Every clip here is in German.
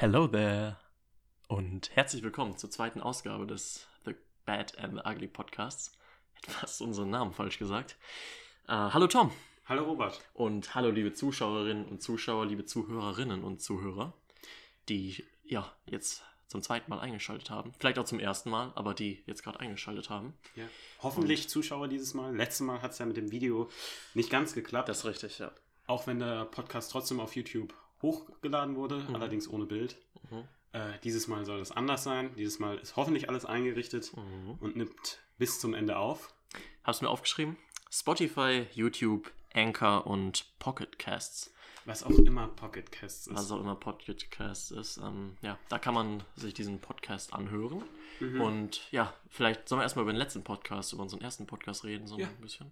Hello there und herzlich willkommen zur zweiten Ausgabe des The Bad and the Ugly Podcasts. Etwas unseren Namen falsch gesagt. Äh, hallo Tom Hallo Robert. und hallo liebe Zuschauerinnen und Zuschauer, liebe Zuhörerinnen und Zuhörer, die ja jetzt zum zweiten Mal eingeschaltet haben. Vielleicht auch zum ersten Mal, aber die jetzt gerade eingeschaltet haben. Ja. Hoffentlich Zuschauer dieses Mal. Letztes Mal hat es ja mit dem Video nicht ganz geklappt. Das ist richtig, ja. auch wenn der Podcast trotzdem auf YouTube hochgeladen wurde, allerdings ohne Bild. Mhm. Äh, dieses Mal soll es anders sein. Dieses Mal ist hoffentlich alles eingerichtet Mhm. und nimmt bis zum Ende auf. Hab's mir aufgeschrieben. Spotify, YouTube, Anchor und Pocket Casts. Was auch immer Pocket Casts ist. was auch immer Podcast ist. Ähm, ja, da kann man sich diesen Podcast anhören. Mhm. Und ja, vielleicht sollen wir erstmal über den letzten Podcast, über unseren ersten Podcast reden, so Ja. ein bisschen.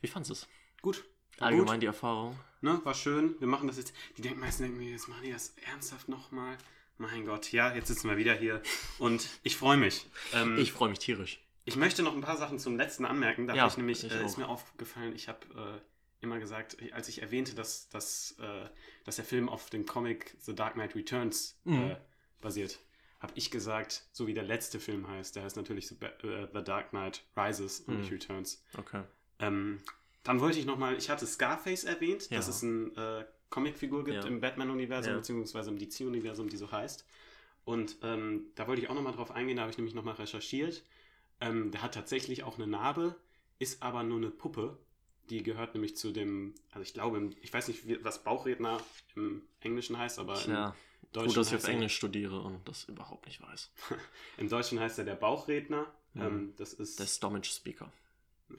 Wie fandest du es? gut. Allgemein Gut. die Erfahrung. Ne, war schön. Wir machen das jetzt. Die denken meistens, denken mir, jetzt machen die das ernsthaft nochmal. Mein Gott, ja, jetzt sitzen wir wieder hier. Und ich freue mich. Ähm, Ich freue mich tierisch. Ich möchte noch ein paar Sachen zum letzten anmerken. Da Ja, ich nämlich, ich äh, ist mir aufgefallen, ich habe äh, immer gesagt, als ich erwähnte, dass, dass, äh, dass der Film auf dem Comic The Dark Knight Returns Mhm. äh, basiert, habe ich gesagt, so wie der letzte Film heißt, der heißt natürlich The, äh, The Dark Knight Rises und Mhm. nicht Returns. Okay. Ähm, dann wollte ich nochmal, ich hatte Scarface erwähnt, Ja. dass es eine äh, Comicfigur gibt Ja. im Batman-Universum, Ja. beziehungsweise im DC-Universum, die so heißt. Und ähm, da wollte ich auch nochmal drauf eingehen, da habe ich nämlich nochmal recherchiert. Ähm, der hat tatsächlich auch eine Narbe, ist aber nur eine Puppe. Die gehört nämlich zu dem, also ich glaube, ich weiß nicht, wie, was Bauchredner im Englischen heißt, aber Tja, im Deutschen, gut, dass ich auf Englisch studiere und das überhaupt nicht weiß. im Deutschen heißt er der Bauchredner. Mhm. Ähm, das ist, Der Stomach Speaker.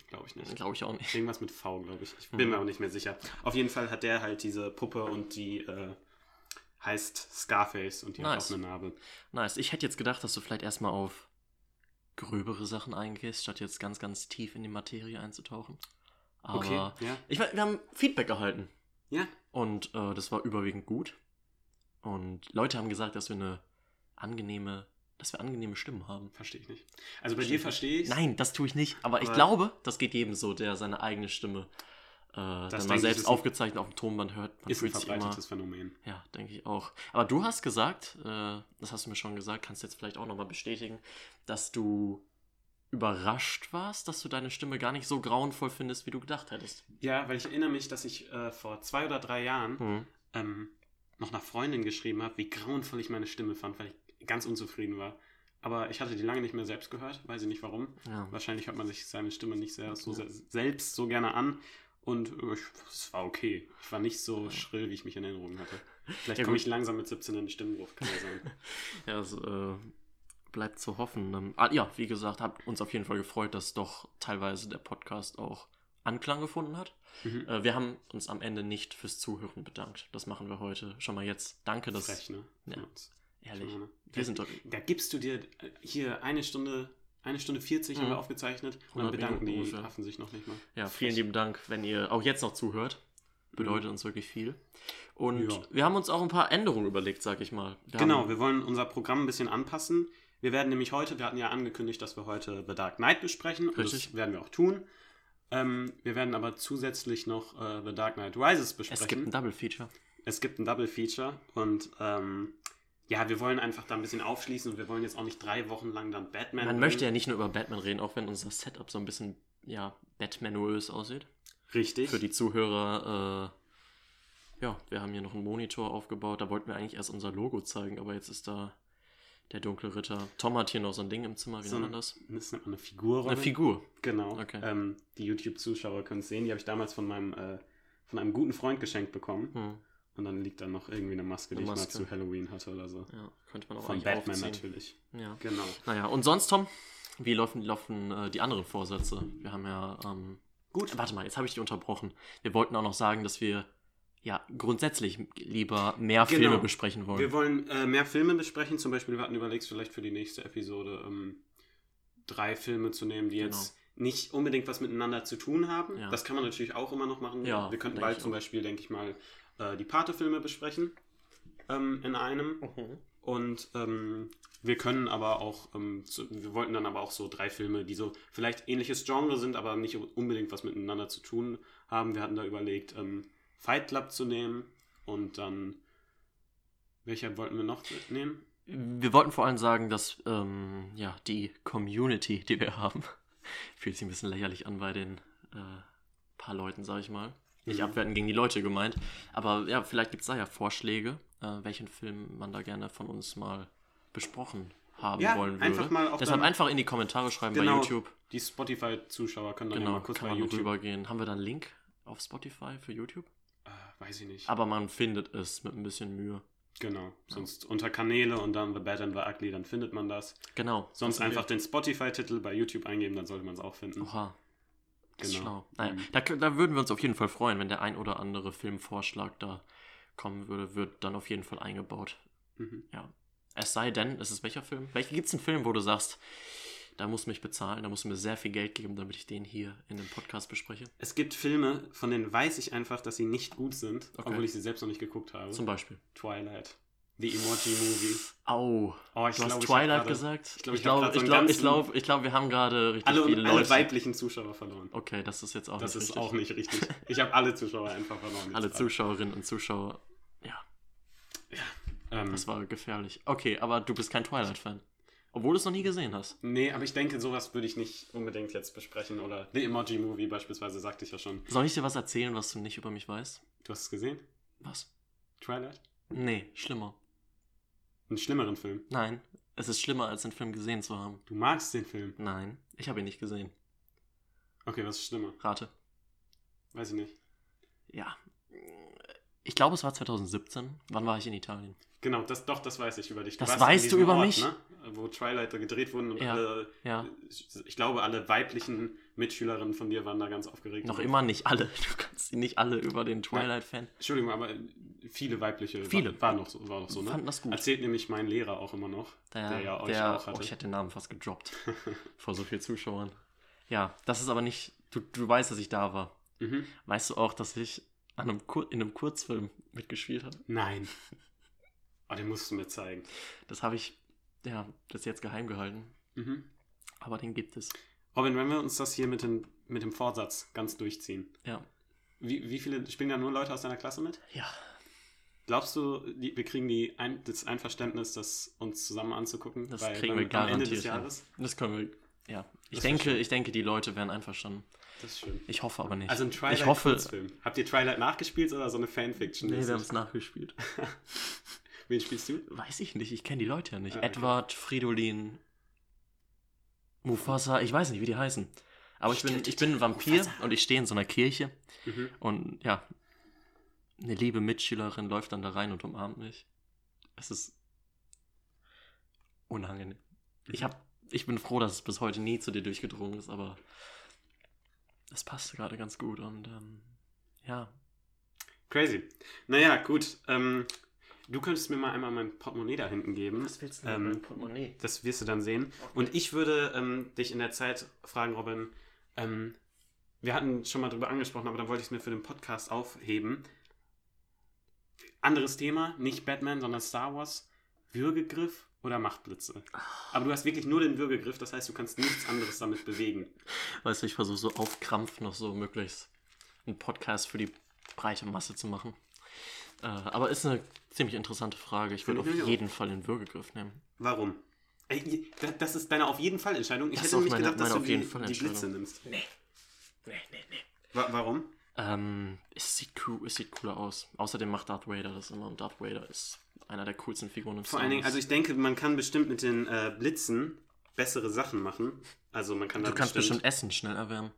Glaube ich nicht. Glaube ich auch nicht. Irgendwas mit V, glaube ich. Ich bin Mhm. mir auch nicht mehr sicher. Auf jeden Fall hat der halt diese Puppe und die äh, heißt Scarface und die Nice. hat auch eine Narbe. Nice. Ich hätte jetzt gedacht, dass du vielleicht erstmal auf gröbere Sachen eingehst, statt jetzt ganz, ganz tief in die Materie einzutauchen. Aber Okay, ja. ich wir haben Feedback erhalten. Ja, Und äh, das war überwiegend gut. Und Leute haben gesagt, dass wir eine angenehme, dass wir angenehme Stimmen haben. verstehe ich nicht. Also bei Versteh dir verstehe ich Nein, das tue ich nicht. Aber, ich Aber- glaube, das geht jedem so, der seine eigene Stimme äh, dann mal ich, selbst aufgezeichnet auf dem Tonband hört. Man ist ein verbreitetes Phänomen. Ja, denke ich auch. Aber du hast gesagt, äh, das hast du mir schon gesagt, kannst du jetzt vielleicht auch nochmal bestätigen, dass du überrascht warst, dass du deine Stimme gar nicht so grauenvoll findest, wie du gedacht hättest. Ja, weil ich erinnere mich, dass ich äh, vor zwei oder drei Jahren Hm. ähm, noch nach Freundin geschrieben habe, wie grauenvoll ich meine Stimme fand, weil ich ganz unzufrieden war. Aber ich hatte die lange nicht mehr selbst gehört, weiß ich nicht warum. Ja. Wahrscheinlich hört man sich seine Stimme nicht sehr, so se- selbst so gerne an. Und äh, es war okay. Ich war nicht so schrill, wie ich mich in Erinnerung hatte. Vielleicht Ja, komme ich langsam mit 17 in den Stimmbruch, kann ja sein. Ja, also, äh, bleibt zu hoffen. Ah, ja, wie gesagt, hat uns auf jeden Fall gefreut, dass doch teilweise der Podcast auch Anklang gefunden hat. Mhm. Äh, wir haben uns am Ende nicht fürs Zuhören bedankt. Das machen wir heute schon mal jetzt. Danke, dass. Frech, ne? Ja. Ehrlich. Schon mal, ne? Wir sind doch. Da gibst du dir äh, hier eine Stunde, eine Stunde 40 haben Mhm. wir aufgezeichnet und dann 100 bedanken die Minuten ungefähr. Affen sich noch nicht mal. Ja, vielen lieben Dank, wenn ihr auch jetzt noch zuhört. Bedeutet uns wirklich viel. Und Ja. wir haben uns auch ein paar Änderungen überlegt, sag ich mal. Wir Genau, Haben, wir wollen unser Programm ein bisschen anpassen. Wir werden nämlich heute, wir hatten ja angekündigt, dass wir heute The Dark Knight besprechen. Und Richtig. das werden wir auch tun. Ähm, wir werden aber zusätzlich noch äh, The Dark Knight Rises besprechen. es gibt ein Double Feature. Es gibt ein Double Feature und ähm, ja, wir wollen einfach da ein bisschen aufschließen und wir wollen jetzt auch nicht drei Wochen lang dann Batman. Man bringen. möchte ja nicht nur über Batman reden, auch wenn unser Setup so ein bisschen, ja, Batmanuös aussieht. Richtig. Für die Zuhörer, äh, ja, wir haben hier noch einen Monitor aufgebaut. Da wollten wir eigentlich erst unser Logo zeigen, aber jetzt ist da der dunkle Ritter. Tom hat hier noch so ein Ding im Zimmer, wie so nennt man das? das nennt man eine Figur. Eine Figur. Genau. Okay. Ähm, die YouTube-Zuschauer können es sehen. Die habe ich damals von meinem äh, von einem guten Freund geschenkt bekommen. Hm, Und dann liegt da noch irgendwie eine Maske, Eine die Maske. ich mal zu Halloween hatte oder so. ja, könnte man auch Von Batman aufziehen. natürlich. Ja. Genau. Naja, und sonst, Tom, wie laufen, laufen äh, die anderen Vorsätze? Wir haben ja, ähm, Gut. warte mal, jetzt habe ich dich unterbrochen. Wir wollten auch noch sagen, dass wir ja grundsätzlich lieber mehr Genau. Filme besprechen wollen. Wir wollen äh, mehr Filme besprechen. Zum Beispiel, wir hatten überlegt, vielleicht für die nächste Episode ähm, drei Filme zu nehmen, die Genau. jetzt nicht unbedingt was miteinander zu tun haben. Ja. Das kann man natürlich auch immer noch machen. Ja, wir könnten bald zum. Beispiel, denke ich mal, äh, die Pate-Filme besprechen ähm, in einem. Mhm. Und ähm, wir können aber auch, ähm, zu, wir wollten dann aber auch so drei Filme, die so vielleicht ähnliches Genre sind, aber nicht unbedingt was miteinander zu tun haben. Wir hatten da überlegt, ähm, Fight Club zu nehmen und dann Welcher wollten wir noch nehmen? Wir wollten vor allem sagen, dass ähm, ja, die Community, die wir haben, fühlt sich ein bisschen lächerlich an bei den äh, paar Leuten, sag ich mal. Nicht Mhm. abwerten gegen die Leute gemeint. Aber ja, vielleicht gibt es da ja Vorschläge, äh, welchen Film man da gerne von uns mal besprochen haben Ja, wollen würde. einfach mal auch Deshalb dann- einfach in die Kommentare schreiben bei Genau. YouTube. Die Spotify-Zuschauer können dann ja Genau, mal kurz kann bei man YouTube. rübergehen. Haben wir da einen Link auf Spotify für YouTube? Äh, weiß ich nicht. Aber man findet es mit ein bisschen Mühe. Genau. Sonst unter Kanäle und dann The Bad and the Ugly, dann findet man das. Genau. Sonst einfach den Spotify-Titel bei YouTube eingeben, dann sollte man es auch finden. wir. Oha. Ist Genau. schlau. Naja, Mhm. da, da würden wir uns auf jeden Fall freuen, wenn der ein oder andere Filmvorschlag da kommen würde, wird dann auf jeden Fall eingebaut. Mhm. Ja. Es sei denn, es ist welcher Film? Welcher gibt es einen Film, wo du sagst, da musst du mich bezahlen, da musst du mir sehr viel Geld geben, damit ich den hier in dem Podcast bespreche? Es gibt Filme, von denen weiß ich einfach, dass sie nicht gut sind, Okay. obwohl ich sie selbst noch nicht geguckt habe. Zum Beispiel. Twilight. The Emoji Movie. Au. Oh, ich Du hast glaub, hab Twilight gesagt? ich glaub, ich ich hab glaube, so ich glaube, ich ganzen- glaube, ich glaube, wir haben gerade richtig Alle, viele alle Leute. weiblichen Zuschauer verloren. Okay, das ist jetzt auch das nicht ist richtig. auch nicht richtig. Ich habe alle Zuschauer einfach verloren. Alle. Zuschauerinnen und Zuschauer. Ja, Ähm, das war gefährlich. Okay, aber du bist kein Twilight-Fan. Obwohl du es noch nie gesehen hast. nee, aber ich denke, sowas würde ich nicht unbedingt jetzt besprechen. Oder The Emoji Movie beispielsweise, sagte ich ja schon. Soll ich dir was erzählen, was du nicht über mich weißt? Du hast es gesehen? Was? Twilight? Nee, schlimmer. Einen schlimmeren Film. Nein, es ist schlimmer, als den Film gesehen zu haben. Du magst den Film. Nein, ich habe ihn nicht gesehen. Okay, was ist schlimmer? Rate. Weiß ich nicht. Ja. Ich glaube, es war 2017. Wann war ich in Italien? Genau, das, doch, das weiß ich über dich. Das warst in weißt du über Ort, mich? Ne? Wo Twilight da gedreht wurden und Ja, alle, ja. ich glaube, alle weiblichen Mitschülerinnen von dir waren da ganz aufgeregt. Noch immer nicht alle. Du kannst sie nicht alle über den Twilight-Fan. Entschuldigung, aber viele weibliche Viele. War, war noch so, war noch so ne? Fanden das gut. Erzählt nämlich mein Lehrer auch immer noch, Der, der, ja euch der, auch hatte. Oh, ich hätte den Namen fast gedroppt. vor so vielen Zuschauern. Ja, das ist aber nicht. Du, du weißt, dass ich da war. mhm. Weißt du auch, dass ich an einem Kur in einem Kurzfilm mitgespielt habe? Nein. Oh, den musst du mir zeigen. Das habe ich, ja, bis jetzt geheim gehalten. Mhm. Aber den gibt es. Robin, wenn wir uns das hier mit dem, mit dem Vorsatz ganz durchziehen, Ja. wie, wie viele spielen da nur Leute aus deiner Klasse mit? Ja. Glaubst du, die, wir kriegen die ein, das Einverständnis, das uns zusammen anzugucken? Das bei- kriegen wir am Ende des. Jahres? Das können wir. Ja. Ich Das denke, ich denke, die Leute wären einverstanden. Das ist schön. Ich hoffe aber nicht. Also ein Twilight ich hoffe. Kurzfilm. Habt ihr Twilight nachgespielt oder so eine Fanfiction? Nee, wir haben es nachgespielt. Wen spielst du? Weiß ich nicht, ich kenne die Leute ja nicht. Ah, okay. Edward, Fridolin, Mufasa, ich weiß nicht, wie die heißen. Aber ich bin, Stimmt, ich bin ein Vampir Mufasa. und ich stehe in so einer Kirche Mhm. und ja, eine liebe Mitschülerin läuft dann da rein und umarmt mich. Es ist unangenehm. Ich, hab, ich bin froh, dass es bis heute nie zu dir durchgedrungen ist, aber es passt gerade ganz gut und ähm, ja, Crazy. Naja, gut. Ähm, du könntest mir mal einmal mein Portemonnaie da hinten geben. willst denn mit meinem Portemonnaie? Das wirst du dann sehen. Und ich würde ähm, dich in der Zeit fragen, Robin. Ähm, wir hatten schon mal drüber angesprochen, aber dann wollte ich es mir für den Podcast aufheben. Anderes Thema, nicht Batman, sondern Star Wars. Würgegriff oder Machtblitze? Aber du hast wirklich nur den Würgegriff, das heißt, du kannst nichts anderes damit bewegen. Weißt du, ich versuche so auf Krampf noch so möglichst einen Podcast für die breite Masse zu machen. Äh, aber ist eine ziemlich interessante Frage. Ich würde auf jeden Fall den Würgegriff nehmen. Warum? Ey, Das ist deine auf jeden Fall Entscheidung. Ich Das hätte nämlich meine- gedacht, dass meine du auf jeden die, Fall die. Blitze nimmst. Nee. Nee, nee, nee. Wa warum? Ähm, es sieht cool, es sieht cooler aus. Außerdem macht Darth Vader das immer und Darth Vader ist einer der coolsten Figuren im Vor allen Dingen, also ich denke, man kann bestimmt mit den äh, Blitzen bessere Sachen machen. Also man kann Du kannst bestimmt Essen schnell erwärmen.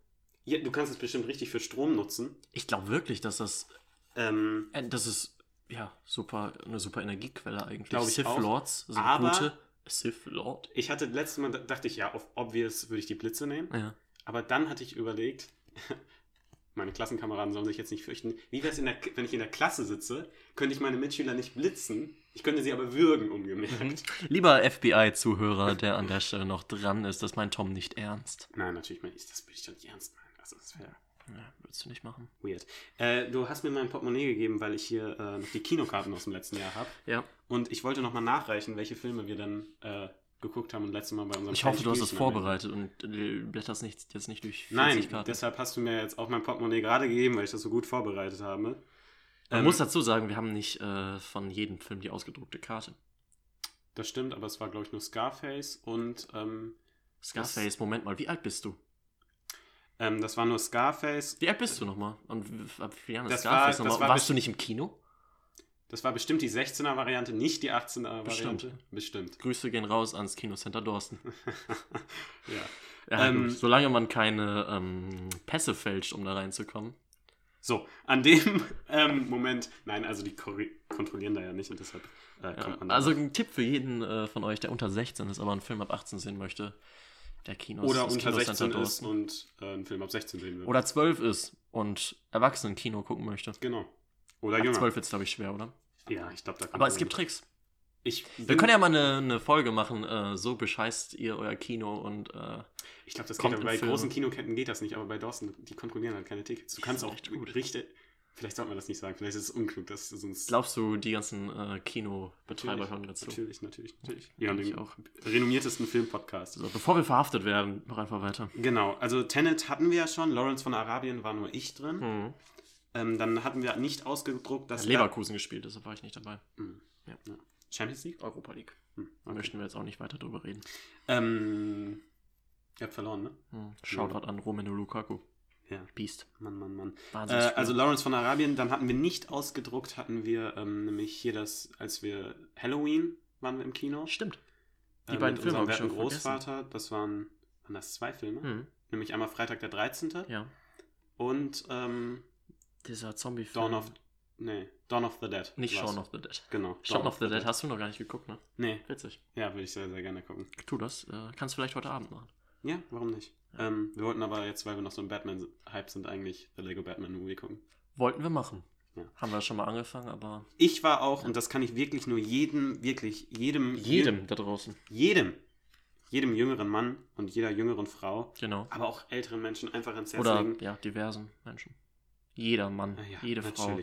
Ja, du kannst es bestimmt richtig für Strom nutzen. Ich glaube wirklich, dass das, Ähm, äh, das ist ja super, eine super Energiequelle eigentlich. Glaub ich Sith auch. Lords sind Aber- gute. Sith Lord? ich hatte letztes Mal, da- dachte ich, ja, auf obvious würde ich die Blitze nehmen. Ja. Aber dann hatte ich überlegt, meine Klassenkameraden sollen sich jetzt nicht fürchten. Wie wäre es, wenn ich in der Klasse sitze, könnte ich meine Mitschüler nicht blitzen, ich könnte sie aber würgen, ungemerkt. Lieber FBI-Zuhörer, der an der Stelle noch dran ist, das meint Tom nicht ernst. Nein, natürlich ich, das würde ich doch nicht ernst meinen. Also das wäre Ja, würdest du nicht machen. weird. Äh, du hast mir mein Portemonnaie gegeben, weil ich hier äh, noch die Kinokarten aus dem letzten Jahr habe. Ja. Und ich wollte nochmal nachreichen, welche Filme wir dann äh, geguckt haben und letztes Mal bei unserem Ich hoffe, du hast erwähnt. vorbereitet und äh, blätterst nicht, jetzt nicht durch 40 Nein, Karten. deshalb hast du mir jetzt auch mein Portemonnaie gerade gegeben, weil ich das so gut vorbereitet habe. Man Ähm, muss dazu sagen, wir haben nicht äh, von jedem Film die ausgedruckte Karte. Das stimmt, aber es war, glaube ich, nur Scarface und ähm, Scarface, Moment mal, wie alt bist du? Ähm, das war nur Scarface. Wie alt bist du nochmal? Und ab wie Jahren Das Scarface war- nochmal? das war Warst du nicht im Kino? Das war bestimmt die 16er-Variante, nicht die 18er-Variante. Bestimmt. Bestimmt. Grüße gehen raus ans Kinocenter Dorsten. ja. Ja, Ähm. Solange man keine ähm, Pässe fälscht, um da reinzukommen. So, an dem ähm, Moment, nein, also die kontrollieren da ja nicht und deshalb äh, Ja, kommt man da also ein Tipp für jeden äh, von euch, der unter 16 ist, aber einen Film ab 18 sehen möchte. Der Kinos, Oder unter Kinocenter 16 ist Dorsten. und äh, einen Film ab 16 sehen will. Oder 12 ist und Erwachsenen-Kino gucken möchte. genau. Oder Ab jünger. 12 wird es, glaube ich, schwer, oder? Ja, ich glaube, da kommt Aber es gibt Tricks. Ich, Wir können ja mal eine, eine Folge machen, äh, so bescheißt ihr euer Kino und äh, Ich glaube, das kommt geht, aber bei Filme. großen Kinoketten geht das nicht, aber bei Dawson, die kontrollieren halt keine Tickets. Du kannst auch richtig. Vielleicht sollte man das nicht sagen, vielleicht ist es unklug, dass sonst. glaubst du, die ganzen äh, Kinobetreiber hören dazu? Natürlich, natürlich, natürlich. Wir haben Ich den auch. renommiertesten Filmpodcast. So, bevor wir verhaftet werden, noch einfach weiter. Genau, also Tenet hatten wir ja schon, Lawrence von Arabien war nur ich drin. Hm. Ähm, dann hatten wir nicht ausgedruckt, dass. Dass Leverkusen gespielt, deshalb war ich nicht dabei. Hm. Ja. Ja. Champions League? Europa League. Hm, Da okay. möchten wir jetzt auch nicht weiter drüber reden. Ähm, ihr habt verloren, ne? Hm. Shoutout an Romelu Lukaku. Ja. Beast. Mann, Mann, Mann. Äh, also Lawrence von Arabien, dann hatten wir nicht ausgedruckt, hatten wir ähm, nämlich hier das, als wir Halloween waren wir im Kino. Stimmt. Die äh, beiden Filme habe ich schon werten vergessen. Großvater. Das waren, waren das zwei Filme? Hm. Nämlich einmal Freitag der 13. Ja. und ähm, Dieser Zombie-Film. Dawn of, nee, Dawn of the Dead. Nicht. Shaun of the Dead. Genau. Shaun of the Dead hast du noch gar nicht geguckt, ne? Nee, Witzig. ja, würde ich sehr, sehr gerne gucken. Tu das. Äh, kannst du vielleicht heute Abend machen. Ja, warum nicht? Ja. Ähm, wir wollten aber jetzt, weil wir noch so ein Batman-Hype sind, eigentlich The Lego Batman Movie gucken. Wollten wir machen. Ja. Haben wir schon mal angefangen, aber Ich war auch, und das kann ich wirklich nur jedem, wirklich jedem, jedem da draußen. jedem, jedem jüngeren Mann und jeder jüngeren Frau, Genau. aber auch älteren Menschen einfach ins Herz Oder legen. ja, diversen Menschen. Jeder Mann, Ah ja, jede Frau.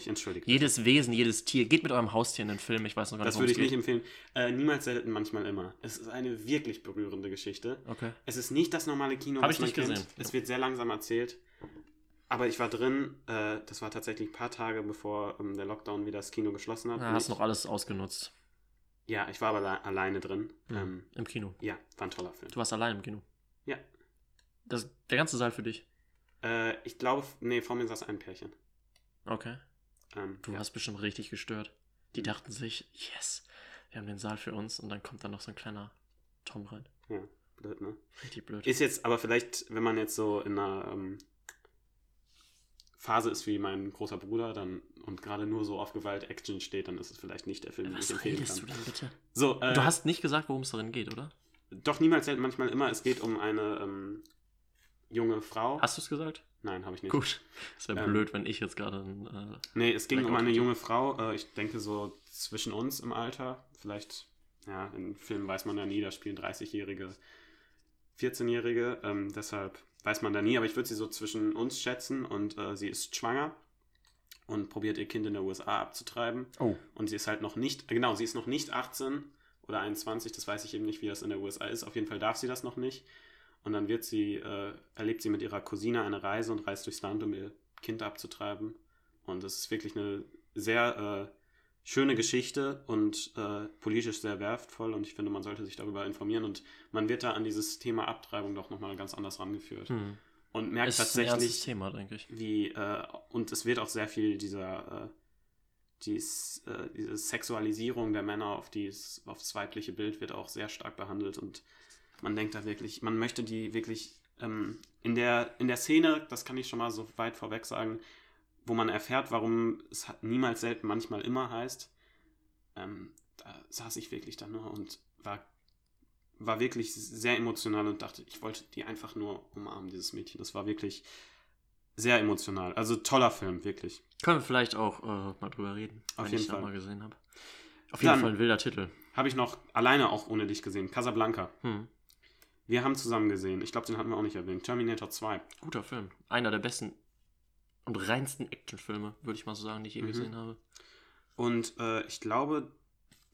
Jedes Wesen, jedes Tier. Geht mit eurem Haustier in den Film. Ich weiß noch gar das nicht, würde ich nicht empfehlen. Äh, niemals selten, manchmal immer. Es ist eine wirklich berührende Geschichte. Okay. Es ist nicht das normale Kino, Hab ich nicht kennt. gesehen. Es wird sehr langsam erzählt. Aber ich war drin, äh, das war tatsächlich ein paar Tage bevor ähm, der Lockdown wieder das Kino geschlossen hat. Und hast ich, noch alles ausgenutzt. Ja, ich war aber alle alleine drin. Ja, Ähm, Im Kino. ja, war ein toller Film. Du warst allein im Kino. Ja. Das, der ganze Saal für dich. Äh, ich glaube, nee, vor mir saß ein Pärchen. Okay. Ähm, Du ja. hast bestimmt richtig gestört. Die dachten sich, yes, wir haben den Saal für uns und dann kommt da noch so ein kleiner Tom rein. ja, blöd, ne? Richtig blöd. Ist jetzt aber vielleicht, wenn man jetzt so in einer ähm, Phase ist wie mein großer Bruder dann und gerade nur so auf Gewalt Action steht, dann ist es vielleicht nicht der Film, den ich Was empfehlen redest kann. du denn bitte? So, äh, Du hast nicht gesagt, worum es darin geht, oder? doch niemals manchmal immer. Es geht um eine ähm, junge Frau. Hast du es gesagt? Nein, habe ich nicht. Gut. Es wäre Ähm, blöd, wenn ich jetzt gerade. Äh, Nee, es ging um eine junge Frau, äh, ich denke so zwischen uns im Alter, vielleicht, ja, in Filmen weiß man ja nie, da spielen 30-Jährige, 14-Jährige, ähm, deshalb weiß man da nie, aber ich würde sie so zwischen uns schätzen und äh, sie ist schwanger und probiert ihr Kind in der USA abzutreiben oh. und sie ist halt noch nicht, genau, sie ist noch nicht 18 oder 21, das weiß ich eben nicht, wie das in der USA ist, auf jeden Fall darf sie das noch nicht und dann wird sie, äh, erlebt sie mit ihrer Cousine eine Reise und reist durchs Land, um ihr Kind abzutreiben. Und es ist wirklich eine sehr äh, schöne Geschichte und äh, politisch sehr wertvoll. Und ich finde, man sollte sich darüber informieren. Und man wird da an dieses Thema Abtreibung doch nochmal ganz anders rangeführt. Hm. und merkt Ist tatsächlich, Thema, wie, äh, und es wird auch sehr viel dieser, äh, dies, äh, diese Sexualisierung der Männer auf, dies, auf das weibliche Bild wird auch sehr stark behandelt. Und man denkt da wirklich, man möchte die wirklich ähm, in, der, in der Szene, das kann ich schon mal so weit vorweg sagen, wo man erfährt, warum es niemals selten, manchmal immer heißt, ähm, da saß ich wirklich da nur und war, war wirklich sehr emotional und dachte, ich wollte die einfach nur umarmen, dieses Mädchen. Das war wirklich sehr emotional. Also toller Film, wirklich. Können wir vielleicht auch äh, mal drüber reden, Auf wenn jeden ich Fall. mal gesehen habe. Auf jeden Dann- Fall ein wilder Titel. Habe ich noch alleine auch ohne dich gesehen. Casablanca. Hm. Wir haben zusammen gesehen. Ich glaube, den hatten wir auch nicht erwähnt. Terminator 2. Guter Film. Einer der besten und reinsten Actionfilme, würde ich mal so sagen, die ich je Mhm. gesehen habe. Und äh, ich glaube,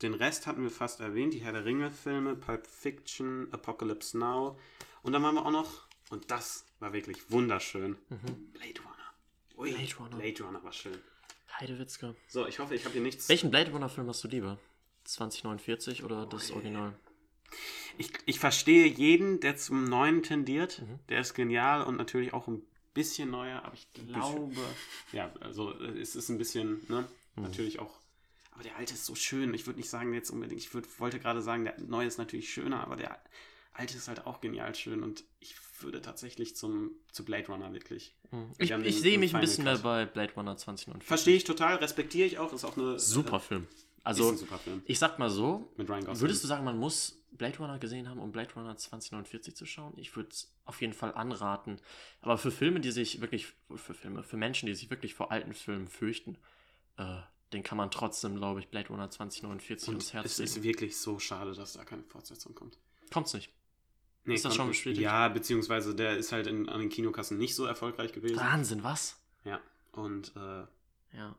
den Rest hatten wir fast erwähnt. Die Herr der Ringe-Filme, Pulp Fiction, Apocalypse Now. Und dann waren wir auch noch, und das war wirklich wunderschön, Mhm. Blade Runner. Ui, Blade Runner. Blade Runner war schön. Heidewitzka. So, ich hoffe, ich habe hier nichts. Welchen Blade Runner-Film hast du lieber? 2049 oder das Original? Ich, ich verstehe jeden, der zum Neuen tendiert. Mhm. Der ist genial und natürlich auch ein bisschen neuer, aber ich glaube. Ja, also äh, es ist ein bisschen, ne? Mhm. Natürlich auch. Aber der alte ist so schön. Ich würde nicht sagen jetzt unbedingt, ich würd, wollte gerade sagen, der neue ist natürlich schöner, aber der alte ist halt auch genial schön und ich würde tatsächlich zum, zu Blade Runner wirklich. Mhm. Ich, ich sehe mich ein bisschen mehr Cut. bei Blade Runner 2049. Verstehe ich total, respektiere ich auch, ist auch eine. Super Film. Also, ich sag mal so, würdest du sagen, man muss Blade Runner gesehen haben, um Blade Runner 2049 zu schauen? Ich würde es auf jeden Fall anraten. Aber für Filme, die sich wirklich, für Filme, für Menschen, die sich wirklich vor alten Filmen fürchten, äh, den kann man trotzdem, glaube ich, Blade Runner 2049 und ums Herz es ist legen. wirklich so schade, dass da keine Fortsetzung kommt. Kommt's nicht. Nee, Ist das schon bestätigt? Ja, beziehungsweise der ist halt in, an den Kinokassen nicht so erfolgreich gewesen. Wahnsinn, was? Ja. Und äh, Ja,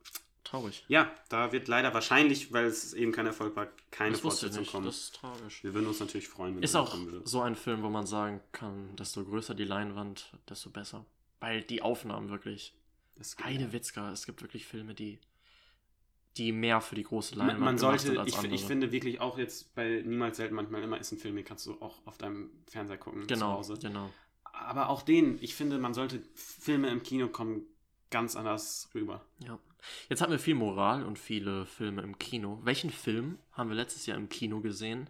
traurig. ja, da wird leider wahrscheinlich, weil es eben kein Erfolg war, keine das Fortsetzung nicht. kommen. Das ist tragisch. Wir würden uns natürlich freuen, wenn Ist auch kommen würde. so ein Film, wo man sagen kann, desto größer die Leinwand, desto besser. Weil die Aufnahmen wirklich. Das geht. Heidewitzka, es gibt wirklich Filme, die, die mehr für die große Leinwand Man, sollte, sind als ich, andere. ich finde wirklich auch jetzt bei Niemals selten, manchmal immer ist ein Film, den kannst du auch auf deinem Fernseher gucken zu genau, Hause. genau. Aber auch den, ich finde, man sollte Filme im Kino kommen ganz anders rüber. Ja. Jetzt haben wir viel Moral und viele Filme im Kino. Welchen Film haben wir letztes Jahr im Kino gesehen,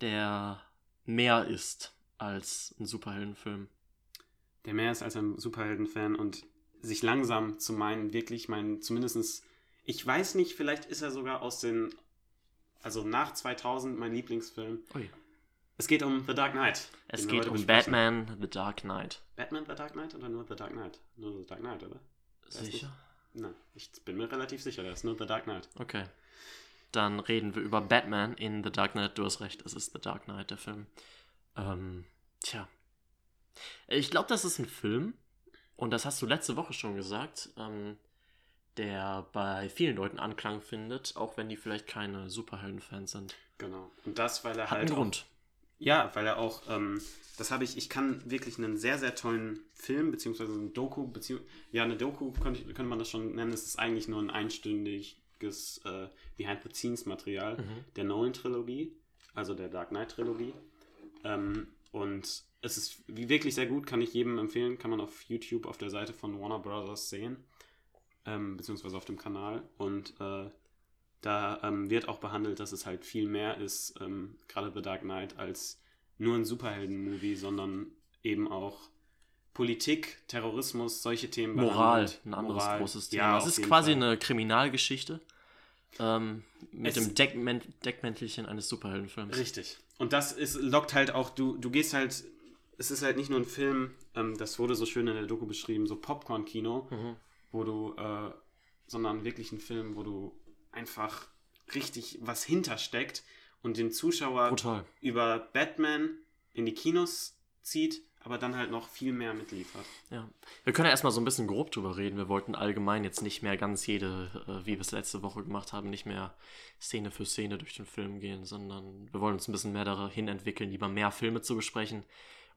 der mehr ist als ein Superheldenfilm? der mehr ist als ein Superhelden-Fan und sich langsam zu meinen, wirklich meinen, zumindestens, ich weiß nicht, vielleicht ist er sogar aus den, also nach 2000 mein Lieblingsfilm. Ui. Es geht um The Dark Knight. Es geht um. Batman The Dark Knight. Batman The Dark Knight oder nur The Dark Knight? Nur The Dark Knight, oder? Sicher? Nein, ich bin mir relativ sicher, das ist nur The Dark Knight. Okay. Dann reden wir über Batman in The Dark Knight. Du hast recht, es ist The Dark Knight, der Film. Ähm, tja. Ich glaube, das ist ein Film, und das hast du letzte Woche schon gesagt, ähm, der bei vielen Leuten Anklang findet, auch wenn die vielleicht keine Superhelden-Fans sind. Genau. Und das, weil er Hat halt. einen Grund. Ja, weil er auch, ähm, das habe ich, ich kann wirklich einen sehr, sehr tollen Film, beziehungsweise ein Doku, bezieh ja, eine Doku könnte, könnte man das schon nennen. Es ist eigentlich nur ein einstündiges äh, Behind-the-Scenes-Material Mhm. der Nolan-Trilogie, also der Dark Knight-Trilogie. Ähm, und es ist wirklich sehr gut, kann ich jedem empfehlen, kann man auf YouTube auf der Seite von Warner Brothers sehen, ähm, beziehungsweise auf dem Kanal. Und äh, da ähm, wird auch behandelt, dass es halt viel mehr ist, ähm, gerade The Dark Knight, als nur ein Superhelden-Movie, sondern eben auch Politik, Terrorismus, solche Themen. Moral, behandelt. ein anderes Moral. großes Ja, Thema. auf es ist quasi Fall. eine Kriminalgeschichte ähm, mit Es- dem Deckmän Deckmäntelchen eines Superheldenfilms. Richtig. Und das ist, lockt halt auch, du, du gehst halt, es ist halt nicht nur ein Film, ähm, das wurde so schön in der Doku beschrieben, so Popcorn-Kino, Mhm. wo du, äh, sondern wirklich ein Film, wo du einfach richtig was hintersteckt und den Zuschauer Brutal. über Batman in die Kinos zieht, aber dann halt noch viel mehr mitliefert. Ja. Wir können ja erstmal so ein bisschen grob drüber reden. Wir wollten allgemein jetzt nicht mehr ganz jede, äh, wie wir es letzte Woche gemacht haben, nicht mehr Szene für Szene durch den Film gehen, sondern wir wollen uns ein bisschen mehr dahin entwickeln, lieber mehr Filme zu besprechen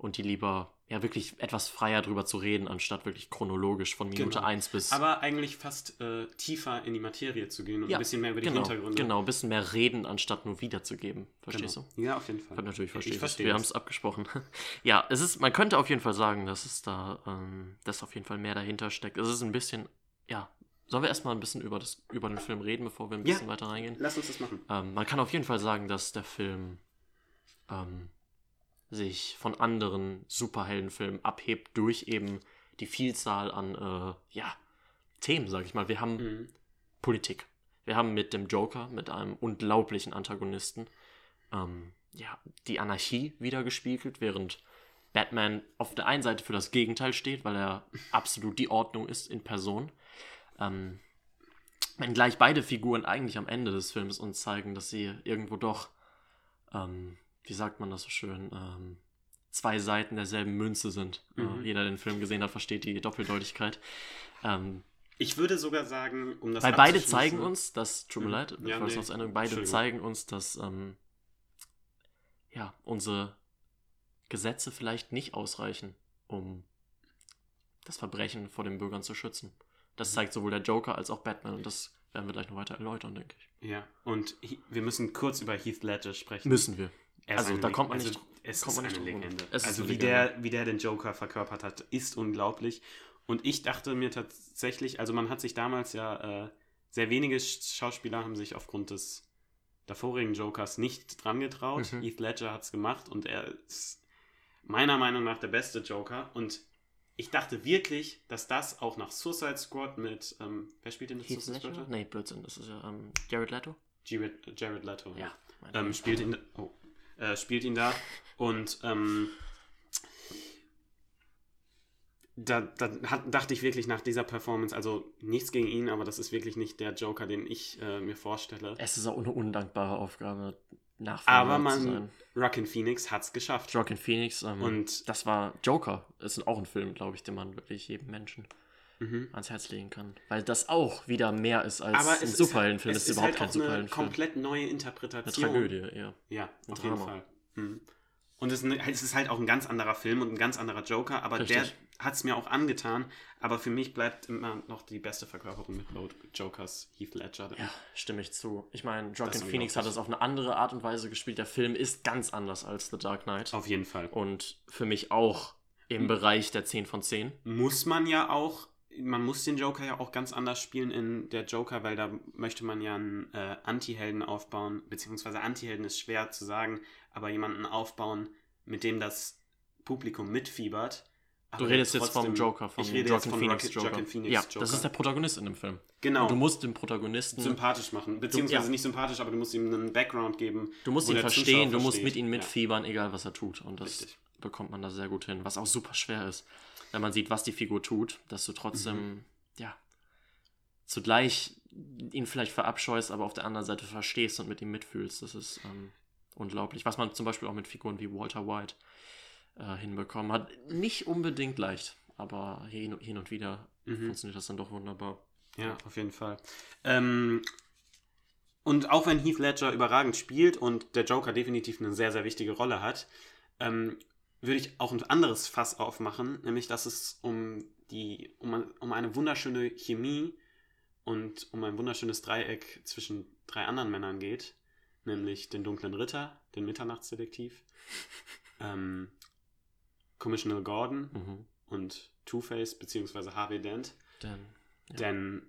und die lieber, ja, wirklich etwas freier drüber zu reden, anstatt wirklich chronologisch von Minute Genau. 1 bis. Aber eigentlich fast äh, tiefer in die Materie zu gehen und ja, ein bisschen mehr über die genau, Hintergründe. Genau, ein bisschen mehr reden, anstatt nur wiederzugeben. Verstehst Genau. du? Ja, auf jeden Fall. Kann natürlich verstehen. Ich verstehe Wir haben es abgesprochen. ja, es ist, man könnte auf jeden Fall sagen, dass es da, ähm, dass auf jeden Fall mehr dahinter steckt. Es ist ein bisschen, ja. Sollen wir erstmal ein bisschen über, das, über den Film reden, bevor wir ein Ja. bisschen weiter reingehen? Lass uns das machen. Ähm, man kann auf jeden Fall sagen, dass der Film ähm, sich von anderen Superheldenfilmen abhebt durch eben die Vielzahl an äh, ja, Themen, sag ich mal. Wir haben Mhm. Politik. Wir haben mit dem Joker, mit einem unglaublichen Antagonisten, ähm, ja, die Anarchie wieder gespiegelt, während Batman auf der einen Seite für das Gegenteil steht, weil er absolut die Ordnung ist in Person. Ähm, wenngleich beide Figuren eigentlich am Ende des Films uns zeigen, dass sie irgendwo doch, ähm, wie sagt man das so schön, ähm, zwei Seiten derselben Münze sind. Mhm. Äh, jeder, der den Film gesehen hat, versteht die Doppeldeutigkeit. Ähm, Ich würde sogar sagen, um das weil beide zeigen uns, dass, tut mir Mhm. leid, Ja, nee. Ende beide zeigen uns, dass ähm, ja, unsere Gesetze vielleicht nicht ausreichen, um das Verbrechen vor den Bürgern zu schützen. Das zeigt sowohl der Joker als auch Batman und das werden wir gleich noch weiter erläutern, denke ich. Ja, und wir müssen kurz über Heath Ledger sprechen. Müssen wir. Also, da kommt man also, nicht- Es kommt ist man nicht eine. Legende. Es also wie Legende. der, wie der den Joker verkörpert hat, ist unglaublich. Und ich dachte mir tatsächlich, also man hat sich damals ja, äh, sehr wenige Sch- Schauspieler haben sich aufgrund des davorigen Jokers nicht dran getraut. Mhm. Heath Ledger hat es gemacht und er ist meiner Meinung nach der beste Joker. Und ich dachte wirklich, dass das auch nach Suicide Squad mit, ähm, wer spielt denn das Heath Suicide? Squad? Nee, Blödsinn, das ist ja ähm, Jared Leto. Jared, Jared Leto. Ja. mein ähm, spielt ihn, oh, äh, spielt ihn da und ähm, da, da hat, dachte ich wirklich nach dieser Performance, also nichts gegen ihn, aber das ist wirklich nicht der Joker, den ich äh, mir vorstelle. es ist auch eine undankbare Aufgabe, nach Aber zu man, sein. Rockin' Phoenix hat's geschafft. Joaquin Phoenix. Ähm, Und- das war Joker. Ist auch ein Film, glaube ich, den man wirklich jedem Menschen Mhm. ans Herz legen kann. Weil das auch wieder mehr ist als Aber ein ist, Superheldenfilm. es es ist überhaupt halt kein auch eine Superheldenfilm. komplett neue Eine Interpretation. Tragödie, ja. Ja, Ein auf jeden Drama. Fall. Mhm. Und es ist, ein- es ist halt auch ein ganz anderer Film und ein ganz anderer Joker, aber Richtig. der hat es mir auch angetan. Aber für mich bleibt immer noch die beste Verkörperung mit Lord Jokers Heath Ledger. Ja, stimme ich zu. Ich meine, Joaquin ist Phoenix hat es auf eine andere Art und Weise gespielt. Der Film ist ganz anders als The Dark Knight. Auf jeden Fall. Und für mich auch im Mhm. Bereich der 10 von 10. Muss man ja auch, man muss den Joker ja auch ganz anders spielen in der Joker, weil da möchte man ja einen äh, Anti-Helden aufbauen, beziehungsweise Anti-Helden ist schwer zu sagen, aber jemanden aufbauen, mit dem das Publikum mitfiebert. Du redest der jetzt vom trotzdem- Joker, vom ich rede jetzt von Phoenix Rocket- Joker. Joaquin Phoenix ja, Joker. das ist der Protagonist in dem Film. Genau. Und du musst dem Protagonisten, sympathisch machen. Beziehungsweise ja. nicht sympathisch, aber du musst ihm einen Background geben. du musst ihn verstehen, du musst mit ihm Ja. mitfiebern, egal was er tut. Und das Richtig. bekommt man da sehr gut hin. Was auch super schwer ist, wenn man sieht, was die Figur tut, dass du trotzdem, Mhm. ja, zugleich ihn vielleicht verabscheust, aber auf der anderen Seite verstehst und mit ihm mitfühlst. Das ist ähm, unglaublich. Was man zum Beispiel auch mit Figuren wie Walter White äh, hinbekommen hat. Nicht unbedingt leicht, aber hin, hin und wieder Mhm. funktioniert das dann doch wunderbar. Ja, auf jeden Fall. Ähm, und auch wenn Heath Ledger überragend spielt und der Joker definitiv eine sehr, sehr wichtige Rolle hat, ähm, würde ich auch ein anderes Fass aufmachen, nämlich dass es um, die, um, um eine wunderschöne Chemie und um ein wunderschönes Dreieck zwischen drei anderen Männern geht, nämlich den dunklen Ritter, den Mitternachtsdetektiv, ähm, Commissioner Gordon Mhm. und Two-Face beziehungsweise Harvey Dent. Denn, ja. Denn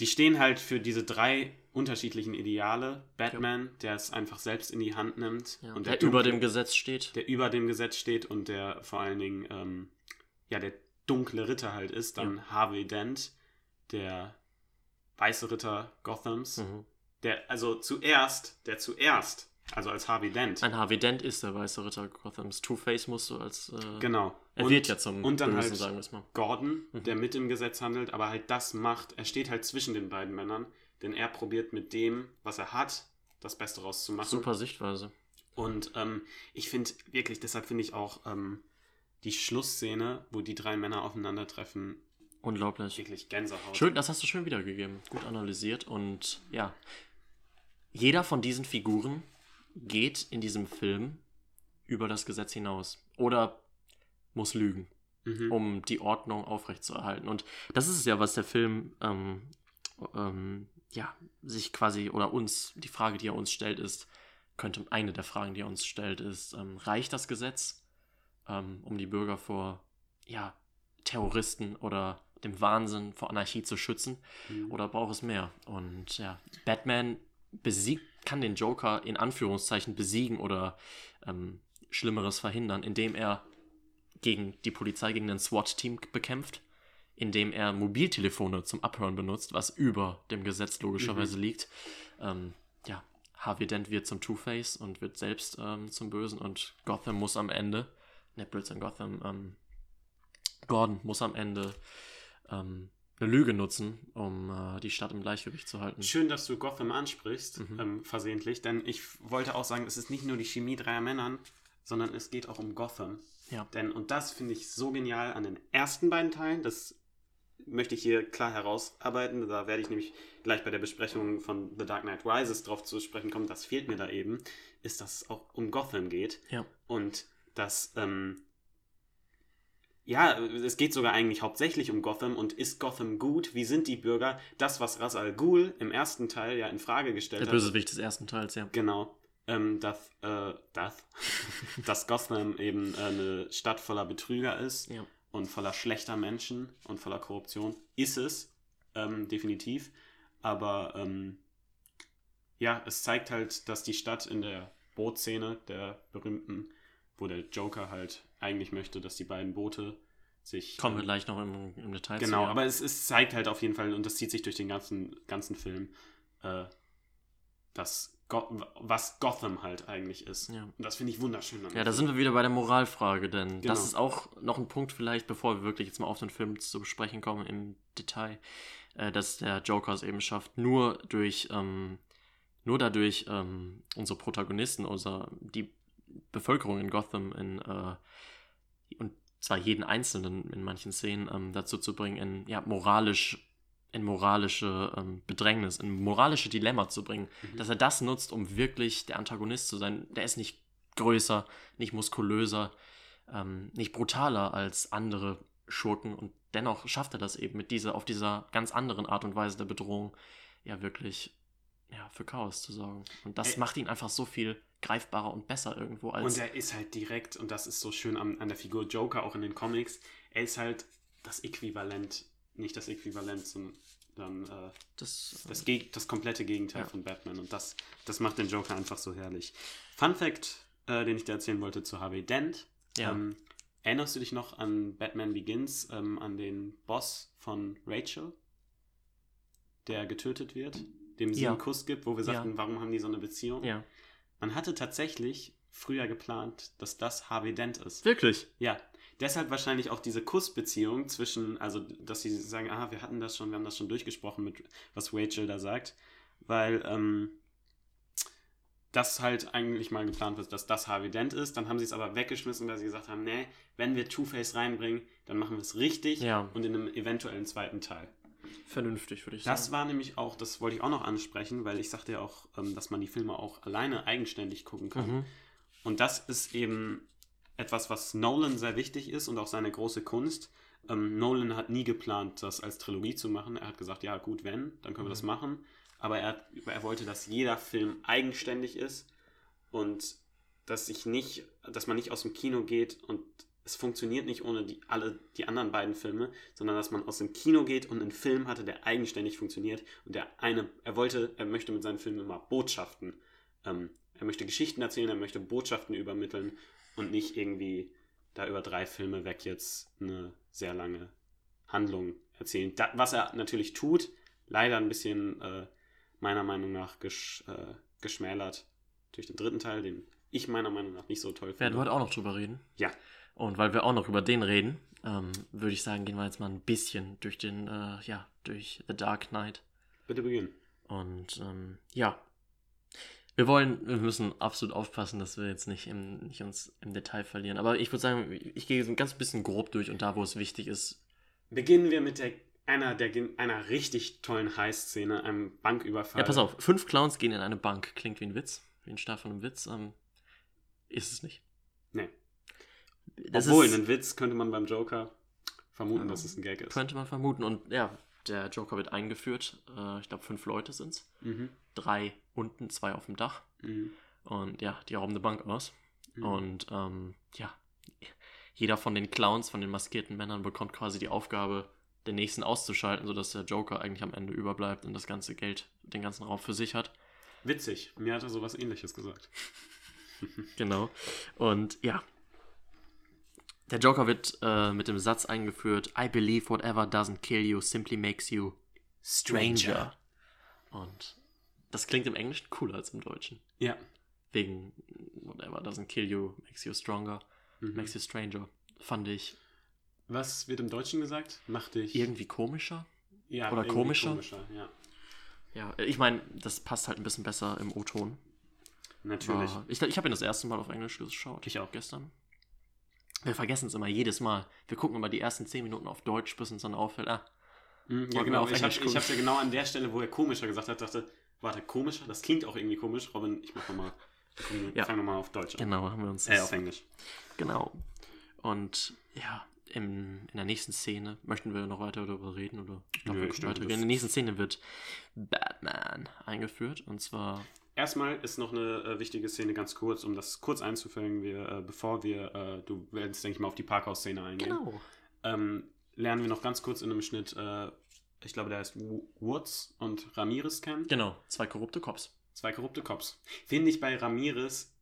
die stehen halt für diese drei unterschiedlichen Ideale. Batman, der es einfach selbst in die Hand nimmt ja, und der, der, über dunkle- dem Gesetz steht. der über dem Gesetz steht und der vor allen Dingen ähm, ja der dunkle Ritter halt ist. Dann Harvey Dent, der weiße Ritter Gothams, Mhm. der also zuerst, der zuerst, also als Harvey Dent, Ein Harvey Dent ist der weiße Ritter Gothams. Two-Face musst du als. Äh, genau. Er Und- wird ja zum und dann Bösen, halt sagen wir es mal. Gordon, Mhm. der mit dem Gesetz handelt, aber halt das macht, er steht halt zwischen den beiden Männern, denn er probiert mit dem, was er hat, das Beste rauszumachen. Super Sichtweise. Und ähm, ich finde wirklich, deshalb finde ich auch ähm, die Schlussszene, wo die drei Männer aufeinandertreffen, Unglaublich. wirklich Gänsehaut. Schön, das hast du schön wiedergegeben. Gut analysiert und ja. Jeder von diesen Figuren geht in diesem Film über das Gesetz hinaus. Oder muss lügen, Mhm. um die Ordnung aufrechtzuerhalten. Und das ist es ja, was der Film ähm, ähm, ja, sich quasi, oder uns, die Frage, die er uns stellt, ist, könnte eine der Fragen, die er uns stellt, ist, ähm, reicht das Gesetz, ähm, um die Bürger vor ja, Terroristen oder dem Wahnsinn vor Anarchie zu schützen? Mhm. Oder braucht es mehr? Und ja, Batman besiegt, kann den Joker in Anführungszeichen besiegen oder ähm, Schlimmeres verhindern, indem er gegen die Polizei, gegen ein SWAT-Team bekämpft, indem er Mobiltelefone zum Abhören benutzt, was über dem Gesetz logischerweise liegt. Ähm, ja, Harvey Dent wird zum Two-Face und wird selbst ähm, zum Bösen und Gotham muss am Ende, ne, Blödsinn, Gotham, ähm, Gordon muss am Ende ähm, eine Lüge nutzen, um äh, die Stadt im Gleichgewicht zu halten. Schön, dass du Gotham ansprichst, Mhm. ähm, versehentlich, denn ich wollte auch sagen, es ist nicht nur die Chemie dreier Männern, sondern es geht auch um Gotham. Ja. Denn, und das finde ich so genial an den ersten beiden Teilen, das möchte ich hier klar herausarbeiten, da werde ich nämlich gleich bei der Besprechung von The Dark Knight Rises drauf zu sprechen kommen, das fehlt mir da eben, ist, dass es auch um Gotham geht Ja. und dass ähm, ja, es geht sogar eigentlich hauptsächlich um Gotham und ist Gotham gut? Wie sind die Bürger? Das, was Ras Al Ghul im ersten Teil ja in Frage gestellt Der hat. Bösewicht des ersten Teils, ja. Genau. Ähm, dass, äh, dass, dass Gotham eben äh, eine Stadt voller Betrüger ist Ja. und voller schlechter Menschen und voller Korruption. Ist es, ähm, definitiv. Aber ähm, ja, es zeigt halt, dass die Stadt in der Bootszene, der berühmten, wo der Joker halt eigentlich möchte, dass die beiden Boote sich. Kommen wir ähm, gleich noch im, im Detail zu. Genau, ja. aber es, es zeigt halt auf jeden Fall, und das zieht sich durch den ganzen, ganzen Film, äh, dass Go was Gotham halt eigentlich ist. Ja. Und das finde ich wunderschön. Ja, da sind wir wieder bei der Moralfrage, denn Genau. das ist auch noch ein Punkt vielleicht, bevor wir wirklich jetzt mal auf den Film zu besprechen kommen im Detail, äh, dass der Joker es eben schafft, nur durch, ähm, nur dadurch ähm, unsere Protagonisten, unser, die Bevölkerung in Gotham in, äh, und zwar jeden Einzelnen in manchen Szenen ähm, dazu zu bringen, in ja, moralisch in moralische ähm, Bedrängnis, in moralische Dilemma zu bringen, Mhm. dass er das nutzt, um wirklich der Antagonist zu sein. Der ist nicht größer, nicht muskulöser, ähm, nicht brutaler als andere Schurken und dennoch schafft er das eben mit dieser, auf dieser ganz anderen Art und Weise der Bedrohung ja wirklich ja, für Chaos zu sorgen. Und das Ey. macht ihn einfach so viel greifbarer und besser irgendwo als. Und er ist halt direkt, und das ist so schön an, an der Figur Joker, auch in den Comics, er ist halt das Äquivalent, nicht das Äquivalent, sondern äh, das, das, das komplette Gegenteil Ja. von Batman. Und das, das macht den Joker einfach so herrlich. Fun Fact, äh, den ich dir erzählen wollte zu Harvey Dent. Ja. Ähm, erinnerst du dich noch an Batman Begins, ähm, an den Boss von Rachel, der getötet wird, dem sie Ja. einen Kuss gibt, wo wir Ja. sagten, warum haben die so eine Beziehung? Man hatte tatsächlich früher geplant, dass das Harvey Dent ist. Wirklich? Ja, deshalb wahrscheinlich auch diese Kussbeziehung zwischen, also dass sie sagen, ah, wir hatten das schon, wir haben das schon durchgesprochen mit, was Rachel da sagt, weil ähm, das halt eigentlich mal geplant wird, dass das Harvey Dent ist. Dann haben sie es aber weggeschmissen, weil sie gesagt haben, nee, wenn wir Two-Face reinbringen, dann machen wir es richtig Ja. und in einem eventuellen zweiten Teil. Vernünftig, würde ich Das sagen. war nämlich auch, das wollte ich auch noch ansprechen, weil ich sagte ja auch, ähm, dass man die Filme auch alleine eigenständig gucken kann. Mhm. Und das ist eben etwas, was Nolan sehr wichtig ist und auch seine große Kunst. Ähm, Nolan hat nie geplant, das als Trilogie zu machen. Er hat gesagt, ja gut, wenn, dann können wir das machen. Aber er, hat, er wollte, dass jeder Film eigenständig ist und dass sich nicht, dass man nicht aus dem Kino geht und es funktioniert nicht ohne die, alle die anderen beiden Filme, sondern dass man aus dem Kino geht und einen Film hatte, der eigenständig funktioniert und der eine, er wollte, er möchte mit seinen Filmen immer Botschaften, ähm, er möchte Geschichten erzählen, er möchte Botschaften übermitteln und nicht irgendwie da über drei Filme weg jetzt eine sehr lange Handlung erzählen. Da, was er natürlich tut, leider ein bisschen äh, meiner Meinung nach gesch, äh, geschmälert durch den dritten Teil, den ich meiner Meinung nach nicht so toll Werden finde. wir heute auch noch drüber reden. Ja. Und weil wir auch noch über den reden, ähm, würde ich sagen, gehen wir jetzt mal ein bisschen durch den, äh, ja, durch The Dark Knight. Bitte beginnen. Und ähm, ja, wir wollen, wir müssen absolut aufpassen, dass wir jetzt nicht, im, nicht uns im Detail verlieren. Aber ich würde sagen, ich gehe so ein ganz bisschen grob durch und da, wo es wichtig ist, Beginnen wir mit der, einer, der, einer richtig tollen Heißszene, einem Banküberfall. Ja, pass auf, fünf Clowns gehen in eine Bank. Klingt wie ein Witz, wie ein Start von einem Witz. Ähm, ist es nicht. Nee. Das Obwohl, ist, einen Witz könnte man beim Joker vermuten, dass es ein Gag ist. könnte man vermuten. Und ja, der Joker wird eingeführt. Äh, ich glaube, fünf Leute sind's. Mhm. Drei unten, zwei auf dem Dach. Mhm. Und ja, die rauben eine Bank aus. Mhm. Und ähm, ja, jeder von den Clowns, von den maskierten Männern bekommt quasi die Aufgabe, den nächsten auszuschalten, sodass der Joker eigentlich am Ende überbleibt und das ganze Geld, den ganzen Raum für sich hat. Witzig. Mir hat er sowas ähnliches gesagt. Genau. Und ja. Der Joker wird äh, mit dem Satz eingeführt: I believe whatever doesn't kill you simply makes you stranger. Und das klingt im Englischen cooler als im Deutschen. Ja. Wegen whatever doesn't kill you makes you stronger, Mhm. makes you stranger. Fand ich Was wird im Deutschen gesagt? Mach dich. irgendwie komischer. ja, oder irgendwie komischer? ja. Ja, ich meine, das passt halt ein bisschen besser im O-Ton. Natürlich. War- Ich, ich habe ihn das erste Mal auf Englisch geschaut. Ich auch. Gestern. Wir vergessen es immer jedes Mal. Wir gucken immer die ersten 10 Minuten auf Deutsch, bis uns dann auffällt, ah, Mhm, ja, wir genau. auf Ich habe hab's ja genau an der Stelle, wo er komischer gesagt hat, dachte, warte, komischer? Das klingt auch irgendwie komisch. Robin, ich mach nochmal. Ja. Fang nochmal auf Deutsch an. genau, haben wir uns Äh, auf Englisch. Genau. Und ja, im, in der nächsten Szene, möchten wir noch weiter darüber reden? Oder ich glaub, Nö, wir können das- In der nächsten Szene wird Batman eingeführt. Und zwar. Erstmal ist noch eine äh, wichtige Szene ganz kurz, um das kurz einzufügen, wir, äh, bevor wir, äh, du willst, denke ich mal, auf die Parkhaus-Szene eingehen, Genau. ähm, lernen wir noch ganz kurz in einem Schnitt, äh, ich glaube, der heißt Wo- Woods und Ramirez kennen. Genau, zwei korrupte Cops. Zwei korrupte Cops. Finde ich bei Ramirez,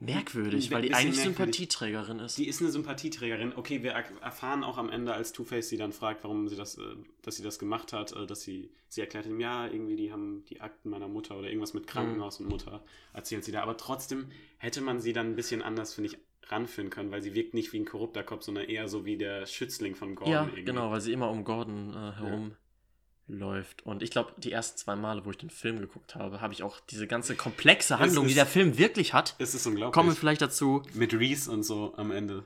Merkwürdig, weil die eigentlich merkwürdig. Sympathieträgerin ist. die ist eine Sympathieträgerin. Okay, wir er- erfahren auch am Ende, als Two-Face sie dann fragt, warum sie das, äh, dass sie das gemacht hat, äh, dass sie, sie erklärt ihm, ja, irgendwie, die haben die Akten meiner Mutter oder irgendwas mit Krankenhaus und Mutter erzählt sie da. Aber trotzdem hätte man sie dann ein bisschen anders, finde ich, ranführen können, weil sie wirkt nicht wie ein korrupter Kopf, sondern eher so wie der Schützling von Gordon. ja, irgendwie. genau, weil sie immer um Gordon äh, herumläuft. Und ich glaube, die ersten zwei Male, wo ich den Film geguckt habe, habe ich auch diese ganze komplexe Handlung, die ist- der Film wirklich hat. Es ist unglaublich. Kommen wir vielleicht dazu. mit Reese und so am Ende.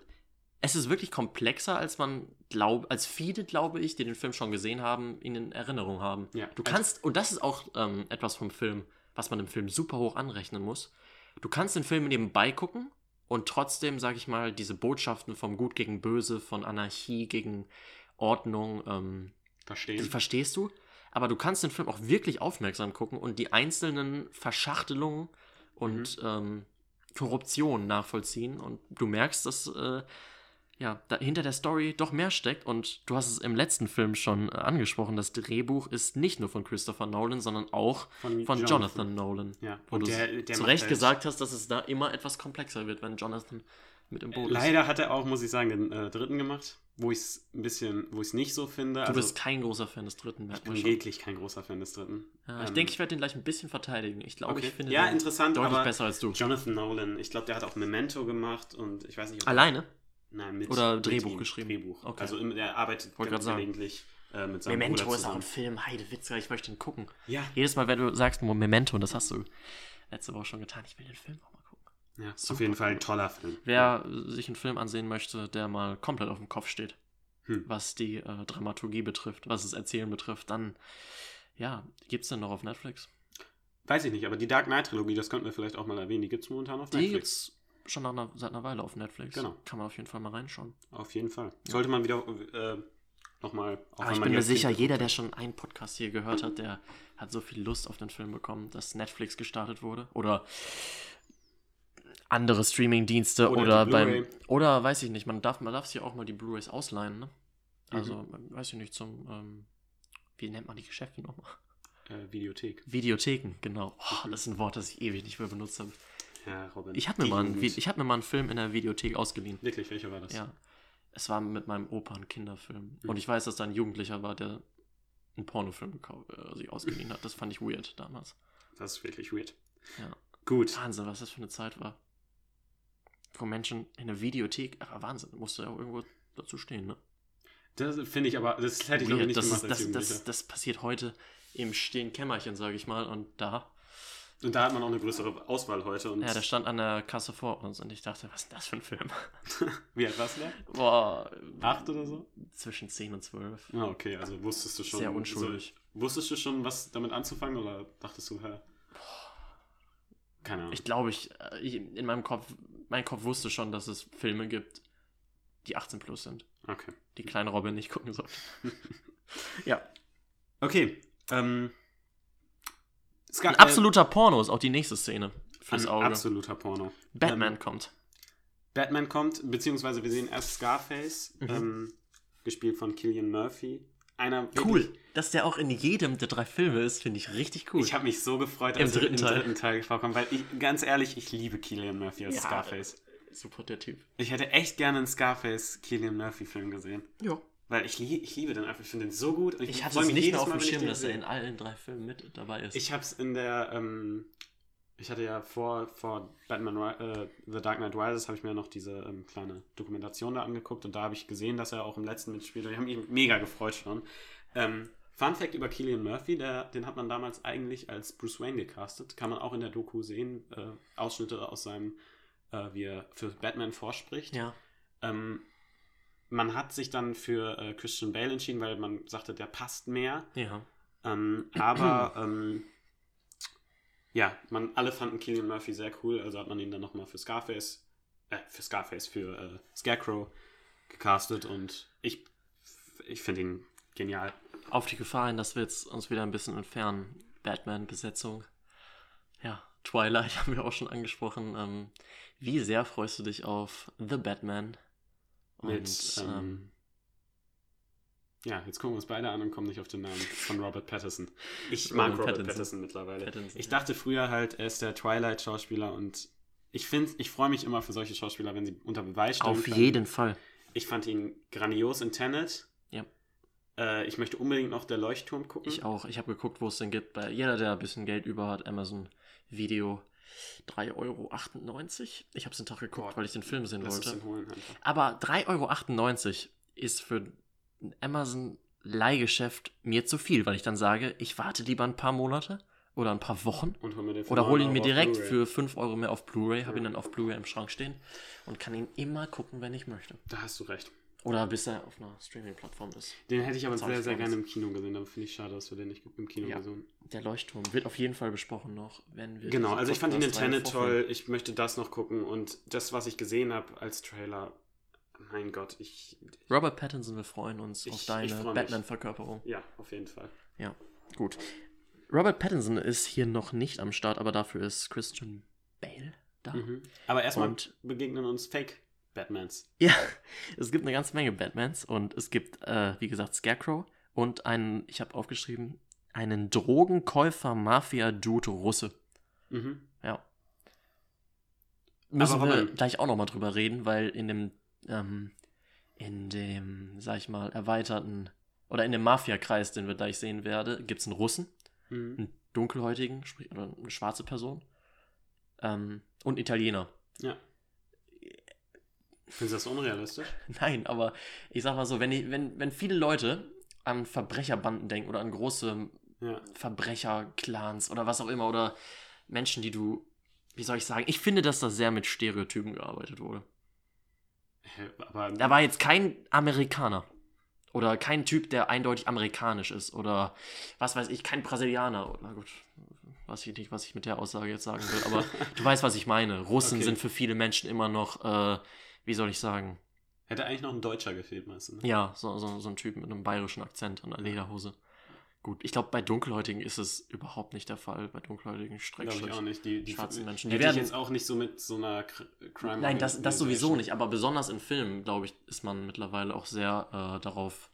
Es ist wirklich komplexer, als man glaubt, als viele, glaube ich, die den Film schon gesehen haben, ihn in Erinnerung haben. Ja, Du kannst, und das ist auch ähm, etwas vom Film, was man dem Film super hoch anrechnen muss. Du kannst den Film nebenbei gucken und trotzdem, sag ich mal, diese Botschaften vom Gut gegen Böse, von Anarchie gegen Ordnung, ähm, die Verstehen. verstehst du. Aber du kannst den Film auch wirklich aufmerksam gucken und die einzelnen Verschachtelungen und ähm, Korruption nachvollziehen. Und du merkst, dass äh, ja, da hinter der Story doch mehr steckt. Und du hast es im letzten Film schon äh, angesprochen, das Drehbuch ist nicht nur von Christopher Nolan, sondern auch Von von, Jonathan. Jonathan, Nolan. Ja, Wo und du der- der zu Recht halt- gesagt hast, dass es da immer etwas komplexer wird, wenn Jonathan mit im Boot ist. Leider hat er auch, muss ich sagen, den äh, dritten gemacht, wo ich es ein bisschen, wo ich es nicht so finde. Du also, bist kein großer Fan des dritten, ich bin schon. wirklich kein großer Fan des dritten. Ja, ich Ähm, denke, ich werde den gleich ein bisschen verteidigen. Ich glaube, okay. ich finde ja, den interessant, deutlich aber besser als du. Jonathan Nolan, ich glaube, der hat auch Memento gemacht und ich weiß nicht, ob Alleine? Nein, mit Oder mit Drehbuch ihm. geschrieben? Drehbuch. Okay. Also der arbeitet ganz gelegentlich äh, mit seinem Memento Bruder ist auch ein Film, Heidewitzka, ich möchte ihn gucken. Ja, Jedes Mal, wenn du sagst Memento, und das hast du letzte Woche schon getan, ich will den Film auch. Ja Super auf jeden Fall ein toller Film. Wer sich einen Film ansehen möchte, der mal komplett auf dem Kopf steht, Hm. was die äh, Dramaturgie betrifft, was das Erzählen betrifft, dann, ja, gibt's denn noch auf Netflix? Weiß ich nicht, aber die Dark Knight Trilogie, das könnten wir vielleicht auch mal erwähnen, die gibt es momentan auf Die Netflix. gibt's schon nach einer, seit einer Weile auf Netflix. Genau. Kann man auf jeden Fall mal reinschauen. Auf jeden Fall. Sollte man wieder äh, nochmal. Aber ich bin mir sicher, jeder, der schon einen Podcast hier gehört hat, der hat so viel Lust auf den Film bekommen, dass Netflix gestartet wurde. Oder andere Streaming-Dienste Oder oder, beim. Oder weiß ich nicht, man darf, man darf sich auch mal die Blu-Rays ausleihen, ne? Mhm. Also, weiß ich nicht, zum, ähm, wie nennt man die Geschäfte nochmal? Äh, Videothek. Videotheken, genau. Oh, das ist ein Wort, das ich ewig nicht mehr benutzt habe. Ja, Robin. Ich habe mir, mal einen ich hab mir mal einen Film in der Videothek ausgeliehen. Wirklich, welcher war das? Ja. Es war mit meinem Opa ein Kinderfilm. Mhm. Und ich weiß, dass da ein Jugendlicher war, der einen Pornofilm gekau- äh, sich ausgeliehen hat. Das fand ich weird damals. Das ist wirklich weird. Ja. Gut. Wahnsinn, was das für eine Zeit war. Wo Menschen in der Videothek, aber Wahnsinn, musste ja auch irgendwo dazu stehen, ne? Das finde ich aber, das hätte ich Weird. nicht Das, gemacht ist, das, das, das passiert heute im stillen Kämmerchen, sage ich mal. Und da, Und da hat man auch eine größere Auswahl heute. Und ja, der stand an der Kasse vor uns und ich dachte, was ist denn das für ein Film? Wie alt warst du da? Boah, Acht oder so? zwischen 10 und 12. Ah, okay, also wusstest du schon. Sehr unschuldig. So, wusstest du schon, was damit anzufangen oder dachtest du, hä? Keine Ahnung. Ich glaube, ich, äh, ich, in meinem Kopf, mein Kopf wusste schon, dass es Filme gibt, die 18 plus sind, Okay. die kleine Robin nicht gucken sollte. ja. Okay. Ähm, Ein absoluter Porno ist auch die nächste Szene fürs ein Auge. absoluter Porno. Batman Ähm, kommt. Batman kommt, beziehungsweise wir sehen erst Scarface, Mhm. ähm, gespielt von Killian Murphy. Einer Cool. Dass der auch in jedem der drei Filme ist, finde ich richtig cool. Ich habe mich so gefreut, Im als er dritten im Teil. dritten Teil vorkommt, weil ich, ganz ehrlich, ich liebe Killian Murphy als Ja. Scarface. Super der Typ. Ich hätte echt gerne einen Scarface Killian Murphy Film gesehen. Ja. Weil ich, ich liebe den einfach, ich finde den so gut. und Ich hatte freu es mich nicht mehr auf dem ich Schirm, dass er in allen drei Filmen mit dabei ist. Ich habe es in der, ähm, ich hatte ja vor, vor Batman, äh, The Dark Knight Rises, habe ich mir noch diese ähm, kleine Dokumentation da angeguckt und da habe ich gesehen, dass er auch im letzten mitspielt und ich habe mich mega gefreut schon. Ähm, Fun Fact über Killian Murphy, der, den hat man damals eigentlich als Bruce Wayne gecastet, kann man auch in der Doku sehen, äh, Ausschnitte aus seinem, äh, wie er für Batman vorspricht. ja. Ähm, man hat sich dann für äh, Christian Bale entschieden, weil man sagte, der passt mehr. Ja. Ähm, aber ähm, ja, man, alle fanden Killian Murphy sehr cool, also hat man ihn dann nochmal für Scarface, äh, für Scarface, für äh, Scarecrow gecastet und ich, ich finde ihn genial. Auf die Gefahr hin, dass wir jetzt uns wieder ein bisschen entfernen. Batman-Besetzung. Ja, Twilight haben wir auch schon angesprochen. Ähm, wie sehr freust du dich auf The Batman? Und, Mit, ähm, ja, jetzt gucken wir uns beide an und kommen nicht auf den Namen von Robert Pattinson. Ich Robert mag Robert Pattinson. Pattinson, mittlerweile. Pattinson, ich dachte früher halt, er ist der Twilight-Schauspieler und ich finde, ich freue mich immer für solche Schauspieler, wenn sie unter Beweis stellen auf können. jeden Fall. Ich fand ihn grandios in Tenet. Ja. Äh, ich möchte unbedingt noch der Leuchtturm gucken. Ich auch. Ich habe geguckt, wo es den gibt. Bei jeder, der ein bisschen Geld über hat, Amazon Video 3,98 Euro. Ich habe es den Tag geguckt, Boah, weil ich den Film sehen wollte. holen. Aber 3,98 Euro ist für ein Amazon-Leihgeschäft mir zu viel, weil ich dann sage, ich warte lieber ein paar Monate oder ein paar Wochen hol oder 9 hole ihn mir direkt für 5 Euro mehr auf Blu-ray, habe ihn dann auf Blu-ray im Schrank stehen und kann ihn immer gucken, wenn ich möchte. Da hast du recht. Oder bis er auf einer Streaming-Plattform ist. Den hätte ich aber sehr, sehr gerne im Kino gesehen. Aber finde ich schade, dass wir den nicht im Kino Ja. gesehen haben. Der Leuchtturm wird auf jeden Fall besprochen noch, wenn wir. Genau, also ich fand ihn in Tenet toll. Ich möchte das noch gucken. Und das, was ich gesehen habe als Trailer, mein Gott, ich. Robert Pattinson, wir freuen uns Ich- auf ich deine. Batman-Verkörperung. Ja, auf jeden Fall. Ja, gut. Robert Pattinson ist hier noch nicht am Start, aber dafür ist Christian Bale da. Mhm. Aber erstmal Und- begegnen uns Fake-Batmans. Ja, es gibt eine ganze Menge Batmans und es gibt, äh, wie gesagt, Scarecrow und einen, ich habe aufgeschrieben, einen Drogenkäufer-Mafia-Dude Russe. Mhm. Ja. Müssen wir gleich auch nochmal drüber reden, weil in dem, ähm, in dem, sag ich mal, erweiterten, oder in dem Mafia-Kreis, den wir gleich sehen werden, gibt es einen Russen, Mhm. einen dunkelhäutigen, sprich, oder eine schwarze Person ähm, und Italiener. Ja. Findest du das unrealistisch? Nein, aber ich sag mal so, wenn, ich, wenn, wenn viele Leute an Verbrecherbanden denken oder an große Ja. Verbrecherclans oder was auch immer oder Menschen, die du, wie soll ich sagen, ich finde, dass da sehr mit Stereotypen gearbeitet wurde. Aber Er war jetzt kein Amerikaner oder kein Typ, der eindeutig amerikanisch ist oder was weiß ich, kein Brasilianer. Na gut, weiß ich nicht, was ich mit der Aussage jetzt sagen will, aber du weißt, was ich meine. Russen Okay. sind für viele Menschen immer noch, äh, wie soll ich sagen, hätte eigentlich noch ein Deutscher gefehlt, meinst du? Ne? Ja, so, so, so ein Typ mit einem bayerischen Akzent und einer Lederhose. Gut, ich glaube, bei Dunkelhäutigen ist es überhaupt nicht der Fall. Bei Dunkelhäutigen Glaube ich auch nicht. Die, die schwarzen Menschen, die werden- jetzt auch nicht so mit so einer Cr- Crime Nein, das, das sowieso nicht, aber besonders in Filmen, glaube ich, ist man mittlerweile auch sehr äh, darauf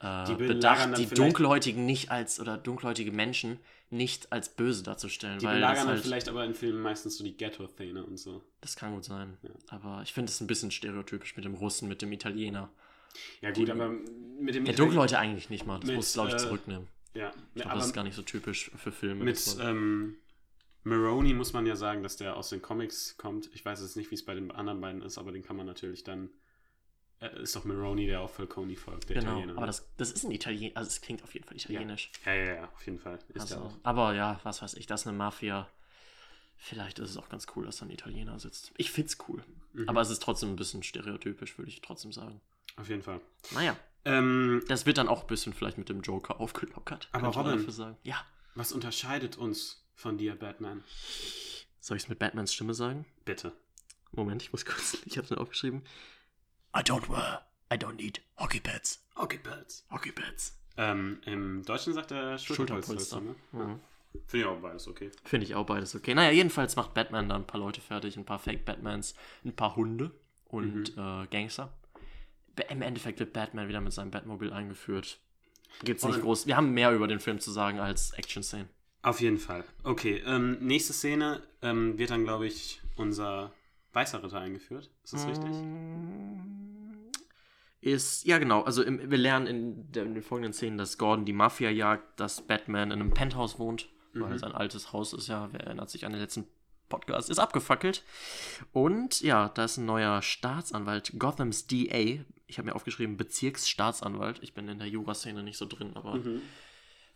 äh, Die bedacht, die Dunkelhäutigen nicht als, oder dunkelhäutige Menschen nicht als böse darzustellen. Die weil belagern dann halt, vielleicht aber in Filmen meistens so die Ghetto-Szene und so. das kann gut sein. Ja. Aber ich finde es ein bisschen stereotypisch mit dem Russen, mit dem Italiener. Ja gut, Die- aber mit dem Der Dunkelhäute eigentlich nicht mal. Das Mit, muss, glaube ich, äh, zurücknehmen. Ja, Ich glaube, aber das ist gar nicht so typisch für Filme. mit ähm, Maroney muss man ja sagen, dass der aus den Comics kommt. Ich weiß jetzt nicht, wie es bei den anderen beiden ist, aber den kann man natürlich dann. Äh, ist doch Maroney, der auch Falcone folgt, der Genau, Italiener. aber ne? das, das ist ein Italiener, also es klingt auf jeden Fall italienisch. ja, ja, ja, auf jeden Fall. Ist Also, auch. aber ja, was weiß ich, das ist eine Mafia. Vielleicht ist es auch ganz cool, dass da ein Italiener sitzt. Ich find's cool. Mhm. Aber es ist trotzdem ein bisschen stereotypisch, würde ich trotzdem sagen. Auf jeden Fall. Naja, Ähm, das wird dann auch ein bisschen vielleicht mit dem Joker aufgelockert. Aber Robin-. Ja. was unterscheidet uns von dir, Batman? Soll ich es mit Batmans Stimme sagen? Bitte. Moment, ich muss kurz. Ich hab's mir aufgeschrieben. I don't wear. I don't need hockey pads. Okay, Bats. Hockey pads. Ähm, Im Deutschen sagt er Schulterpolster. Schulterpolster. Ne? Mhm. Finde ich auch beides okay. Finde ich auch beides okay. Naja, jedenfalls macht Batman da ein paar Leute fertig, ein paar Fake-Batmans, ein paar Hunde und äh, Gangster. Im Endeffekt wird Batman wieder mit seinem Batmobil eingeführt. Gibt's nicht Und- groß. Wir haben mehr über den Film zu sagen als Action-Szenen. Auf jeden Fall. Okay, ähm, nächste Szene ähm, wird dann, glaube ich, unser weißer Ritter eingeführt. Ist das richtig? Mm, Ist, ja genau, also im, wir lernen in, der, in den folgenden Szenen, dass Gordon die Mafia jagt, dass Batman in einem Penthouse wohnt, weil Mhm. sein altes Haus ist ja, wer erinnert sich an den letzten Podcast, ist abgefackelt. Und ja, da ist ein neuer Staatsanwalt, Gotham's DA. Ich habe mir aufgeschrieben, Bezirksstaatsanwalt. Ich bin in der Jura-Szene nicht so drin, aber Mhm.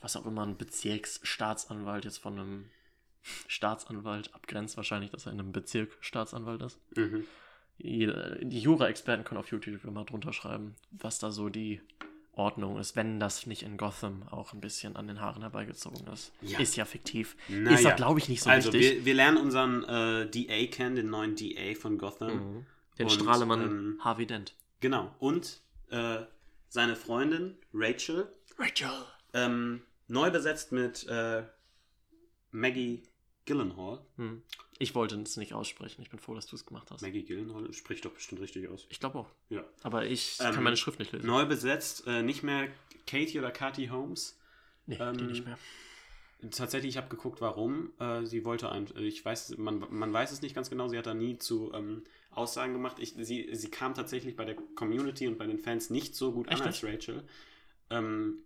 was auch immer ein Bezirksstaatsanwalt jetzt von einem Staatsanwalt abgrenzt, wahrscheinlich, dass er in einem Bezirk Staatsanwalt ist. Mhm. Jeder, die Jura-Experten können auf YouTube immer drunter schreiben, was da so die Ordnung ist, wenn das nicht in Gotham auch ein bisschen an den Haaren herbeigezogen ist. Ja. Ist ja fiktiv. Naja. Ist doch, glaube ich, nicht so also, wichtig. wir, wir lernen unseren äh, DA kennen, den neuen DA von Gotham. Mhm. Den Und, Strahlemann ähm, Harvey Dent. Genau. Und äh, seine Freundin Rachel, Rachel. ähm, neu besetzt mit äh, Maggie Gyllenhaal. Hm. Ich wollte es nicht aussprechen. Ich bin froh, dass du es gemacht hast. Maggie Gyllenhaal spricht doch bestimmt richtig aus. Ich glaube auch. Ja. Aber ich Ähm, kann meine Schrift nicht lesen. Neu besetzt, äh, nicht mehr Katie oder Katie Holmes. nee, die ähm, nicht mehr. Tatsächlich, ich habe geguckt, warum. Äh, sie wollte ein, ich weiß, man, man weiß es nicht ganz genau, sie hat da nie zu ähm, Aussagen gemacht. Ich, sie, sie kam tatsächlich bei der Community und bei den Fans nicht so gut Echt an als Rachel. Ähm,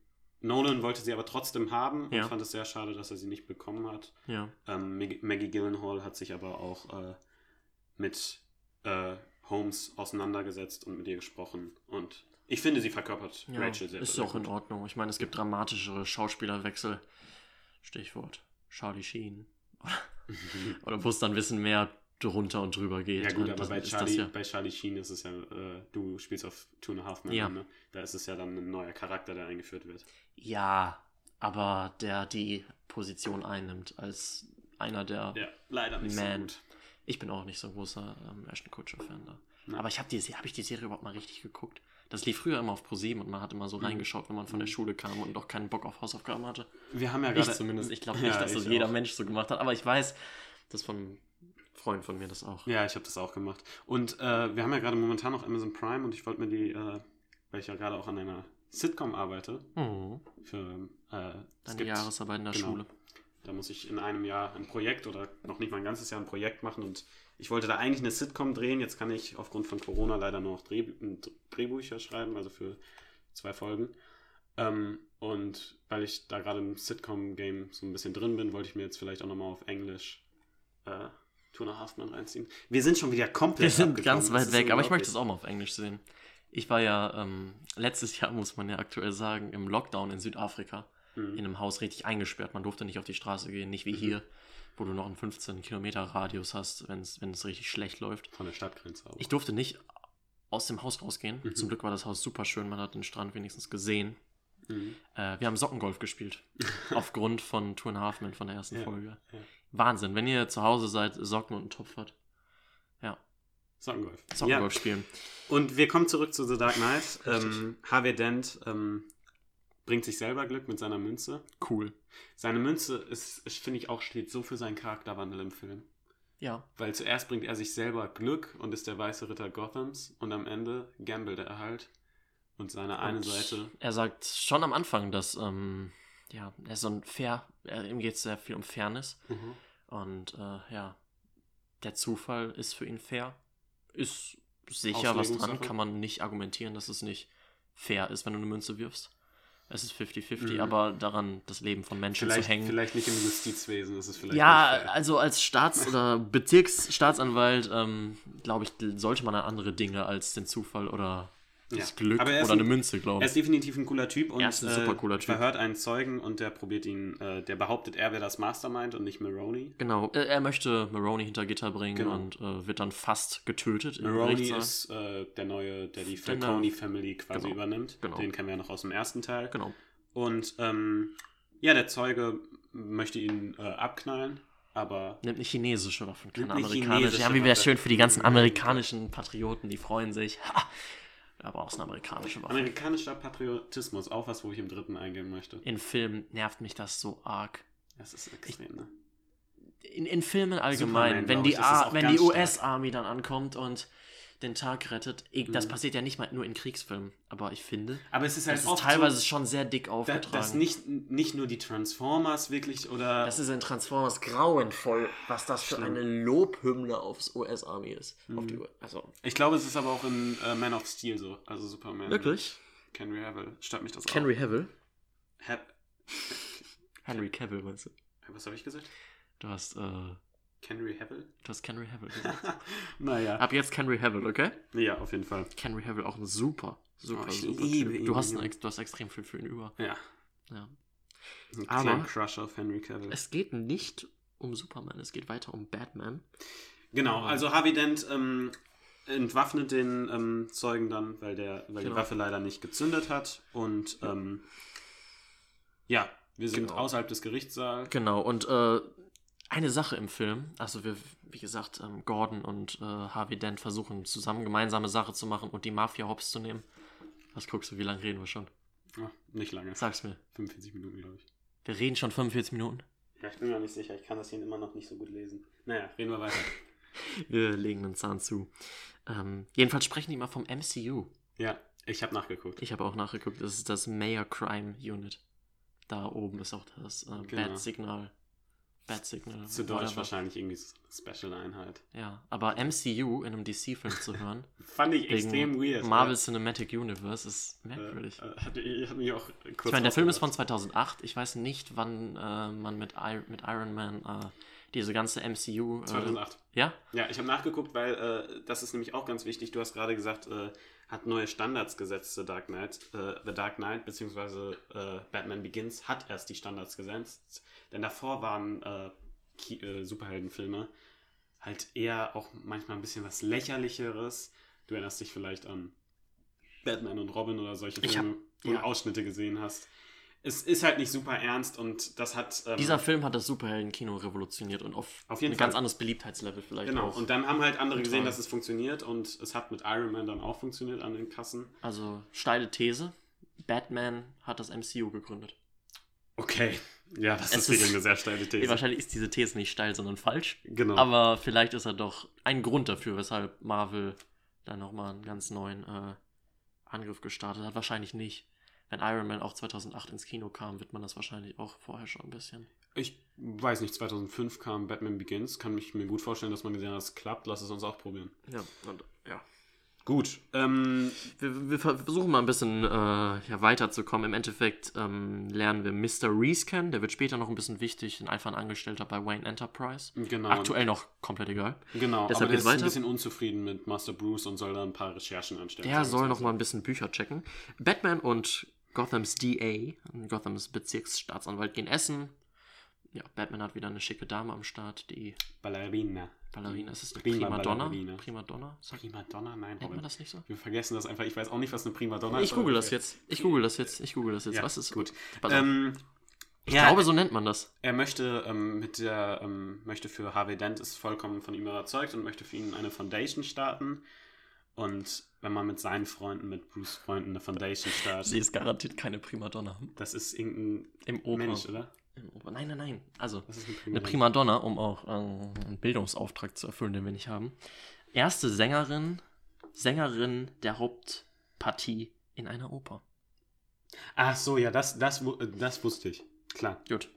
Nolan wollte sie aber trotzdem haben Ja. und fand es sehr schade, dass er sie nicht bekommen hat. Ja. Ähm, Mag- Maggie Gyllenhaal hat sich aber auch äh, mit äh, Holmes auseinandergesetzt und mit ihr gesprochen. Und ich finde, sie verkörpert ja. Rachel sehr, ist auch in. Ordnung. Ich meine, es gibt dramatischere Schauspielerwechsel. Stichwort Charlie Sheen. Oder wo es dann ein bisschen mehr drunter und drüber geht. Ja gut, Und aber bei Charlie, ja. bei Charlie Sheen ist es ja, äh, du spielst auf Two and a Half Men, Ja. ne? da ist es ja dann ein neuer Charakter, der eingeführt wird. ja, aber der die Position einnimmt als einer der. Ja, leider nicht Man. so gut. Ich bin auch nicht so ein großer ähm, Ashton Kutcher-Fan da. Ja. Aber ich habe die, hab ich die Serie überhaupt mal richtig geguckt. Das lief früher immer auf ProSieben und man hat immer so Mhm. reingeschaut, wenn man von der Mhm. Schule kam und doch keinen Bock auf Hausaufgaben hatte. Wir haben ja Ich gerade... zumindest. Ich glaube Ja, nicht, dass das ich jeder auch. Mensch so gemacht hat. Aber ich weiß, dass von Freund von mir das auch. Ja, ich habe das auch gemacht. Und äh, wir haben ja gerade momentan noch Amazon Prime und ich wollte mir die, äh, weil ich ja gerade auch an einer Sitcom arbeite, Mhm. für... Äh, Deine gibt- Jahresarbeit in der genau. Schule. Da muss ich in einem Jahr ein Projekt oder noch nicht mal ein ganzes Jahr ein Projekt machen und ich wollte da eigentlich eine Sitcom drehen. Jetzt kann ich aufgrund von Corona leider nur noch Dreh Drehbücher schreiben, also für zwei Folgen. Ähm, und weil ich da gerade im Sitcom-Game so ein bisschen drin bin, wollte ich mir jetzt vielleicht auch nochmal auf Englisch äh, Two and a Half Men reinziehen. Wir sind schon wieder komplett Wir sind ganz weit weg, aber ich möchte es auch mal auf Englisch sehen. Ich war ja ähm, letztes Jahr, muss man ja aktuell sagen, im Lockdown in Südafrika in Mhm. einem Haus richtig eingesperrt. Man durfte nicht auf die Straße gehen, nicht wie Mhm. hier, wo du noch einen 15 Kilometer Radius hast, wenn es richtig schlecht läuft. Von der Stadtgrenze auch. Ich durfte nicht aus dem Haus rausgehen. Mhm. Zum Glück war das Haus super schön, man hat den Strand wenigstens gesehen. Mhm. Äh, wir haben Sockengolf gespielt. aufgrund von Two and Half Men von der ersten Ja, Folge. ja. Wahnsinn, wenn ihr zu Hause seid, Socken und einen Topf hat. Ja, Sockengolf. Ja. Sockengolf spielen. Und wir kommen zurück zu The Dark Knight. Ähm, Harvey Dent ähm, bringt sich selber Glück mit seiner Münze. Cool. Seine Münze ist, finde ich, auch steht so für seinen Charakterwandel im Film. Ja, Weil zuerst bringt er sich selber Glück und ist der weiße Ritter Gothams und am Ende gambelt er halt. Und seine eine Und Seite. Er sagt schon am Anfang, dass ähm, ja, er ist so ein Fair, ihm geht es sehr viel um Fairness. Mhm. Und äh, ja, der Zufall ist für ihn fair. Ist sicher was dran, kann man nicht argumentieren, dass es nicht fair ist, wenn du eine Münze wirfst. Es ist 50-50, Mhm. aber daran das Leben von Menschen Vielleicht, zu hängen. vielleicht nicht im Justizwesen, das ist vielleicht ja, also als Staats- oder Bezirksstaatsanwalt, ähm, glaube ich, sollte man an andere Dinge als den Zufall oder das Ja. Glück er oder ein- eine Münze Er glauben. ist definitiv ein cooler Typ und Er ist ein super cooler äh, Typ. verhört einen Zeugen und der probiert ihn, äh, der behauptet, er wäre das Mastermind und nicht Maroney. Genau, äh, er möchte Maroney hinter Gitter bringen Genau. und äh, wird dann fast getötet Maroney ist äh, der neue, der die Falcone Family quasi Genau. übernimmt. Genau. Den kennen wir ja noch aus dem ersten Teil. Genau. Und ähm, ja, der Zeuge möchte ihn äh, abknallen, aber Nimmt eine chinesische Waffe, keine amerikanische. Ja, wie wäre schön für die ganzen amerikanischen Patrioten, die freuen sich. Ha, aber auch eine amerikanische Waffe. amerikanischer Patriotismus, auch was, wo ich im dritten eingehen möchte. In Filmen nervt mich das so arg. Das ist extrem, ne? In, in Filmen allgemein, Superman, wenn die, ich, A- wenn die. US-Army dann ankommt und den Tag rettet. Das Mhm. passiert ja nicht mal nur in Kriegsfilmen, aber ich finde, Aber es ist halt das ist oft teilweise so, schon sehr dick aufgetragen. dass nicht, nicht nur die Transformers wirklich oder Das ist in Transformers grauenvoll, was das für eine Lobhymne aufs US-Army ist. Auf Mhm. die, U- also, Ich glaube, es ist aber auch in äh, Man of Steel so, also Superman. wirklich? Henry Cavill, stört mich das Henry Cavill? auch. Hab, Henry Cavill, meinst du? was habe ich gesagt? Du hast, äh, Henry Cavill? du hast Henry Cavill gesagt. naja. Ab jetzt Henry Cavill, okay? Ja, auf jeden Fall. Henry Cavill auch ein super, super, Oh, ich super liebe Typ. ihn, Du hast, ein, du hast extrem viel für ihn über. Ja. Ja. Ein Aber- Crush auf Henry Cavill. Es geht nicht um Superman, es geht weiter um Batman. Genau, also Harvey Dent ähm, entwaffnet den ähm, Zeugen dann, weil, der, weil Genau. die Waffe leider nicht gezündet hat. Und ähm, ja, wir sind Genau. außerhalb des Gerichtssaals. Genau, und äh, eine Sache im Film, also wir, wie gesagt, ähm, Gordon und äh, Harvey Dent versuchen zusammen gemeinsame Sache zu machen und die Mafia hops zu nehmen. Was guckst du, wie lange reden wir schon? Ah, nicht lange. Sag's mir. 45 Minuten, glaube ich. Wir reden schon 45 Minuten. Ja, ich bin mir nicht sicher. Ich kann das hier immer noch nicht so gut lesen. Naja, reden wir weiter. Wir legen einen Zahn zu. Ähm, jedenfalls sprechen die mal vom MCU. ja, ich habe nachgeguckt. Ich habe auch nachgeguckt, das ist das Mayor Crime Unit. Da oben ist auch das äh, Genau. Bad Signal. Bad Signal. Zu Deutsch whatever. wahrscheinlich irgendwie so eine Special-Einheit. Ja, aber MCU in einem DC-Film zu hören, Fand ich extrem weird. Marvel Cinematic Universe, ist Äh, merkwürdig. äh, hat, hat mich auch kurz ich meine, der Film ist von aufgeregt. 2008. Ich weiß nicht, wann äh, man mit, I mit Iron Man äh, diese ganze MCU. Äh, 2008. Ja? Ja, ich habe nachgeguckt, weil äh, das ist nämlich auch ganz wichtig. Du hast gerade gesagt, äh, hat neue Standards gesetzt, The Dark Knight. Äh, The Dark Knight bzw. Äh, Batman Begins hat erst die Standards gesetzt. Denn davor waren äh, Superheldenfilme halt eher auch manchmal ein bisschen was Lächerlicheres. Du erinnerst dich vielleicht an Batman und Robin oder solche Filme, hab- wo du ja. Ausschnitte gesehen hast. Es ist halt nicht super ernst und das hat. ähm, Dieser Film hat das Superhelden-Kino revolutioniert und auf, Auf jeden ein Fall. ganz anderes Beliebtheitslevel vielleicht Genau, auch. und dann haben halt andere gesehen, dass es funktioniert und es hat mit Iron Man dann auch funktioniert an den Kassen. Also, steile These. Batman hat das MCU gegründet. Okay, ja, das Es ist wieder eine sehr steile These. wahrscheinlich ist diese These nicht steil, sondern falsch. Genau. Aber vielleicht ist er doch ein Grund dafür, weshalb Marvel dann nochmal einen ganz neuen äh, Angriff gestartet hat. Wahrscheinlich nicht. Wenn Iron Man auch 2008 ins Kino kam, wird man das wahrscheinlich auch vorher schon ein bisschen. ich weiß nicht, 2005 kam Batman Begins. Kann mich mir gut vorstellen, dass man gesehen hat, es klappt. Lass es uns auch probieren. Ja, und ja. Gut. Ähm, Wir, wir versuchen mal ein bisschen äh, ja, weiterzukommen. Im Endeffekt ähm, lernen wir Mr. Reese kennen. Der wird später noch ein bisschen wichtig. Ein einfach ein Angestellter bei Wayne Enterprise. genau. Aktuell noch komplett egal. Genau, Deshalb aber der geht's ist ein weiter. bisschen unzufrieden mit Master Bruce und soll da ein paar Recherchen anstellen. Der soll noch mal ein bisschen Bücher checken. Batman und Gothams DA, Gothams Bezirksstaatsanwalt, gehen essen. Ja, Batman hat wieder eine schicke Dame am Start, die Ballerina. Ballerina. Ist es eine Prima Prima Donna? Ballerina. Prima Donna? Sagt, Prima Donna? Nein, nennt man das nicht so? Wir vergessen das einfach. Ich weiß auch nicht, was eine Prima Donna ist. Ich google das jetzt. Ich google das jetzt. Ich google das jetzt. Ja, Was ist gut. Ähm, ich ja, glaube, so nennt man das. Er möchte ähm, mit der ähm, möchte für Harvey Dent ist vollkommen von ihm überzeugt und möchte für ihn eine Foundation starten. Und wenn man mit seinen Freunden, mit Bruce Freunden eine Foundation startet, Sie ist garantiert keine Prima Donna. das ist irgendein Im Oper. Mensch, oder? Im Oper. Nein, nein, nein. Also, eine eine Prima Donna, um auch äh, einen Bildungsauftrag zu erfüllen, den wir nicht haben. Erste Sängerin, Sängerin der Hauptpartie in einer Oper. Ach so, ja, das, das, das wusste ich. Klar. Gut.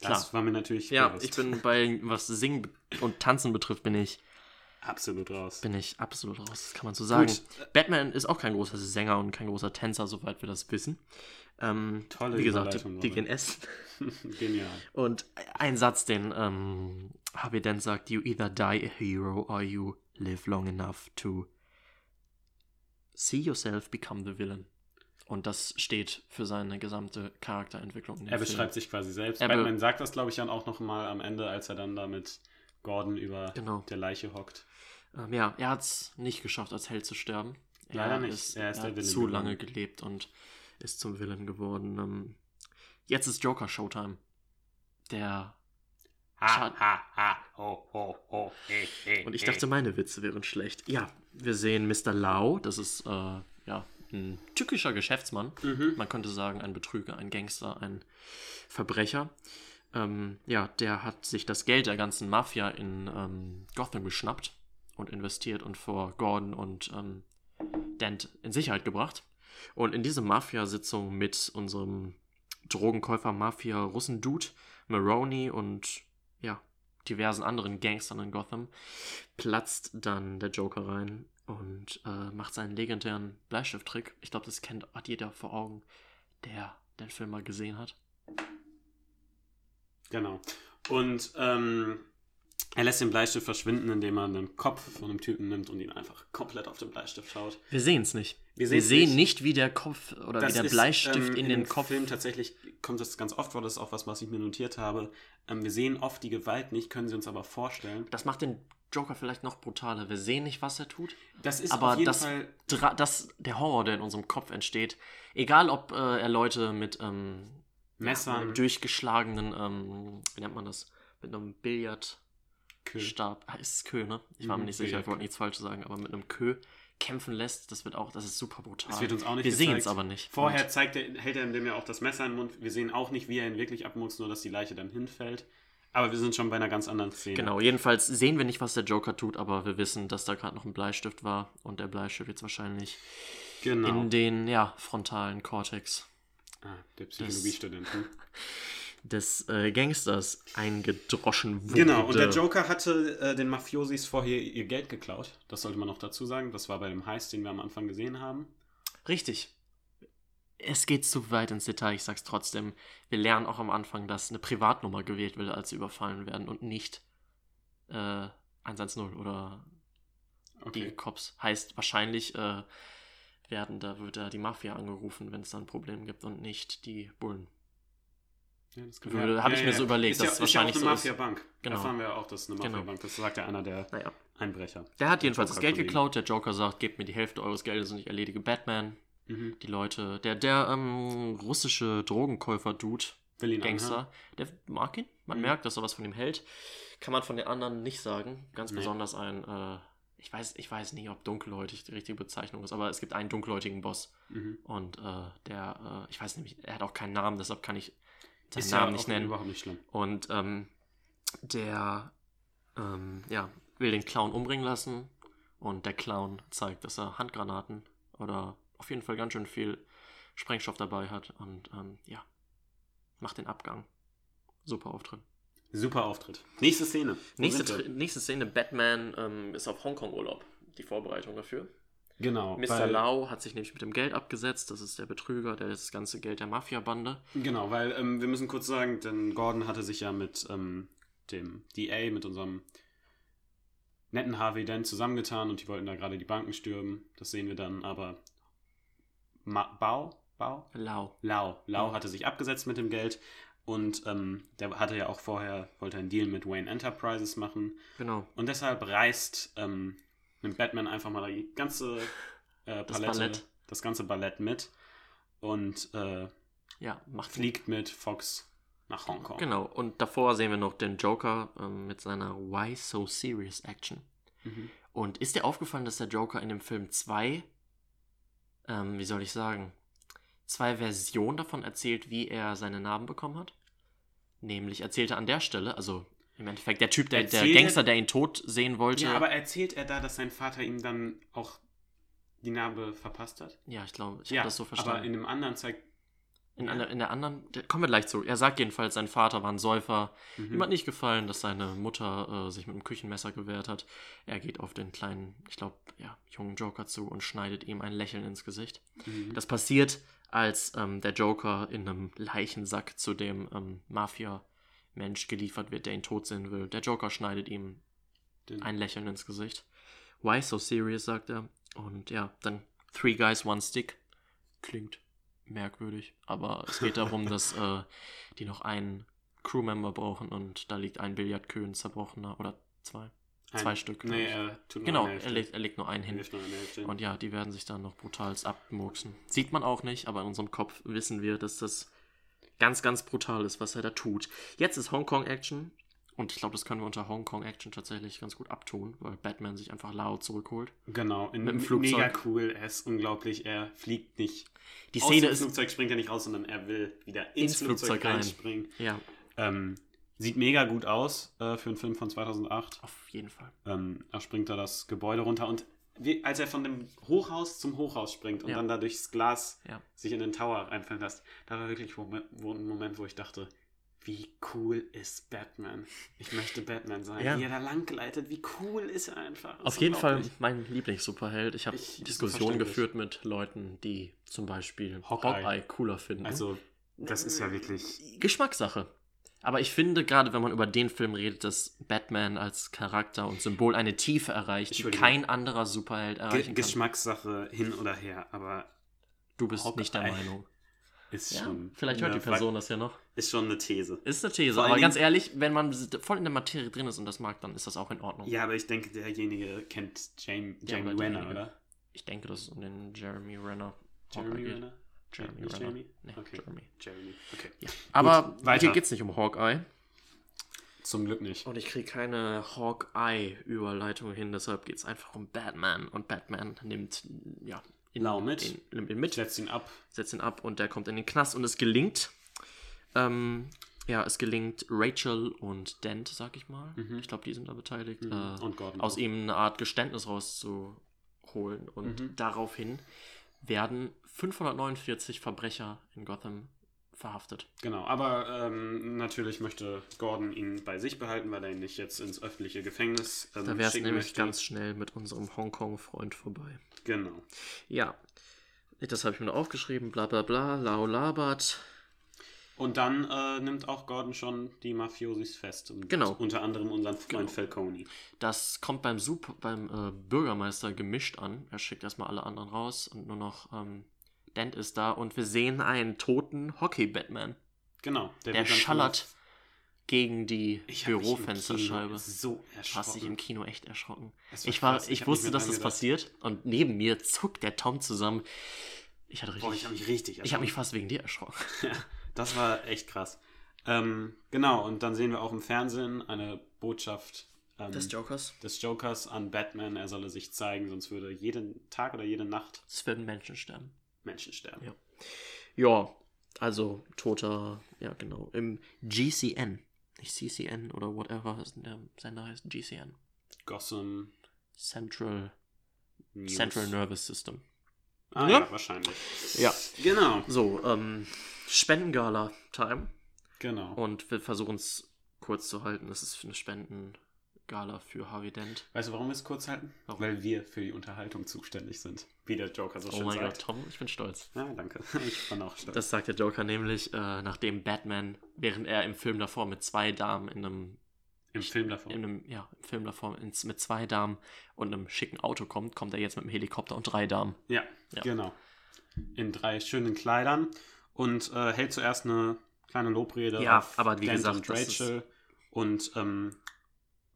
Das war mir natürlich Ja, bewusst. ich bin bei, was Singen und Tanzen betrifft, bin ich, absolut raus. bin ich absolut raus. Das kann man so sagen. Gut. Batman ist auch kein großer Sänger und kein großer Tänzer, soweit wir das wissen. Ähm, Tolle Wie gesagt, die, die gehen essen. Genial. Und ein Satz, den ähm, Harvey Dent sagt, you either die a hero or you live long enough to see yourself become the villain. Und das steht für seine gesamte Charakterentwicklung. Er Film. beschreibt sich quasi selbst. Er Batman sagt das, glaube ich, dann auch noch mal am Ende, als er dann da mit Gordon über Genau. der Leiche hockt. Ähm, ja, er hat es nicht geschafft, als Held zu sterben. Er Leider nicht. Ist, Er ist der hat Villain zu lange gelebt und ist zum Villain geworden. Ähm, jetzt ist Joker Showtime. Der. Schade. ha, ha, ho, ho, ho, he, he, Und ich dachte, meine Witze wären schlecht. Ja, wir sehen Mr. Lau. Das ist, äh, ja, ein tückischer Geschäftsmann. Mhm. Man könnte sagen, ein Betrüger, ein Gangster, ein Verbrecher. Ähm, ja, der hat sich das Geld der ganzen Mafia in ähm, Gotham geschnappt und investiert und vor Gordon und ähm, Dent in Sicherheit gebracht. Und in diese Mafia-Sitzung mit unserem Drogenkäufer Mafia Russen-Dude, Maroney und ja, diversen anderen Gangstern in Gotham, platzt dann der Joker rein und äh, macht seinen legendären Bleistifttrick. Ich glaube, das kennt, hat jeder vor Augen, der den Film mal gesehen hat. Genau. Und ähm, er lässt den Bleistift verschwinden, indem er einen Kopf von einem Typen nimmt und ihn einfach komplett auf den Bleistift schaut. Wir sehen es nicht. Wir Wir sehen nicht. nicht, wie der Kopf oder wie Das der ist, Bleistift ähm, in den im Kopf. Film tatsächlich kommt das ganz oft vor, das ist auch was, was ich mir notiert habe. Ähm, wir sehen oft die Gewalt nicht, können sie uns aber vorstellen. Das macht den Joker vielleicht noch brutaler. Wir sehen nicht, was er tut. Das ist aber auf jeden das, Fall das, der Horror, der in unserem Kopf entsteht, egal ob äh, er Leute mit, ähm, ja, Messern. einem durchgeschlagenen, ähm, wie nennt man das, mit einem Billardstab. Kö. Ah, ist es Kö, ne? Ich war mir Mhm, nicht sicher, ich wollte nichts Falsches sagen, aber mit einem Kö kämpfen lässt, das wird auch, das ist super brutal. Das wird uns auch nicht Wir sehen es aber nicht. Vorher zeigt er, hält er dem ja auch das Messer im Mund. Wir sehen auch nicht, wie er ihn wirklich abmuckst, nur dass die Leiche dann hinfällt. Aber wir sind schon bei einer ganz anderen Szene. Genau, jedenfalls sehen wir nicht, was der Joker tut, aber wir wissen, dass da gerade noch ein Bleistift war und der Bleistift jetzt wahrscheinlich Genau. in den, ja, frontalen Cortex ah, der Psychologiestudent. des äh, Gangsters eingedroschen wurde. Genau, und der Joker hatte äh, den Mafiosis vorher ihr Geld geklaut. Das sollte man noch dazu sagen. Das war bei dem Heist, den wir am Anfang gesehen haben. Richtig. Es geht zu weit ins Detail, ich sag's trotzdem. Wir lernen auch am Anfang, dass eine Privatnummer gewählt wird, als sie überfallen werden und nicht äh, 110 oder die Okay. Cops. Heißt, wahrscheinlich äh, werden da, wird da die Mafia angerufen, wenn es da ein Problem gibt und nicht die Bullen. Ja, das kann- Würde- hab ich mir so überlegt, ist ja, dass es ist ja auch wahrscheinlich eine so ist. Mafia-Bank. Genau. Erfahren wir ja auch, dass eine Genau. Mafia-Bank ist. Das sagt ja einer der Naja. Einbrecher. Der hat jedenfalls das Geld geklaut. Der Joker sagt, gebt mir die Hälfte eures Geldes und ich erledige Batman. Mhm. Die Leute, der, der ähm, russische Drogenkäufer-Dude, Gangster, der mag ihn. Man Mhm. merkt, dass er was von ihm hält. Kann man von den anderen nicht sagen. Ganz Nee. besonders ein, äh, ich weiß, ich weiß nicht, ob dunkelhäutig die richtige Bezeichnung ist, aber es gibt einen dunkelhäutigen Boss. Mhm. Und äh, der, äh, ich weiß nämlich, er hat auch keinen Namen, deshalb kann ich seinen Ist Namen ja nicht auch nennen. überhaupt nicht schlimm. Und ähm, der ähm, ja, will den Clown umbringen lassen. Und der Clown zeigt, dass er Handgranaten oder auf jeden Fall ganz schön viel Sprengstoff dabei hat. Und ähm, ja, macht den Abgang. Super Auftritt. Super Auftritt. Nächste Szene. Nächste, nächste Szene: Batman ähm, ist auf Hongkong-Urlaub. Die Vorbereitung dafür. Genau. Mr. Lau hat sich nämlich mit dem Geld abgesetzt. Das ist der Betrüger, der das ganze Geld der Mafia-Bande. Genau, weil ähm, wir müssen kurz sagen, denn Gordon hatte sich ja mit ähm, dem DA, mit unserem netten Harvey Dent zusammengetan und die wollten da gerade die Banken stürmen. Das sehen wir dann, aber Ma Bau? Bau? Lau. Lau. Lau Mhm. hatte sich abgesetzt mit dem Geld und ähm, der hatte ja auch vorher, wollte einen Deal mit Wayne Enterprises machen Genau. und deshalb reist, ähm, nimmt Batman einfach mal die ganze äh, Das Palette, Ballett. das ganze Ballett mit und äh, Ja, macht fliegt mit Fox nach Hongkong. Genau, und davor sehen wir noch den Joker ähm, mit seiner Why So Serious Action. Mhm. Und ist dir aufgefallen, dass der Joker in dem Film zwei, ähm, wie soll ich sagen, zwei Versionen davon erzählt, wie er seine Narben bekommen hat? Nämlich erzählte an der Stelle, also im Endeffekt der Typ, der, der Erzählt er- Gangster, der ihn tot sehen wollte. Ja, aber erzählt er da, dass sein Vater ihm dann auch die Narbe verpasst hat? Ja, ich glaube, ich ja, habe das so aber verstanden. in dem anderen zeigt. In, einer, in der anderen, der, kommen wir gleich zu. Er sagt jedenfalls, sein Vater war ein Säufer. Mhm. Ihm hat nicht gefallen, dass seine Mutter äh, sich mit einem Küchenmesser gewehrt hat. Er geht auf den kleinen, ich glaube, ja, jungen Joker zu und schneidet ihm ein Lächeln ins Gesicht. Mhm. Das passiert, als ähm, der Joker in einem Leichensack zu dem ähm, Mafia-Mensch geliefert wird, der ihn tot sehen will. Der Joker schneidet ihm Den- ein Lächeln ins Gesicht. Why so serious, sagt er. Und ja, dann Three Guys, One Stick. Klingt merkwürdig, aber es geht darum, dass äh, die noch einen Crewmember brauchen und da liegt ein Billardkühn zerbrochener oder zwei. Ein- zwei Stück, Nee, er tut nur Genau, er legt, er legt nur einen hin. nur. Und ja, die werden sich dann noch brutalst abmurksen. Sieht man auch nicht, aber in unserem Kopf wissen wir, dass das ganz, ganz brutal ist, was er da tut. Jetzt ist Hongkong-Action. Und ich glaube, das können wir unter Hongkong-Action tatsächlich ganz gut abtun, weil Batman sich einfach laut zurückholt. Genau, in, Mit dem Flugzeug. mega cool. Er ist unglaublich. Er fliegt nicht. Die aus Szene dem ist. Flugzeug springt er nicht raus, sondern er will wieder ins, Ins Flugzeug, Flugzeug rein. reinspringen. Ja, Ähm, sieht mega gut aus äh, für einen Film von 2008. auf jeden Fall. Ähm, er springt da das Gebäude runter und wie, als er von dem Hochhaus zum Hochhaus springt und Ja. dann da durchs Glas Ja. sich in den Tower reinfallen lässt, da war wirklich wo, wo ein Moment, wo ich dachte, wie cool ist Batman? Ich möchte Batman sein. Ja. Wie er da lang gleitet, wie cool ist er einfach? Das Auf jeden Fall mein Lieblings-Superheld. Ich habe Diskussionen geführt mit Leuten, die zum Beispiel Hawkeye. Hawkeye, cooler finden. Also, das ist ja wirklich. Geschmackssache. Aber ich finde, gerade wenn man über den Film redet, dass Batman als Charakter und Symbol eine Tiefe erreicht, die kein anderer Superheld Ge erreichen kann. Geschmackssache hin oder her, aber Du bist Hawkeye. nicht der Meinung. ist Ja, schon. vielleicht hört die eine Person das ja noch. Ist schon eine These. Ist eine These, Vor aber ganz ehrlich, wenn man voll in der Materie drin ist und das mag, dann ist das auch in Ordnung. Ja, aber ich denke, derjenige kennt Jamie, Ja, Jamie aber Renner, oder? Ich denke, dass es um den Jeremy Renner Jeremy. Renner? Jeremy Renner. Jamie? Nee, Okay. Jeremy. Jeremy. Okay. Ja. Aber weiter. hier geht es nicht um Hawkeye. Zum Glück nicht. Und ich kriege keine Hawkeye-Überleitung hin, deshalb geht es einfach um Batman. Und Batman nimmt, ja, ihn, Lau mit. ihn, nimmt ihn mit, Setzt ihn ab. setzt ihn ab und der kommt in den Knast und es gelingt, ähm, ja, es gelingt Rachel und Dent, sag ich mal. Ich glaube, die sind da beteiligt. Äh, Mhm. Und Gordon aus auch. ihm eine Art Geständnis rauszuholen. Und Mhm. daraufhin werden 549 Verbrecher in Gotham verhaftet. Genau, aber ähm, natürlich möchte Gordon ihn bei sich behalten, weil er ihn nicht jetzt ins öffentliche Gefängnis ähm, Da wäre es nämlich möchte. ganz schnell mit unserem Hongkong-Freund vorbei. Genau. Ja, das habe ich mir noch aufgeschrieben. Bla bla bla, lau labert. Und dann äh, nimmt auch Gordon schon die Mafiosis fest. Und Genau. Unter anderem unseren Freund Genau. Falcone. Das kommt beim, Super, beim äh, Bürgermeister gemischt an. Er schickt erstmal alle anderen raus und nur noch ähm, Dent ist da. Und wir sehen einen toten Hockey-Batman. Genau. Der dann schallert gegen die Ich hab mich im Büro-Fensterscheibe. Kino So Du hast dich im erschrocken. Kino echt erschrocken. Ich, war, krass. ich hab wusste, dass das gedacht. passiert. Und neben mir zuckt der Tom zusammen. Ich hatte richtig. Boah, ich habe mich richtig ich habe mich fast wegen dir erschrocken. Ja, das war echt krass. Ähm, genau, und dann sehen wir auch im Fernsehen eine Botschaft ähm, Des Jokers. des Jokers an Batman, er solle sich zeigen, sonst würde jeden Tag oder jede Nacht Es werden Menschen sterben. Menschen sterben. Ja. Ja, also toter, ja genau, im GCN. Nicht CCN oder whatever der Sender heißt, GCN. Gotham Central, News. Central Nervous System. Ah, Ja? ja, wahrscheinlich. Ja. Genau, So, ähm, Spendengala-Time. genau. Und wir versuchen es kurz zu halten. Das ist eine Spendengala für Harvey Dent. Weißt du, warum wir es kurz halten? Warum? Weil wir für die Unterhaltung zuständig sind. Wie der Joker so Oh schön mein Gott, sagt. Tom, ich bin stolz. Ja, danke. Ich bin auch stolz. Das sagt der Joker nämlich, äh, nachdem Batman, während er im Film davor mit zwei Damen in einem Im Film davon. in einem, ja, im Film davor ins, mit zwei Damen und einem schicken Auto kommt, kommt er jetzt mit einem Helikopter und drei Damen. Ja, Ja. genau. In drei schönen Kleidern und äh, hält zuerst eine kleine Lobrede Ja, auf aber wie Dent gesagt, und das ist- Rachel und ähm,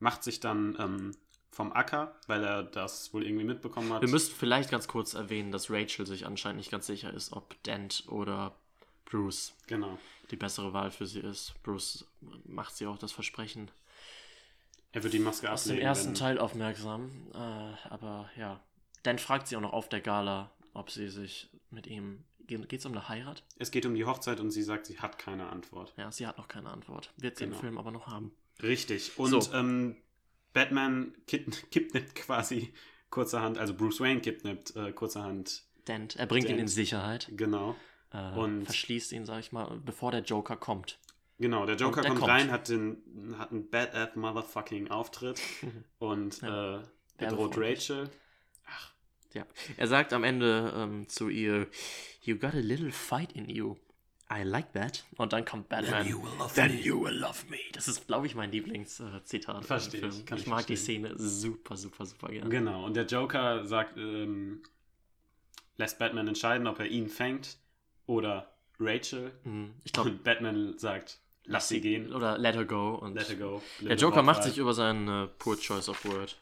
macht sich dann ähm, vom Acker, weil er das wohl irgendwie mitbekommen hat. Wir müssen vielleicht ganz kurz erwähnen, dass Rachel sich anscheinend nicht ganz sicher ist, ob Dent oder Bruce genau. die bessere Wahl für sie ist. Bruce macht sie auch das Versprechen. Er wird die Maske Aus dem ablegen. ersten wenn, Teil aufmerksam. Äh, aber ja. Dent fragt sie auch noch auf der Gala, ob sie sich mit ihm. Geht es um eine Heirat? Es geht um die Hochzeit und sie sagt, sie hat keine Antwort. Ja, sie hat noch keine Antwort. Wird sie Genau. im Film aber noch haben. Richtig. Und So. ähm, Batman kid kidnappt quasi kurzerhand, also Bruce Wayne kidnappt äh, kurzerhand, Dent, er bringt ihn Dent. in Sicherheit. genau. Äh, Und- verschließt ihn, sag ich mal, bevor der Joker kommt. Genau, der Joker kommt, kommt. rein, hat, den, hat einen badass motherfucking Auftritt und Ja. äh, bedroht. Rachel. Ja. Er sagt am Ende ähm, zu ihr, You got a little fight in you. I like that. Und dann kommt Batman. Then you will love Then me." you will love me. Das ist, glaube ich, mein Lieblingszitat. Verstehe ich, kann ich mag die verstehen. Szene super, super, super gerne. Genau, und der Joker sagt, ähm, lässt Batman entscheiden, ob er ihn fängt oder Rachel. Mhm. Ich glaube, Und Batman sagt, lass sie gehen, Oder Let Her Go. Und let her go. der Joker macht sich über seinen äh, Poor Choice of Word.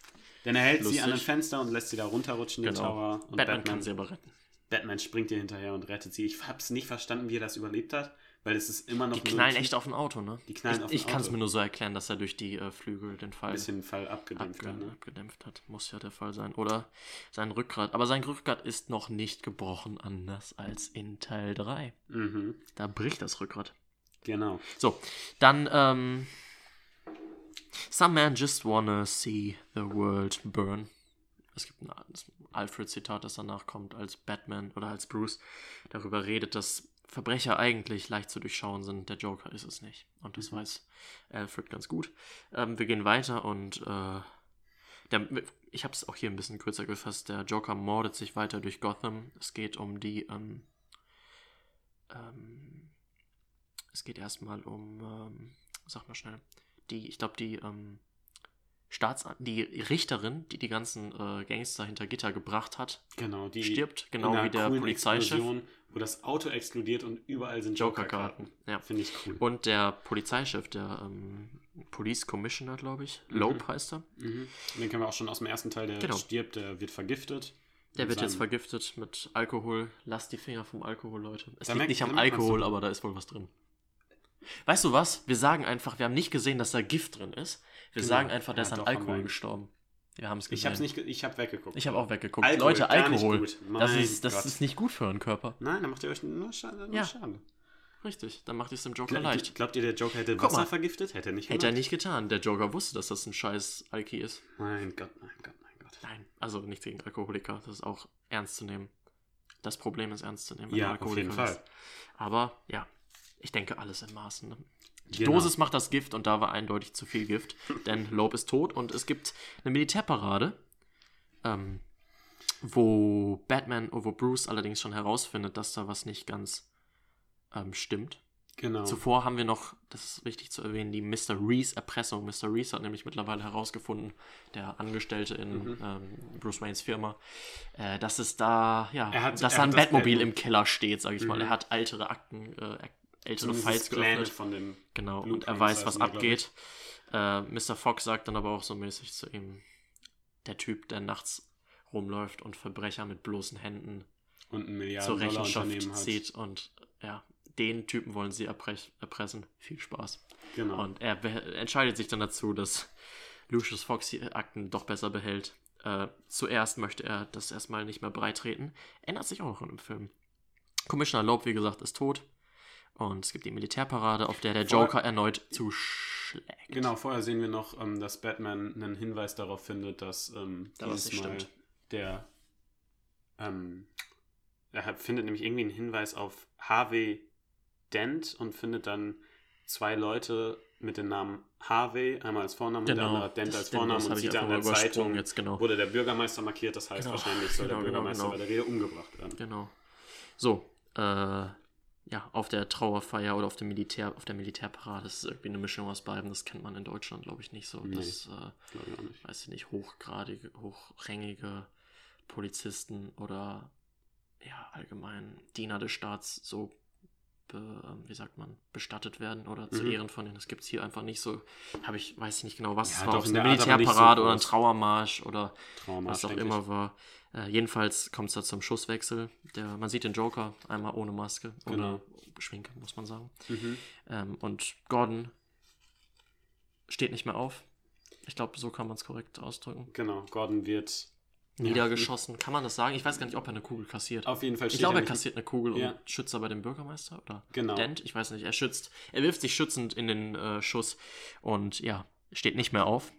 Denn er hält sie an ein lustig. Fenster und lässt sie da runterrutschen, den Genau. Tower. Und Batman, Batman, kann sie aber retten. Batman springt ihr hinterher und rettet sie. Ich hab's nicht verstanden, wie er das überlebt hat, weil es ist immer noch Die knallen ein echt auf ein Auto, ne? Die knallen ich auf ein ich kann es mir nur so erklären, dass er durch die äh, Flügel den Fall bisschen Fall abgedämpft abge hat. Ne? abgedämpft hat. Muss ja der Fall sein. Oder sein Rückgrat. Aber sein Rückgrat ist noch nicht gebrochen, anders als in Teil 3. Mhm, Da bricht das Rückgrat. genau. So, dann, ähm. Some men just wanna see the world burn. Es gibt ein Alfred-Zitat, das danach kommt, als Batman oder als Bruce darüber redet, dass Verbrecher eigentlich leicht zu durchschauen sind. Der Joker ist es nicht. Und das Mhm. weiß Alfred ganz gut. Ähm, wir gehen weiter und äh, der, ich habe es auch hier ein bisschen kürzer gefasst. Der Joker mordet sich weiter durch Gotham. Es geht um die. Ähm, ähm, es geht erstmal um. Ähm, sag mal schnell. Die, ich glaube, die. Ähm, Staats die Richterin, die die ganzen äh, Gangster hinter Gitter gebracht hat, Genau, die stirbt, genau wie der Polizeichef. Wo das Auto explodiert und überall sind Joker-Karten. Joker-Karten. Ja. Finde ich cool. Und der Polizeichef, der ähm, Police Commissioner, glaube ich, Mhm. Loeb heißt er, Mhm. Den kennen wir auch schon aus dem ersten Teil, der Genau. stirbt, der wird vergiftet. der wird jetzt vergiftet mit Alkohol. Lasst die Finger vom Alkohol, Leute. Es Da liegt merkt- nicht am Alkohol, aber da ist wohl was drin. Weißt du was? Wir sagen einfach, wir haben nicht gesehen, dass da Gift drin ist. Wir Genau. sagen einfach, der Ja, ist an Alkohol gestorben. Wir haben es gesehen. Ich hab's nicht, ich hab weggeguckt. Ich habe auch weggeguckt. Alkohol, Leute, nicht Alkohol. Das, ist, das Gott. ist nicht gut für euren Körper. Nein, dann macht ihr euch nur Schade. Nur Ja. Schade. Richtig, dann macht ihr es dem Joker Glaubt, leicht. glaubt ihr, der Joker hätte Guck Wasser mal. vergiftet? Hätte er nicht Hätte er nicht getan. Der Joker wusste, dass das ein scheiß Alki ist. Mein Gott, mein Gott, mein Gott. Nein, also nichts gegen Alkoholiker. Das ist auch ernst zu nehmen. Das Problem ist ernst zu nehmen. Ja, auf jeden Alkoholiker Fall. bist. Aber ja, ich denke alles in Maßen. Die Genau. Dosis macht das Gift und da war eindeutig zu viel Gift. denn Loeb ist tot und es gibt eine Militärparade, ähm, wo Batman, wo Bruce allerdings schon herausfindet, dass da was nicht ganz ähm, stimmt. Genau. Zuvor haben wir noch, das ist wichtig zu erwähnen, die Mr. Reese Erpressung. Mr. Reese hat nämlich mittlerweile herausgefunden, der Angestellte in Mhm. ähm, Bruce Waynes Firma, äh, dass es da, ja, Er hat- dass er da ein Batmobil Batmo- im Keller steht, sag ich mal. Mhm. Er hat ältere Akten, äh, ältere Files Pläne von dem. Genau, und Blueprints er weiß, was abgeht. Äh, Mr. Fox sagt dann aber auch so mäßig zu ihm, der Typ, der nachts rumläuft und Verbrecher mit bloßen Händen Und ein zur Rechenschaft zieht und ja, den Typen wollen sie erpressen. Viel Spaß. Genau. Und er entscheidet sich dann dazu, dass Lucius Fox die Akten doch besser behält. Äh, zuerst möchte er das erstmal nicht mehr breitreten. Ändert sich auch noch in dem Film. Commissioner Loeb, wie gesagt, ist tot. Und es gibt die Militärparade, auf der der Joker erneut zuschlägt. Genau, vorher sehen wir noch, ähm, dass Batman einen Hinweis darauf findet, dass ähm, Da dieses Mal stimmt. der ähm, er findet nämlich irgendwie einen Hinweis auf Harvey Dent und findet dann zwei Leute mit dem Namen Harvey, einmal als Vornamen und der Genau. andere Dent als das und sieht da einfach an der Zeitung, jetzt, genau. wurde der Bürgermeister markiert, das heißt Genau. wahrscheinlich soll Genau, der genau, Bürgermeister genau. bei der Rede umgebracht werden. Genau. So, äh, ja, auf der Trauerfeier oder auf dem Militär, auf der Militärparade, das ist irgendwie eine Mischung aus beiden, das kennt man in Deutschland, glaube ich, nicht so. Nee. Das, äh, ich nicht. weiß ich nicht, hochgradige, hochrangige Polizisten oder ja, allgemein Diener des Staats so, be, ähm, wie sagt man, bestattet werden oder zu Mhm. Ehren von denen. Das gibt es hier einfach nicht so. Habe ich, weiß ich nicht genau, was Ja, es war, doch, eine nicht so Militärparade oder ein. Trauermarsch oder Trauma, was auch immer ich. war. Äh, jedenfalls kommt es da zum Schusswechsel. Der, man sieht den Joker einmal ohne Maske, ohne Genau. Schminke, muss man sagen. Mhm. Ähm, und Gordon steht nicht mehr auf. Ich glaube, so kann man es korrekt ausdrücken. Genau, Gordon wird Niedergeschossen. Kann man das sagen? Ich weiß gar nicht, ob er eine Kugel kassiert. auf jeden Fall Ich glaube, er kassiert eine Kugel Ja. und schützt aber den Bürgermeister oder Genau. Dent. Ich weiß nicht. Er schützt. Er wirft sich schützend in den äh, Schuss und ja, steht nicht mehr auf.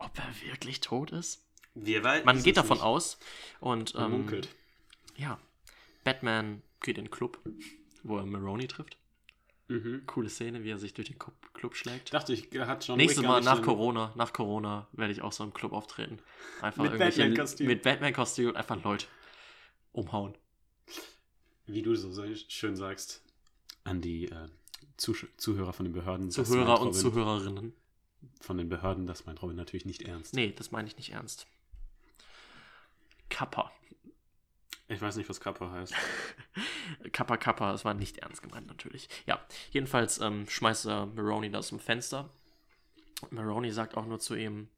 Ob er wirklich tot ist? Wir wei- Man geht davon nicht. aus und ähm, munkelt. ja, Batman geht in den Club, wo er Maroni trifft. Mhm. Coole Szene, wie er sich durch den Club, schlägt. Dachte ich, hat schon Nächstes Mal nach Corona, nach Corona werde ich auch so im Club auftreten. Einfach Mit Batman-Kostüm. Mit Batman-Kostüm und einfach Leute umhauen. Wie du so schön sagst, an die äh, Zusch Zuhörer von den Behörden. Zuhörer und Robin- Zuhörerinnen. Von den Behörden, das meint Robin natürlich nicht ernst. Nee, das meine ich nicht ernst. Kappa. Ich weiß nicht, was Kappa heißt. Kappa Kappa, das war nicht ernst gemeint natürlich. Ja, jedenfalls ähm, schmeißt er Maroni da aus dem Fenster. Maroni sagt auch nur zu ihm,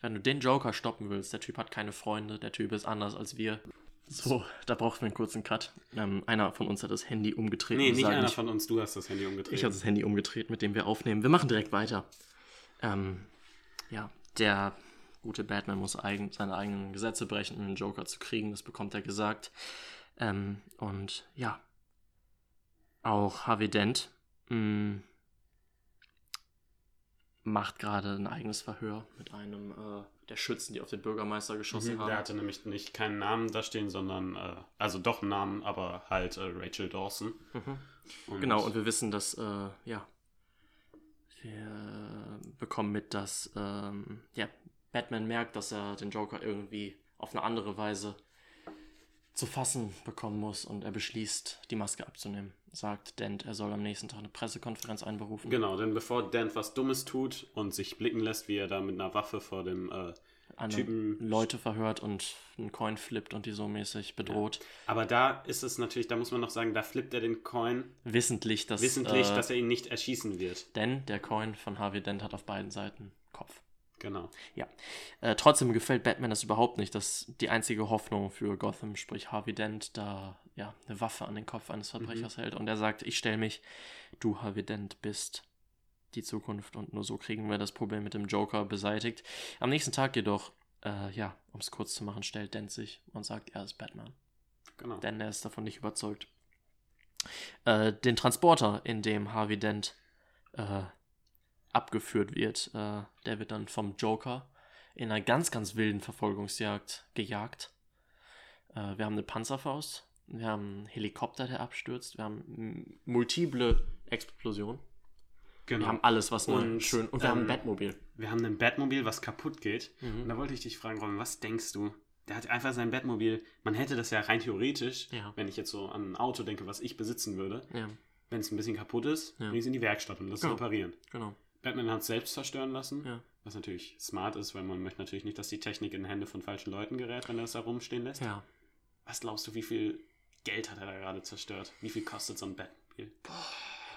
wenn du den Joker stoppen willst, der Typ hat keine Freunde, der Typ ist anders als wir. So, da brauchen wir einen kurzen Cut. Ähm, einer von uns hat das Handy umgedreht. Nee, nicht einer nicht- von uns, du hast das Handy umgedreht. Ich habe das Handy umgedreht, mit dem wir aufnehmen. Wir machen direkt weiter. Ähm, ja, der gute Batman muss eigen, seine eigenen Gesetze brechen, um den Joker zu kriegen. Das bekommt er gesagt. Ähm, und ja, auch Harvey Dent mh, macht gerade ein eigenes Verhör mit einem äh, der Schützen, die auf den Bürgermeister geschossen Mhm, haben. der hatte nämlich nicht keinen Namen da stehen, sondern, äh, also doch einen Namen, aber halt äh, Rachel Dawson. Mhm. Und Genau, und wir wissen, dass, äh, ja, wir bekommen mit, dass, ähm, ja, Batman merkt, dass er den Joker irgendwie auf eine andere Weise zu fassen bekommen muss und er beschließt, die Maske abzunehmen. Sagt Dent, er soll am nächsten Tag eine Pressekonferenz einberufen. Genau, denn bevor Dent was Dummes tut und sich blicken lässt, wie er da mit einer Waffe vor dem äh, andere Typen- Leute verhört und einen Coin flippt und die so mäßig bedroht. Aber da ist es natürlich, da muss man noch sagen, da flippt er den Coin Wissentlich, dass, wissentlich, äh, dass er ihn nicht erschießen wird. denn der Coin von Harvey Dent hat auf beiden Seiten Kopf. Genau. Ja. Äh, trotzdem gefällt Batman das überhaupt nicht, dass die einzige Hoffnung für Gotham, sprich Harvey Dent, da ja, eine Waffe an den Kopf eines Verbrechers hält und er sagt, ich stelle mich, du Harvey Dent bist die Zukunft und nur so kriegen wir das Problem mit dem Joker beseitigt. Am nächsten Tag jedoch, äh, ja, um es kurz zu machen, stellt Dent sich und sagt, er ist Batman. Genau. Denn er ist davon nicht überzeugt. Äh, den Transporter, in dem Harvey Dent äh, abgeführt wird, äh, der wird dann vom Joker in einer ganz, ganz wilden Verfolgungsjagd gejagt. Äh, wir haben eine Panzerfaust, wir haben einen Helikopter, der abstürzt, wir haben multiple Explosionen. genau. Wir haben alles, was nur Und, schön. Und wir haben ein ähm, Batmobil. Wir haben ein Batmobil, was kaputt geht. Mhm. Und da wollte ich dich fragen, Robin, was denkst du? Der hat einfach sein Batmobil. Man hätte das ja rein theoretisch, Ja. wenn ich jetzt so an ein Auto denke, was ich besitzen würde, Ja, wenn es ein bisschen kaputt ist, Ja. bring es in die Werkstatt und lass es Ja. reparieren. genau. Batman hat es selbst zerstören lassen, Ja. was natürlich smart ist, weil man möchte natürlich nicht, dass die Technik in Hände von falschen Leuten gerät, wenn er es da rumstehen lässt. Ja. Was glaubst du, wie viel Geld hat er da gerade zerstört? Wie viel kostet so ein Batmobil?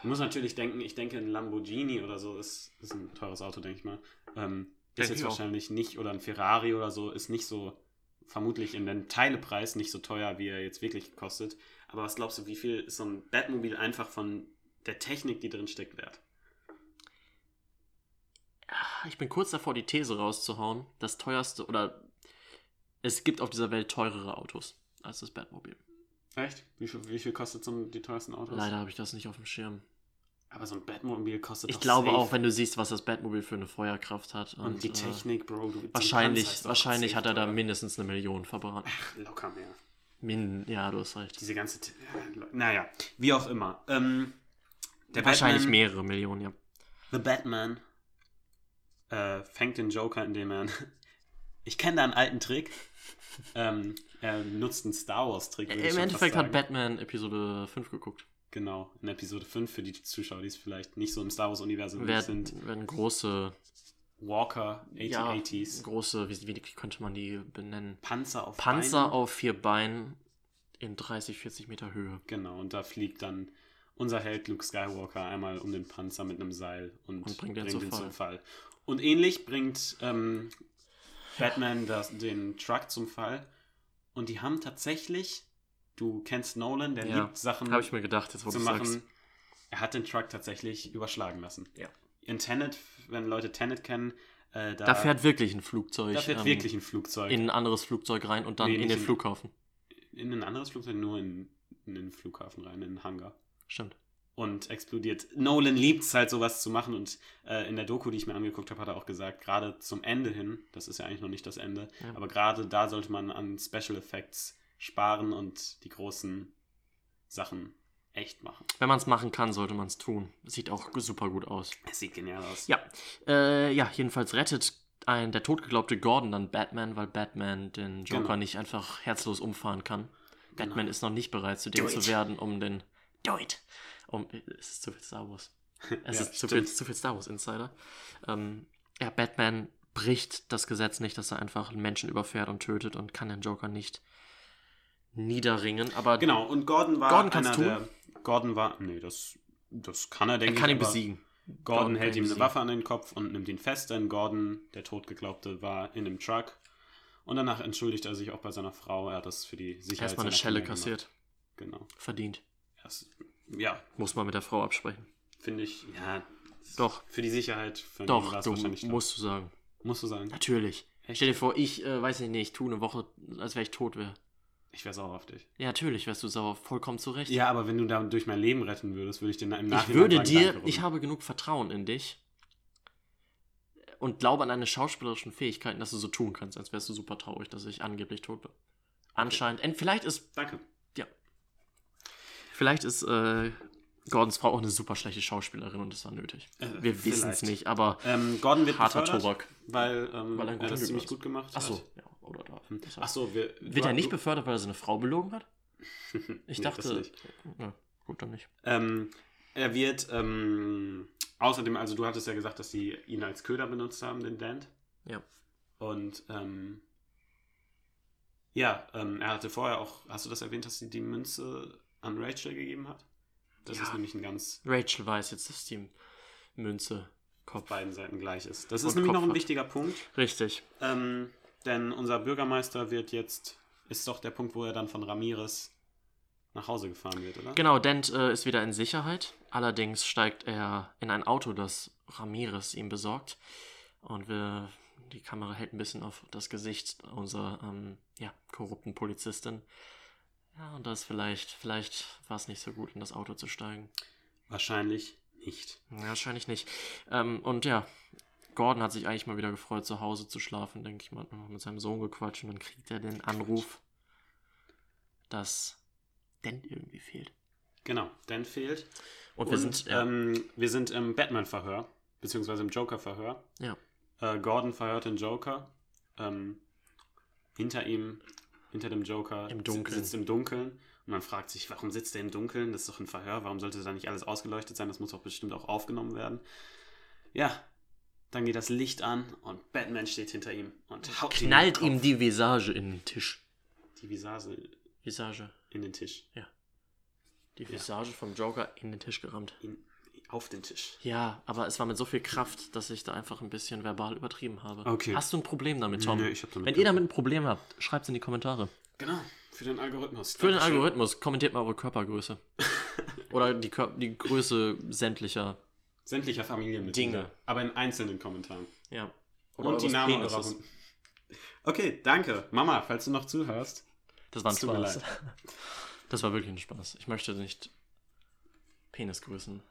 Du musst natürlich denken, ich denke, ein Lamborghini oder so ist, ist ein teures Auto, denke ich mal. Ähm, ist jetzt ich auch. wahrscheinlich nicht, oder ein Ferrari oder so, ist nicht so, vermutlich in den Teilepreis nicht so teuer, wie er jetzt wirklich kostet. Aber was glaubst du, wie viel ist so ein Batmobil einfach von der Technik, die drin steckt, wert? Ich bin kurz davor, die These rauszuhauen. Das teuerste oder es gibt auf dieser Welt teurere Autos als das Batmobil. Echt? Wie viel, wie viel kostet so ein, die teuersten Autos? Leider habe ich das nicht auf dem Schirm. Aber so ein Batmobil kostet Ich glaube safe. auch, wenn du siehst, was das Batmobil für eine Feuerkraft hat. Und, Und die äh, Technik, Bro. Du, wahrscheinlich wahrscheinlich hat er da mindestens eine Million verbrannt. Locker mehr. Min ja, du hast recht. Diese ganze. T- ja, Naja, wie auch immer. Ähm, der Wahrscheinlich Batman, mehrere Millionen, ja. The Batman äh, fängt den Joker, indem er. ich kenne da einen alten Trick. ähm, er nutzt einen Star Wars-Trick. Im Endeffekt hat. Batman Episode 5 geguckt. Genau, in Episode 5 für die Zuschauer, die es vielleicht nicht so im Star Wars-Universum sind. werden große, Walker, ja, 8080s, große, wie, wie könnte man die benennen? Panzer auf Panzer Beinen. auf vier Beinen in 30, 40 Meter Höhe. Genau, und da fliegt dann unser Held Luke Skywalker einmal um den Panzer mit einem Seil und, Und bringt bringt, ihn zu ihn Fall. zum Fall. Und ähnlich bringt ähm, Batman das, den Truck zum Fall. Und die haben tatsächlich, du kennst Nolan, der Ja, liebt Sachen Habe ich mir gedacht, jetzt wo zu machen. sagst. Er hat den Truck tatsächlich überschlagen lassen. Ja. In Tenet, wenn Leute Tenet kennen, äh, da, Da fährt wirklich ein Flugzeug da fährt ähm, wirklich ein Flugzeug. in ein anderes Flugzeug rein und dann Nee, in den in- Flughafen. in ein anderes Flugzeug, nur in, in den Flughafen rein, in den Hangar. Stimmt. Und explodiert. Nolan liebt es halt, sowas zu machen und äh, in der Doku, die ich mir angeguckt habe, hat er auch gesagt, gerade zum Ende hin, das ist ja eigentlich noch nicht das Ende, Ja. aber gerade da sollte man an Special Effects sparen und die großen Sachen echt machen. Wenn man es machen kann, sollte man es tun. Sieht auch super gut aus. Es sieht genial aus. Ja, äh, ja, jedenfalls rettet ein der totgeglaubte Gordon dann Batman, weil Batman den Joker Genau. nicht einfach herzlos umfahren kann. Batman Genau. ist noch nicht bereit, zu dem zu werden, um den. Do it! Um, es ist zu viel Star Wars. Es Ja, ist zu viel, zu viel Star Wars Insider. Ähm, ja, Batman bricht das Gesetz nicht, dass er einfach einen Menschen überfährt und tötet und kann den Joker nicht niederringen. Aber Genau, und Gordon war Gordon einer tun? der... Gordon war... Nee, das, das kann er, er denke kann ich. ihn besiegen. Gordon, Gordon hält ihm eine Waffe an den Kopf und nimmt ihn fest, denn Gordon, der Totgeglaubte, war in dem Truck. Und danach entschuldigt er sich auch bei seiner Frau. Er hat das für die Sicherheit Erstmal eine Schelle kassiert. Genau. Verdient. Das, ja, Muss man mit der Frau absprechen. finde ich, ja. Doch. Für die Sicherheit ihm Doch, du wahrscheinlich musst du sagen. Musst du sagen. Natürlich. Echt? Stell dir vor, ich, äh, weiß ich nicht, ich tue eine Woche, als wäre ich tot wäre. Ich wäre sauer auf dich. Ja, natürlich wärst du sauer, vollkommen zurecht. Ja, aber wenn du da durch mein Leben retten würdest, würde ich dir im Nachhinein ich würde dir, ich habe genug Vertrauen in dich und glaube an deine schauspielerischen Fähigkeiten, dass du so tun kannst, als wärst du super traurig, dass ich angeblich tot bin. Anscheinend, ent- vielleicht ist, Danke. Vielleicht ist äh, Gordons Frau auch eine super schlechte Schauspielerin und das war nötig. Äh, Wir wissen es nicht, aber Ähm, Gordon wird harter befördert, Tobak. weil, ähm, Weil er guten das ziemlich gut gemacht Ach so, hat. ja, oder da. Das Ach so, wir, Wird er nicht befördert, weil er seine Frau belogen hat? Ich Nee, dachte. nicht. Ja, gut, dann nicht. Ähm, er wird ähm, außerdem, also du hattest ja gesagt, dass sie ihn als Köder benutzt haben, den Dant. Ja. Und ähm, ja, ähm, er hatte vorher auch, hast du das erwähnt, dass sie die Münze an Rachel gegeben hat? Das Ja. ist nämlich ein ganz Rachel weiß jetzt, dass die Münze auf Kopf. beiden Seiten gleich ist. Das ist nämlich Kopf noch ein hat. wichtiger Punkt, Richtig. ähm, denn unser Bürgermeister wird jetzt, ist doch der Punkt, wo er dann von Ramirez nach Hause gefahren wird, oder? Genau, Dent äh, ist wieder in Sicherheit. Allerdings steigt er in ein Auto, das Ramirez ihm besorgt. Und wir, die Kamera hält ein bisschen auf das Gesicht unserer ähm, ja, korrupten Polizistin. Ja, und das vielleicht, vielleicht war es nicht so gut, in das Auto zu steigen. Wahrscheinlich nicht. Ja, wahrscheinlich nicht. Ähm, und ja, Gordon hat sich eigentlich mal wieder gefreut, zu Hause zu schlafen, denke ich mal. Hat mit seinem Sohn gequatscht und dann kriegt er den Anruf, dass Dent irgendwie fehlt. Genau, Dan fehlt. Und, wir sind, ja, ähm, wir sind im Batman-Verhör, beziehungsweise im Joker-Verhör. ja, Äh, Gordon verhört den Joker. Ähm, hinter ihm, hinter dem Joker, Im Dunkeln. sitzt im Dunkeln. Und man fragt sich, warum sitzt er im Dunkeln? Das ist doch ein Verhör. Warum sollte da nicht alles ausgeleuchtet sein? Das muss doch bestimmt auch aufgenommen werden. Ja, dann geht das Licht an und Batman steht hinter ihm und haut knallt ihm, die Visage in den Tisch. die Visage Visage. in den Tisch. Die Visage vom Joker in den Tisch gerammt. In, auf den Tisch. Ja, aber es war mit so viel Kraft, dass ich da einfach ein bisschen verbal übertrieben habe. Okay. Hast du ein Problem damit, Tom? Nee, ich hab damit Wenn ihr damit ein Problem habt, schreibt es in die Kommentare. Genau, für den Algorithmus. Für den Dankeschön. Algorithmus kommentiert mal eure Körpergröße. Oder die, Kör die Größe sämtlicher. Sämtlicher Familienmitglieder. Dinge. Aber in einzelnen Kommentaren. Ja. Und die Namen eurer Hunden. Okay, danke. Mama, falls du noch zuhörst. Das war ein Es tut mir Spaß. Das war wirklich ein Spaß. Ich möchte nicht Penisgrößen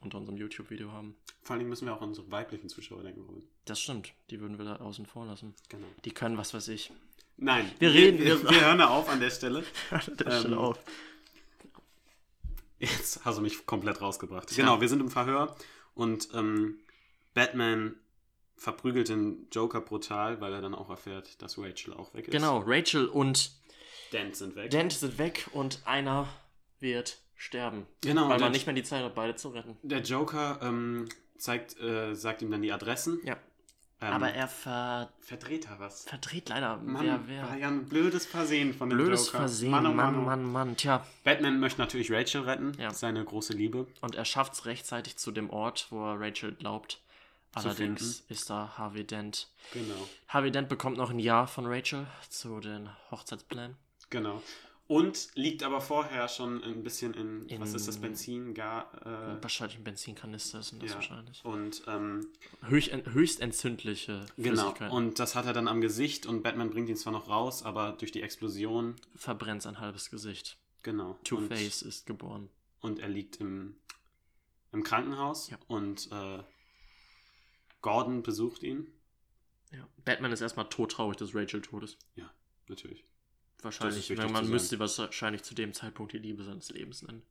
unter unserem YouTube-Video haben. Vor allem müssen wir auch an unsere weiblichen Zuschauer denken wollen. Das stimmt. Die würden wir da außen vor lassen. Genau. Die können was weiß ich. Nein, Wir reden- Wir, wir- wir hören da auf an der Stelle. An der Stelle Ähm, auf. Jetzt hast du mich komplett rausgebracht. Genau, wir sind im Verhör und ähm, Batman verprügelt den Joker brutal, weil er dann auch erfährt, dass Rachel auch weg ist. Genau, Rachel und Dent sind weg. Dent sind weg und einer wird sterben. Genau, Weil man nicht mehr die Zeit hat, beide zu retten. Der Joker ähm, zeigt, äh, sagt ihm dann die Adressen. Ja. Ähm, Aber er ver verdreht er was. verdreht leider. Mann, wer, war wer? ja ein blödes Versehen von dem Blödes Joker. Versehen. Mann, Mann, oh Mann, Mann, oh. Mann, Mann. Tja, Batman möchte natürlich Rachel retten. Ja. Seine große Liebe. und er schafft es rechtzeitig zu dem Ort, wo er Rachel glaubt. Allerdings ist da Harvey Dent. Genau. Harvey Dent bekommt noch ein Ja von Rachel zu den Hochzeitsplänen. Genau. Und liegt aber vorher schon ein bisschen in, In- was ist das, Benzin, gar, äh, Wahrscheinlich ein Benzinkanister sind das ja. wahrscheinlich. Und ähm, Höchst, höchst entzündliche genau. Und das hat er dann am Gesicht und Batman bringt ihn zwar noch raus, aber durch die Explosion, verbrennt sein halbes Gesicht. genau. Two-Face ist geboren. Und, und er liegt im, im Krankenhaus Ja. und äh, Gordon besucht ihn. Ja. Batman ist erstmal todtraurig, dass Rachel tot ist. Ja, natürlich. Wahrscheinlich. man zu müsste wahrscheinlich zu dem Zeitpunkt die Liebe seines Lebens nennen.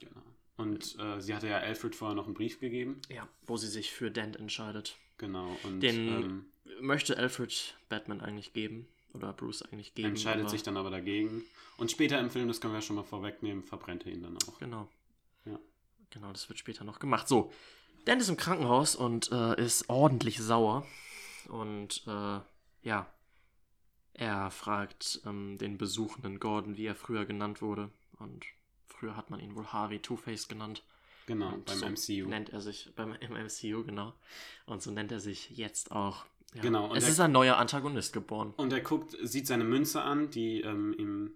Genau. Und äh, sie hatte ja Alfred vorher noch einen Brief gegeben. Ja. Wo sie sich für Dent entscheidet. Genau. Und Den ähm, möchte Alfred Batman eigentlich geben. Oder Bruce eigentlich geben. entscheidet aber- sich dann aber dagegen. Und später im Film, das können wir schon mal vorwegnehmen, verbrennt er ihn dann auch. Genau. Ja. Genau, das wird später noch gemacht. So, Dent ist im Krankenhaus und äh, ist ordentlich sauer. Und äh, ja, er fragt ähm, den besuchenden Gordon, wie er früher genannt wurde. Und früher hat man ihn wohl Harvey Two-Face genannt. Genau, Und beim so MCU. Nennt er sich beim im MCU, genau. Und so nennt er sich jetzt auch. Ja. Genau, und Es ist ein neuer Antagonist geboren, Und er guckt, sieht seine Münze an, die ähm, ihm,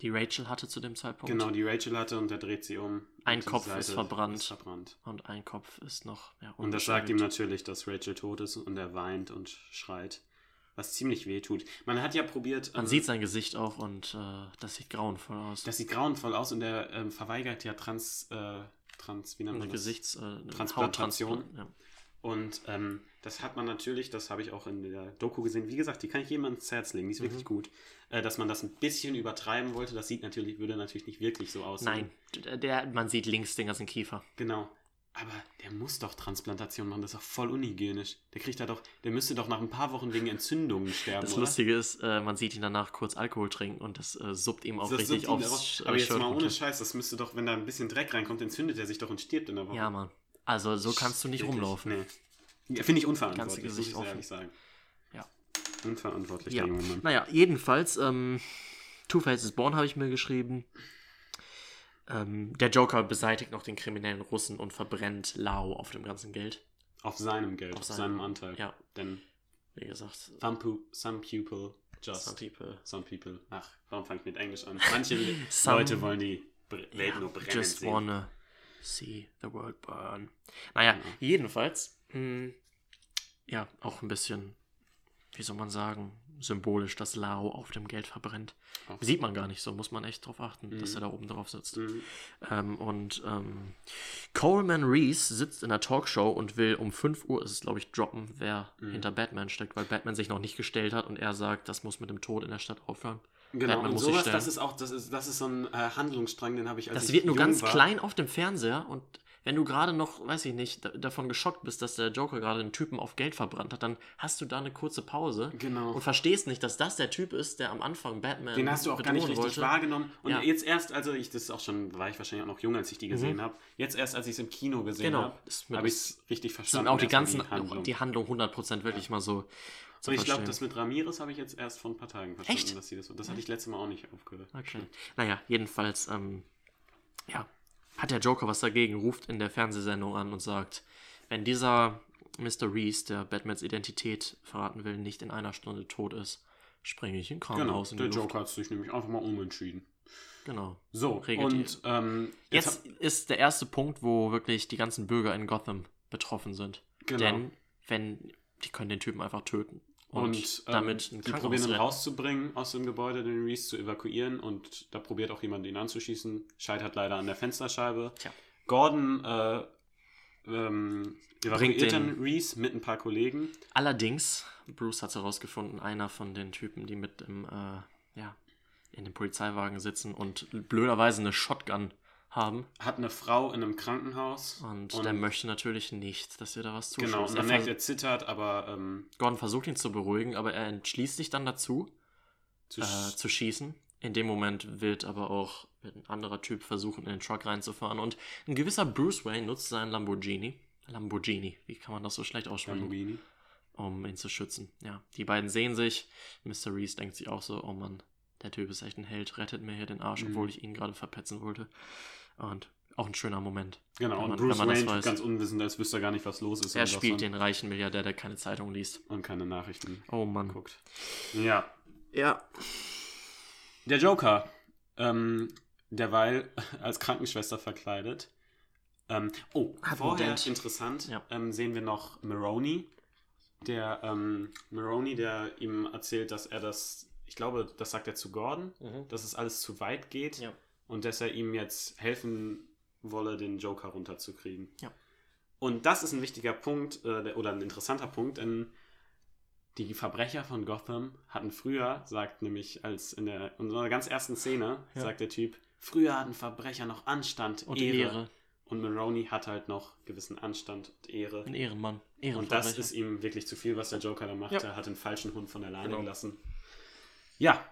die Rachel hatte zu dem Zeitpunkt. genau, die Rachel hatte und er dreht sie um. Ein Kopf ist verbrannt. Ist verbrannt. Und ein Kopf ist noch. Ja, Und das sagt ihm natürlich, dass Rachel tot ist und er weint und schreit. Was ziemlich weh tut. Man hat ja probiert. Man ähm, sieht sein Gesicht auch und äh, das sieht grauenvoll aus. Das sieht grauenvoll aus und er ähm, verweigert ja Trans, äh, Trans, wie nennt man das? Gesichts äh, Transplantation. Ja. Und ähm, das hat man natürlich, das habe ich auch in der Doku gesehen. Wie gesagt, die kann ich jedem ans Herz legen, die ist Mhm. wirklich gut. Äh, dass man das ein bisschen übertreiben wollte, das sieht natürlich, würde natürlich nicht wirklich so aussehen. Nein, der, der, man sieht links den ganzen Kiefer. Genau. Aber der muss doch Transplantation machen, das ist doch voll unhygienisch. Der kriegt da doch, der müsste doch nach ein paar Wochen wegen Entzündungen sterben. Das oder? Lustige ist, äh, man sieht ihn danach kurz Alkohol trinken und das äh, suppt ihm auch Das richtig aufs Aber jetzt mal ohne. Scheiß, das müsste doch, wenn da ein bisschen Dreck reinkommt, entzündet er sich doch und stirbt in der Woche. Ja, Mann. Also so kannst du nicht Wirklich? rumlaufen. Nee. Ja, Finde ich unverantwortlich, Ganze muss ich ehrlich sagen. Ja. Unverantwortlich, Ja. der junge Mann. Naja, jedenfalls, ähm, Two-Face is Born habe ich mir geschrieben. Ähm, der Joker beseitigt noch den kriminellen Russen und verbrennt Lau auf dem ganzen Geld. Auf seinem Geld, auf, seinem, seinem- Anteil. Ja, Denn wie gesagt, some, some people just, some people. some people. Ach, warum fange ich mit Englisch an? Manche Some- Leute wollen die Welt Ja, nur brennen Just sehen. wanna see the world burn. Naja, Genau. jedenfalls, mh, ja, auch ein bisschen, wie soll man sagen, symbolisch, dass Lao auf dem Geld verbrennt. Auch. Sieht man gar nicht so, muss man echt drauf achten, dass Mhm. er da oben drauf sitzt. Mhm. Ähm, und ähm, Coleman Reese sitzt in der Talkshow und will um 5 Uhr, ist es glaube ich, droppen, wer Mhm. hinter Batman steckt, weil Batman sich noch nicht gestellt hat und er sagt, das muss mit dem Tod in der Stadt aufhören. Genau, Batman und sowas, das ist auch, das ist, das ist so ein äh, Handlungsstrang, den habe ich als Das ich wird nur ganz war. klein auf dem Fernseher und wenn du gerade noch, weiß ich nicht, da, davon geschockt bist, dass der Joker gerade einen Typen auf Geld verbrannt hat, dann hast du da eine kurze Pause Genau. und verstehst nicht, dass das der Typ ist, der am Anfang Batman Den hast du auch gar nicht richtig wollte. wahrgenommen. Und Ja. Mhm. jetzt erst, also ich, das ist auch schon, war ich wahrscheinlich auch noch jung, als ich die gesehen habe. Jetzt erst, als ich es im Kino gesehen Genau. habe, habe ich es richtig verstanden. sind auch die ganzen, die Handlung. die Handlung 100% wirklich mal so Und ich glaube, das mit Ramirez habe ich jetzt erst vor ein paar Tagen verstanden, Echt? dass sie das so. Das hatte ich letztes Mal auch nicht aufgehört. Okay. Naja, jedenfalls, ähm, ja, hat der Joker was dagegen, ruft in der Fernsehsendung an und sagt, wenn dieser Mr. Reese, der Batmans Identität verraten will, nicht in einer Stunde tot ist, springe ich in Genau, Krankenhaus in der Luft. Joker hat sich nämlich einfach mal umentschieden. Genau. So, Regelt und ähm, Jetzt ist der erste Punkt, wo wirklich die ganzen Bürger in Gotham betroffen sind. Genau. Denn, wenn, die können den Typen einfach töten. Und, Und, ähm, damit Krankenhaus probieren ihn rauszubringen aus dem Gebäude, den Reese zu evakuieren und da probiert auch jemand ihn anzuschießen. Scheitert leider an der Fensterscheibe. Tja. Gordon äh, ähm, evakuiert den- dann Reese mit ein paar Kollegen. Allerdings, Bruce hat es herausgefunden, einer von den Typen, die mit im, äh, ja, in dem Polizeiwagen sitzen und blöderweise eine Shotgun haben. Hat eine Frau in einem Krankenhaus. Und, der möchte natürlich nicht, dass ihr da was zuschaut. Genau, und man merkt, er zittert, aber ähm, Gordon versucht ihn zu beruhigen, aber er entschließt sich dann dazu, zu äh, sch- zu schießen. In dem Moment wird aber auch ein anderer Typ versuchen, in den Truck reinzufahren. Und ein gewisser Bruce Wayne nutzt seinen Lamborghini. Lamborghini, wie kann man das so schlecht aussprechen? Lamborghini. um ihn zu schützen. Ja, die beiden sehen sich. Mr. Reese denkt sich auch so, oh Mann, der Typ ist echt ein Held, rettet mir hier den Arsch, Mhm. obwohl ich ihn gerade verpetzen wollte. Und auch ein schöner Moment. Genau, wenn und man, Bruce man Wayne weiß. ganz unwissend, als wüsste er gar nicht, was los ist. Er spielt den reichen Milliardär, der keine Zeitung liest. Und keine Nachrichten Oh Mann. guckt. Ja. Ja. Der Joker, ähm, derweil als Krankenschwester verkleidet. Ähm, oh, Hat vorher interessant, Ja. ähm, sehen wir noch Maroney. Der ähm, Maroney, der ihm erzählt, dass er das, ich glaube, das sagt er zu Gordon, Mhm. dass es alles zu weit geht Ja. Und dass er ihm jetzt helfen wolle, den Joker runterzukriegen. Ja. Und das ist ein wichtiger Punkt äh, der- oder ein interessanter Punkt, denn die Verbrecher von Gotham hatten früher, sagt nämlich als in der in unserer ganz ersten Szene, Ja. sagt der Typ, früher hatten Verbrecher noch Anstand, Und Ehre. Ehre. Und Maroney hat halt noch gewissen Anstand und Ehre. Ein Ehrenmann. Und das ist ihm wirklich zu viel, was der Joker da macht. Ja. Er hat den falschen Hund von alleine Genau. gelassen. Ja,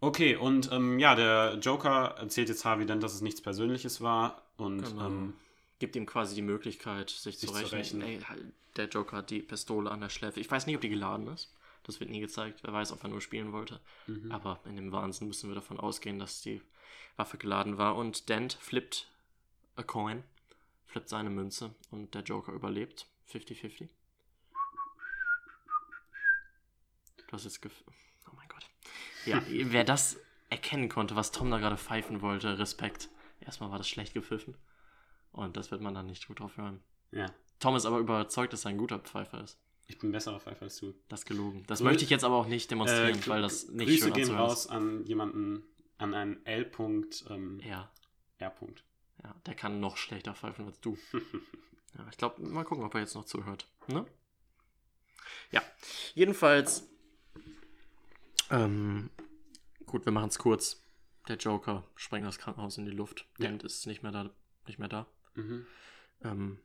okay. Und ähm, ja, der Joker erzählt jetzt Harvey dann, dass es nichts Persönliches war. Und Genau. ähm, Gibt ihm quasi die Möglichkeit, sich, Sich zu zu rächen. rächen. Ey, halt, der Joker hat die Pistole an der Schläfe. Ich weiß nicht, ob die geladen ist. Das wird nie gezeigt. Wer weiß, ob er nur spielen wollte. mhm. Aber in dem Wahnsinn müssen wir davon ausgehen, dass die Waffe geladen war. Und Dent flippt a coin, flippt seine Münze und der Joker überlebt. 50-50. Du hast jetzt gef... Ja, wer das erkennen konnte, was Tom da gerade pfeifen wollte, Respekt. Erstmal war das schlecht gepfiffen. Und das wird man dann nicht gut drauf hören. ja, Tom ist aber überzeugt, dass er ein guter Pfeifer ist. ich bin ein besserer Pfeifer als du. Das ist gelogen. Das Grü- möchte ich jetzt aber auch nicht demonstrieren, Äh, weil das nicht Grüße schön gehen ist. raus an jemanden, an einen L. Ähm, Ja. R. -Punkt. Ja, der kann noch schlechter pfeifen als du. Ja, ich glaube, mal gucken, ob er jetzt noch zuhört. Ne? Ja, jedenfalls. Ähm, gut, wir machen es kurz. Der Joker sprengt das Krankenhaus in die Luft. Ja. Dent ist nicht mehr da. Nicht mehr da. mhm. Ähm,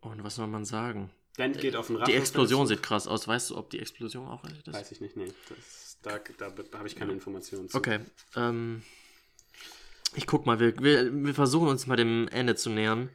und was soll man sagen? Dent geht auf den Die Rachefeldzug. Explosion sieht krass aus. Weißt du, ob die Explosion auch ist? Weiß ich nicht, nee. Das, da da, habe ich keine Informationen zu. Okay. Ähm, ich guck mal, wir, wir, wir versuchen uns mal dem Ende zu nähern.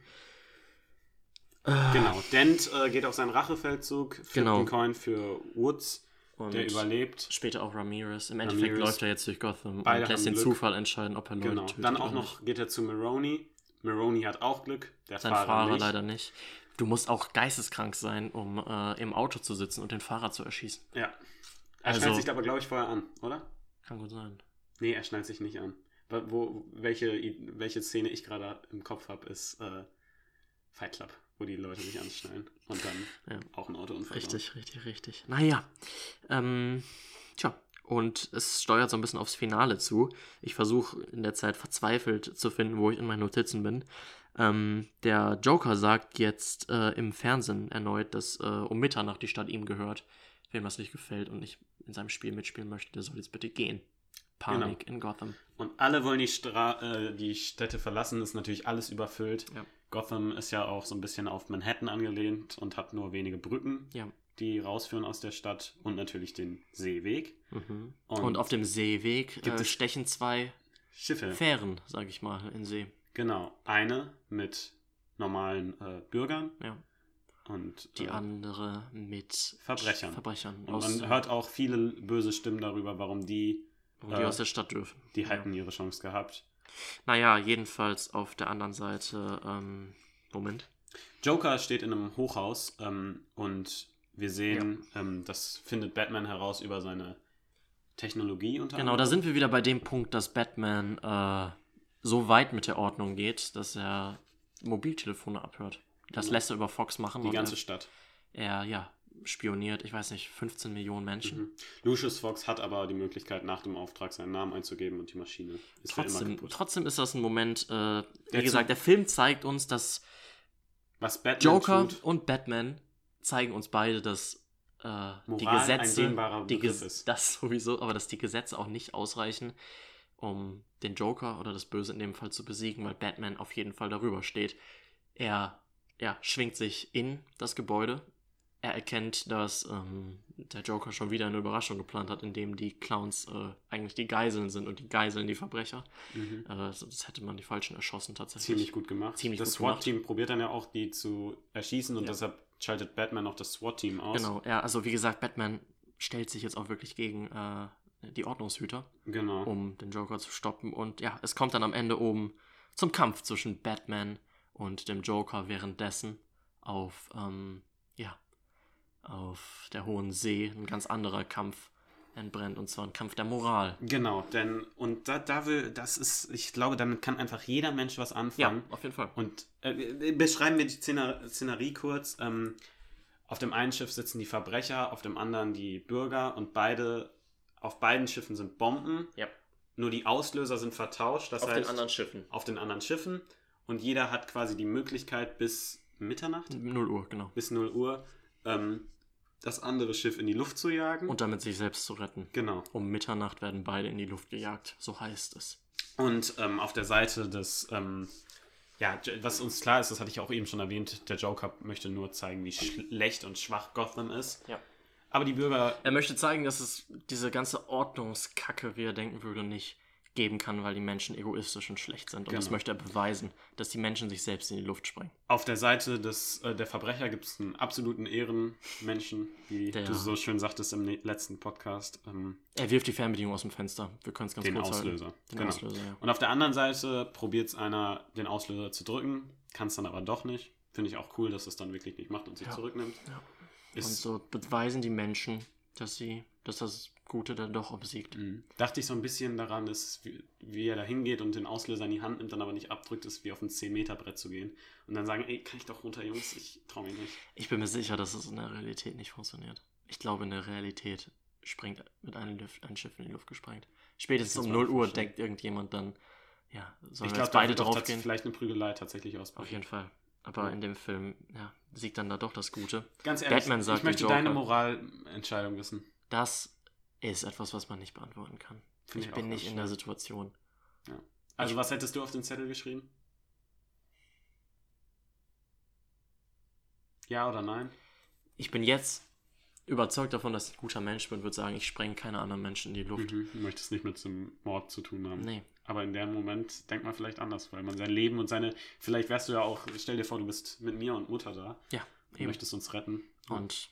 Genau, Dent äh, geht auf seinen Rachefeldzug, flippt Genau. einen Coin für Woods, Und der überlebt. Später auch Ramirez. Im Endeffekt Ramirez. läuft er jetzt durch Gotham Beide und lässt den Glück. Zufall entscheiden, ob er Leute Genau. tötet Dann auch noch geht er zu Maroney. Maroney hat auch Glück, der Sein Fahrer, Fahrer nicht. leider nicht. Du musst auch geisteskrank sein, um äh, im Auto zu sitzen und den Fahrer zu erschießen. Ja. Er Also- schnallt sich aber, glaube ich, vorher an, oder? Kann gut sein. Nee, er schnallt sich nicht an. wo, welche, welche Szene ich gerade im Kopf habe, ist äh, Fight Club, wo die Leute sich anschnallen und dann Ja. auch ein Autounfall Richtig, richtig, richtig. Naja. Ähm, tja. Und es steuert so ein bisschen aufs Finale zu. Ich versuche in der Zeit verzweifelt zu finden, wo ich in meinen Notizen bin. Ähm, der Joker sagt jetzt äh, im Fernsehen erneut, dass äh, um Mitternacht die Stadt ihm gehört. Wem das nicht gefällt und nicht in seinem Spiel mitspielen möchte, der soll jetzt bitte gehen. Panik in Gotham. Und alle wollen die, Stra äh, die Städte verlassen, ist natürlich alles überfüllt. Ja. Gotham ist ja auch so ein bisschen auf Manhattan angelehnt und hat nur wenige Brücken, Ja. die rausführen aus der Stadt und natürlich den Seeweg. Mhm. Und- Und, auf dem Seeweg Gibt äh, es- stechen zwei Schiffe. Fähren, sag ich mal, in See. Genau. Eine mit normalen äh, Bürgern Ja. und Die äh, andere mit Verbrechern. Verbrechern. Und man hört auch viele böse Stimmen darüber, warum die, wo die äh, aus der Stadt dürfen. die ja. hätten ihre Chance gehabt. Naja, jedenfalls auf der anderen Seite, ähm, Moment. Joker steht in einem Hochhaus ähm, und wir sehen, ähm, das findet Batman heraus über seine Technologie unter Genau, da sind wir wieder bei dem Punkt, dass Batman äh, so weit mit der Ordnung geht, dass er Mobiltelefone abhört. Das Ja. lässt er über Fox machen die ganze Stadt. er, er, ja, spioniert, ich weiß nicht, 15 Millionen Menschen. Mhm. Lucius Fox hat aber die Möglichkeit, nach dem Auftrag seinen Namen einzugeben und die Maschine ist Trotzdem, trotzdem ist das ein Moment, äh, wie gesagt, der Film zeigt uns, dass Joker tut, und Batman zeigen uns beide, dass äh, die Gesetze, die Ges ist. das sowieso, aber dass die Gesetze auch nicht ausreichen, um den Joker oder das Böse in dem Fall zu besiegen, weil Batman auf jeden Fall darüber steht. Er ja, schwingt sich in das Gebäude. Er erkennt, dass ähm, der Joker schon wieder eine Überraschung geplant hat, indem die Clowns äh, eigentlich die Geiseln sind und die Geiseln die Verbrecher. mhm. Äh, sonst hätte man die Falschen erschossen tatsächlich. ziemlich gut gemacht. Ziemlich das. SWAT-Team probiert dann ja auch, die zu erschießen und Ja. deshalb schaltet Batman auch das SWAT-Team aus. Genau, ja, also wie gesagt, Batman stellt sich jetzt auch wirklich gegen äh, die Ordnungshüter, Genau. um den Joker zu stoppen. Und ja, es kommt dann am Ende oben zum Kampf zwischen Batman und dem Joker währenddessen auf, ähm, ja, auf der Hohen See ein ganz anderer Kampf entbrennt, und zwar ein Kampf der Moral. Genau, denn und da, da will, das ist, ich glaube, damit kann einfach jeder Mensch was anfangen. auf jeden Fall. Und äh, beschreiben wir die Szener Szenerie kurz. Ähm, auf dem einen Schiff sitzen die Verbrecher, auf dem anderen die Bürger und beide, auf beiden Schiffen sind Bomben. Ja. Nur die Auslöser sind vertauscht. Das auf heißt, den anderen Schiffen. auf den anderen Schiffen. Und jeder hat quasi die Möglichkeit bis Mitternacht, 0 Uhr, genau. bis 0 Uhr, ähm, das andere Schiff in die Luft zu jagen. Und damit sich selbst zu retten. genau. Um Mitternacht werden beide in die Luft gejagt, so heißt es. Und ähm, auf der Seite des, ähm, ja, was uns klar ist, das hatte ich auch eben schon erwähnt, der Joker möchte nur zeigen, wie schlecht und schwach Gotham ist. Ja. Aber die Bürger, Er möchte zeigen, dass es diese ganze Ordnungskacke, wie er denken würde, nicht geben kann, weil die Menschen egoistisch und schlecht sind. Und das Genau. möchte er beweisen, dass die Menschen sich selbst in die Luft sprengen. auf der Seite des, äh, der Verbrecher gibt es einen absoluten Ehrenmenschen, wie Der- du so schön sagtest im ne- letzten Podcast, ähm, Er wirft die Fernbedienung aus dem Fenster. Wir können es ganz den kurz Auslöser. halten. Den Genau. Auslöser, ja. Und auf der anderen Seite probiert es einer, den Auslöser zu drücken, kann es dann aber doch nicht. Finde ich auch cool, dass es dann wirklich nicht macht und sich Ja. zurücknimmt. Ja. Und Ist, so beweisen die Menschen, dass sie, dass das Gute dann doch obsiegt. Mhm. Dachte ich so ein bisschen daran, dass wie, wie er da hingeht und den Auslöser in die Hand nimmt, dann aber nicht abdrückt, ist wie auf ein 10-Meter-Brett zu gehen. Und dann sagen, ey, kann ich doch runter, Jungs, ich trau mich nicht. Ich bin mir sicher, dass es in der Realität nicht funktioniert. Ich glaube, in der Realität springt mit einem Luft, ein Schiff in die Luft gesprengt. Spätestens um kann ich mir 0 Uhr denkt irgendjemand dann, ja, sollen ich jetzt beide draufgehen? vielleicht eine Prügelei tatsächlich Auf ausbrechen. jeden Fall. Aber Ja. in dem Film, ja, siegt dann da doch das Gute. Ganz ehrlich, Batman sagt ich möchte deine Moralentscheidung wissen. Das ist etwas, was man nicht beantworten kann. Finde ich auch bin nicht in der schön. Situation. Also, ich- was hättest du auf den Zettel geschrieben? Ja oder nein? Ich bin jetzt überzeugt davon, dass ich ein guter Mensch bin und würde sagen, ich spreng keine anderen Menschen in die Luft. Mhm. Du möchtest nicht mit einem Mord zu tun haben. Nee. Aber in dem Moment denkt man vielleicht anders, weil man sein Leben und seine. Vielleicht wärst du ja auch, stell dir vor, du bist mit mir und Mutter da Ja, eben. möchtest uns retten. Und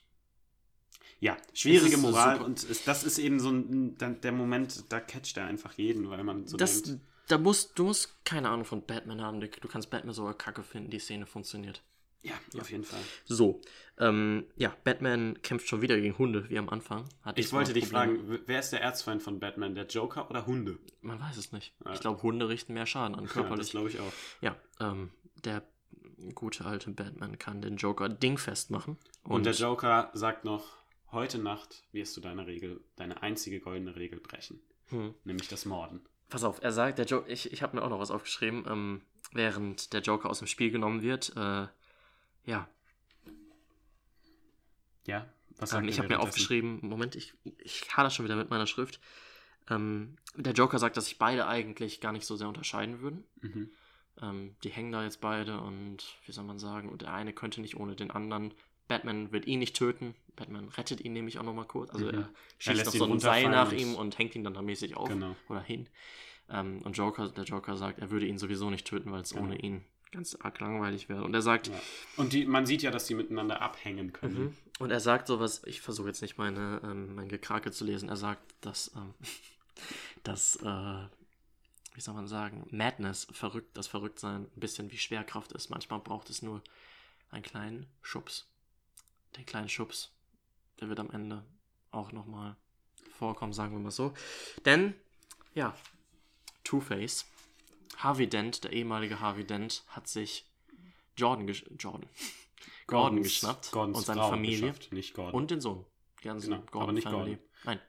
Ja, schwierige Moral super. und das ist eben so ein, der Moment, da catcht er einfach jeden, weil man so das, denkt. da musst, du musst keine Ahnung von Batman haben. Du du kannst Batman sogar kacke finden, die Szene funktioniert. Ja, auf jeden Fall. So, ähm, ja, Batman kämpft schon wieder gegen Hunde, wie am Anfang. Hat Ich wollte dich fragen, wer ist der Erzfeind von Batman? Der Joker oder Hunde? Man weiß es nicht. Ja. Ich glaube, Hunde richten mehr Schaden an Ja, das körperlich. glaube ich auch. Ja, ähm, der gute alte Batman kann den Joker dingfest machen. Und, der Joker sagt noch, heute Nacht wirst du deine Regel, deine einzige goldene Regel brechen. Hm. Nämlich das Morden. Pass auf, er sagt, der jo ich, ich habe mir auch noch was aufgeschrieben, ähm, während der Joker aus dem Spiel genommen wird. Äh, ja, Ja, was sagt ähm, ich habe mir aufgeschrieben, Moment, ich, ich hader schon wieder mit meiner Schrift. Ähm, der Joker sagt, dass sich beide eigentlich gar nicht so sehr unterscheiden würden. Mhm. Ähm, die hängen da jetzt beide und wie soll man sagen, und der eine könnte nicht ohne den anderen. Batman wird ihn nicht töten. Batman rettet ihn nämlich auch nochmal kurz. Also Mhm. er Er schießt lässt noch so ein Seil nach ihm und hängt ihn dann da mäßig auf Genau. oder hin. Ähm, und Joker, der Joker sagt, er würde ihn sowieso nicht töten, weil es Genau. ohne ihn ganz arg langweilig wäre. Und er sagt, Ja. Und die, man sieht ja, dass die miteinander abhängen können. Mhm. Und er sagt sowas, ich versuche jetzt nicht meine, ähm, mein Gekrakel zu lesen, er sagt, dass, ähm, dass äh, wie soll man sagen, Madness, verrückt, das Verrücktsein ein bisschen wie Schwerkraft ist. Manchmal braucht es nur einen kleinen Schubs. Den kleinen Schubs, der wird am Ende auch nochmal vorkommen, sagen wir mal so. Denn, ja, Two-Face, Harvey Dent, der ehemalige Harvey Dent, hat sich Jordan, gesch Jordan, Gordon Gordons- geschnappt Gordons und seine Frau Familie Gordon. und den Sohn. Die ganze Genau, Gordon aber nicht Family. Gordon. Nein.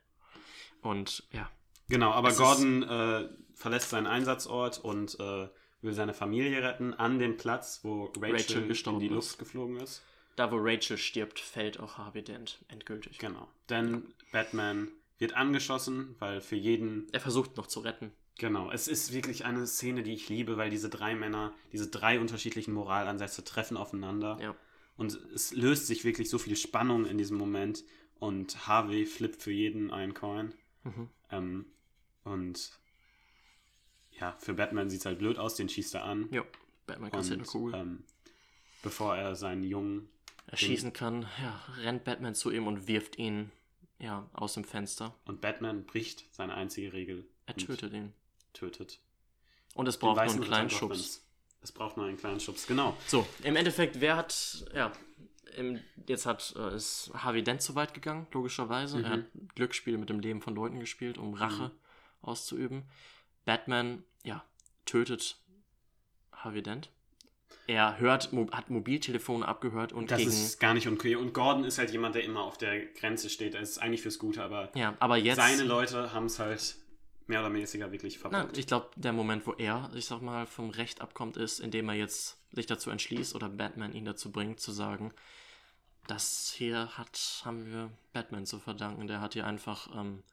Und ja, Genau, aber Es ist- Gordon äh, verlässt seinen Einsatzort und äh, will seine Familie retten an dem Platz, wo Rachel, Rachel in gestorben die ist. Luft geflogen ist. Da wo Rachel stirbt, fällt auch Harvey Dent endgültig. Genau. Denn Batman wird angeschossen, weil für jeden Er versucht noch zu retten. Genau, es ist wirklich eine Szene, die ich liebe, weil diese drei Männer, diese drei unterschiedlichen Moralansätze treffen aufeinander. Ja. Und es löst sich wirklich so viel Spannung in diesem Moment. Und Harvey flippt für jeden einen Coin. Mhm. Ähm, und ja, für Batman sieht es halt blöd aus, den schießt er an. Ja, Batman kassiert eine Kugel. ähm, bevor er seinen Jungen. Erschießen kann, ja, rennt Batman zu ihm und wirft ihn ja, aus dem Fenster. Und Batman bricht seine einzige Regel. Er tötet ihn. tötet. Und es braucht nur einen kleinen Schubs. Es braucht nur einen kleinen Schubs, genau. So, im Endeffekt, wer hat, ja, im, jetzt hat, äh, ist Harvey Dent zu weit gegangen, logischerweise. Mhm. Er hat Glücksspiele mit dem Leben von Leuten gespielt, um Rache auszuüben. Batman, ja, tötet Harvey Dent. Er hört, hat Mobiltelefone abgehört und Das ist gar nicht okay. Und Gordon ist halt jemand, der immer auf der Grenze steht. Er ist eigentlich fürs Gute, aber ja, aber jetzt. seine Leute haben es halt mehr oder weniger wirklich verbockt. ich glaube, der Moment, wo er, ich sag mal, vom Recht abkommt, ist, indem er jetzt sich dazu entschließt oder Batman ihn dazu bringt, zu sagen, das hier hat, haben wir Batman zu verdanken. Der hat hier einfach ähm,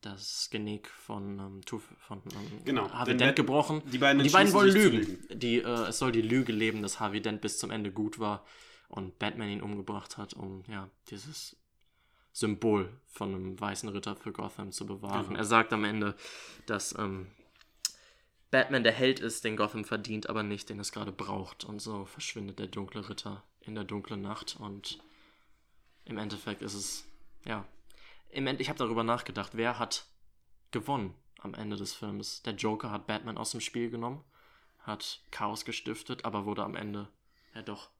das Genick von, ähm, von ähm, Genau, Harvey denn Dent gebrochen. die beiden die beiden wollen lügen. zu Die, äh, es soll die Lüge leben, dass Harvey Dent bis zum Ende gut war und Batman ihn umgebracht hat, um ja dieses Symbol von einem weißen Ritter für Gotham zu bewahren. Genau. Er sagt am Ende, dass ähm, Batman der Held ist, den Gotham verdient, aber nicht, den es gerade braucht. Und so verschwindet der dunkle Ritter in der dunklen Nacht. Und im Endeffekt ist es, ja, im End ich habe darüber nachgedacht, wer hat gewonnen am Ende des Films? Der Joker hat Batman aus dem Spiel genommen, hat Chaos gestiftet, aber wurde am Ende ja doch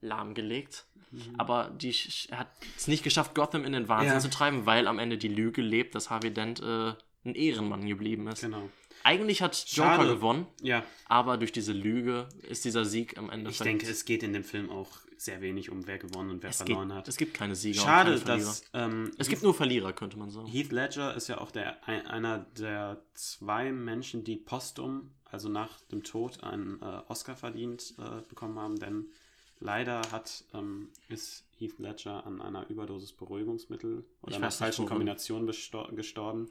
lahmgelegt. Aber die, er hat es nicht geschafft, Gotham in den Wahnsinn Ja. zu treiben, weil am Ende die Lüge lebt, dass Harvey Dent äh, ein Ehrenmann geblieben ist. Genau. Eigentlich hat Joker Schade. gewonnen, Ja, aber durch diese Lüge ist dieser Sieg am Ende ich denke, es geht in dem Film auch sehr wenig um wer gewonnen und wer es, verloren geht, hat. es gibt keine Sieger Schade, und keine dass ähm, es gibt nur Verlierer, könnte man sagen. Heath Ledger ist ja auch der, ein, einer der zwei Menschen, die postum, also nach dem Tod, einen äh, Oscar verdient äh, bekommen haben, denn leider hat, ähm, ist Heath Ledger an einer Überdosis Beruhigungsmittel oder einer falschen. Kombination gestorben,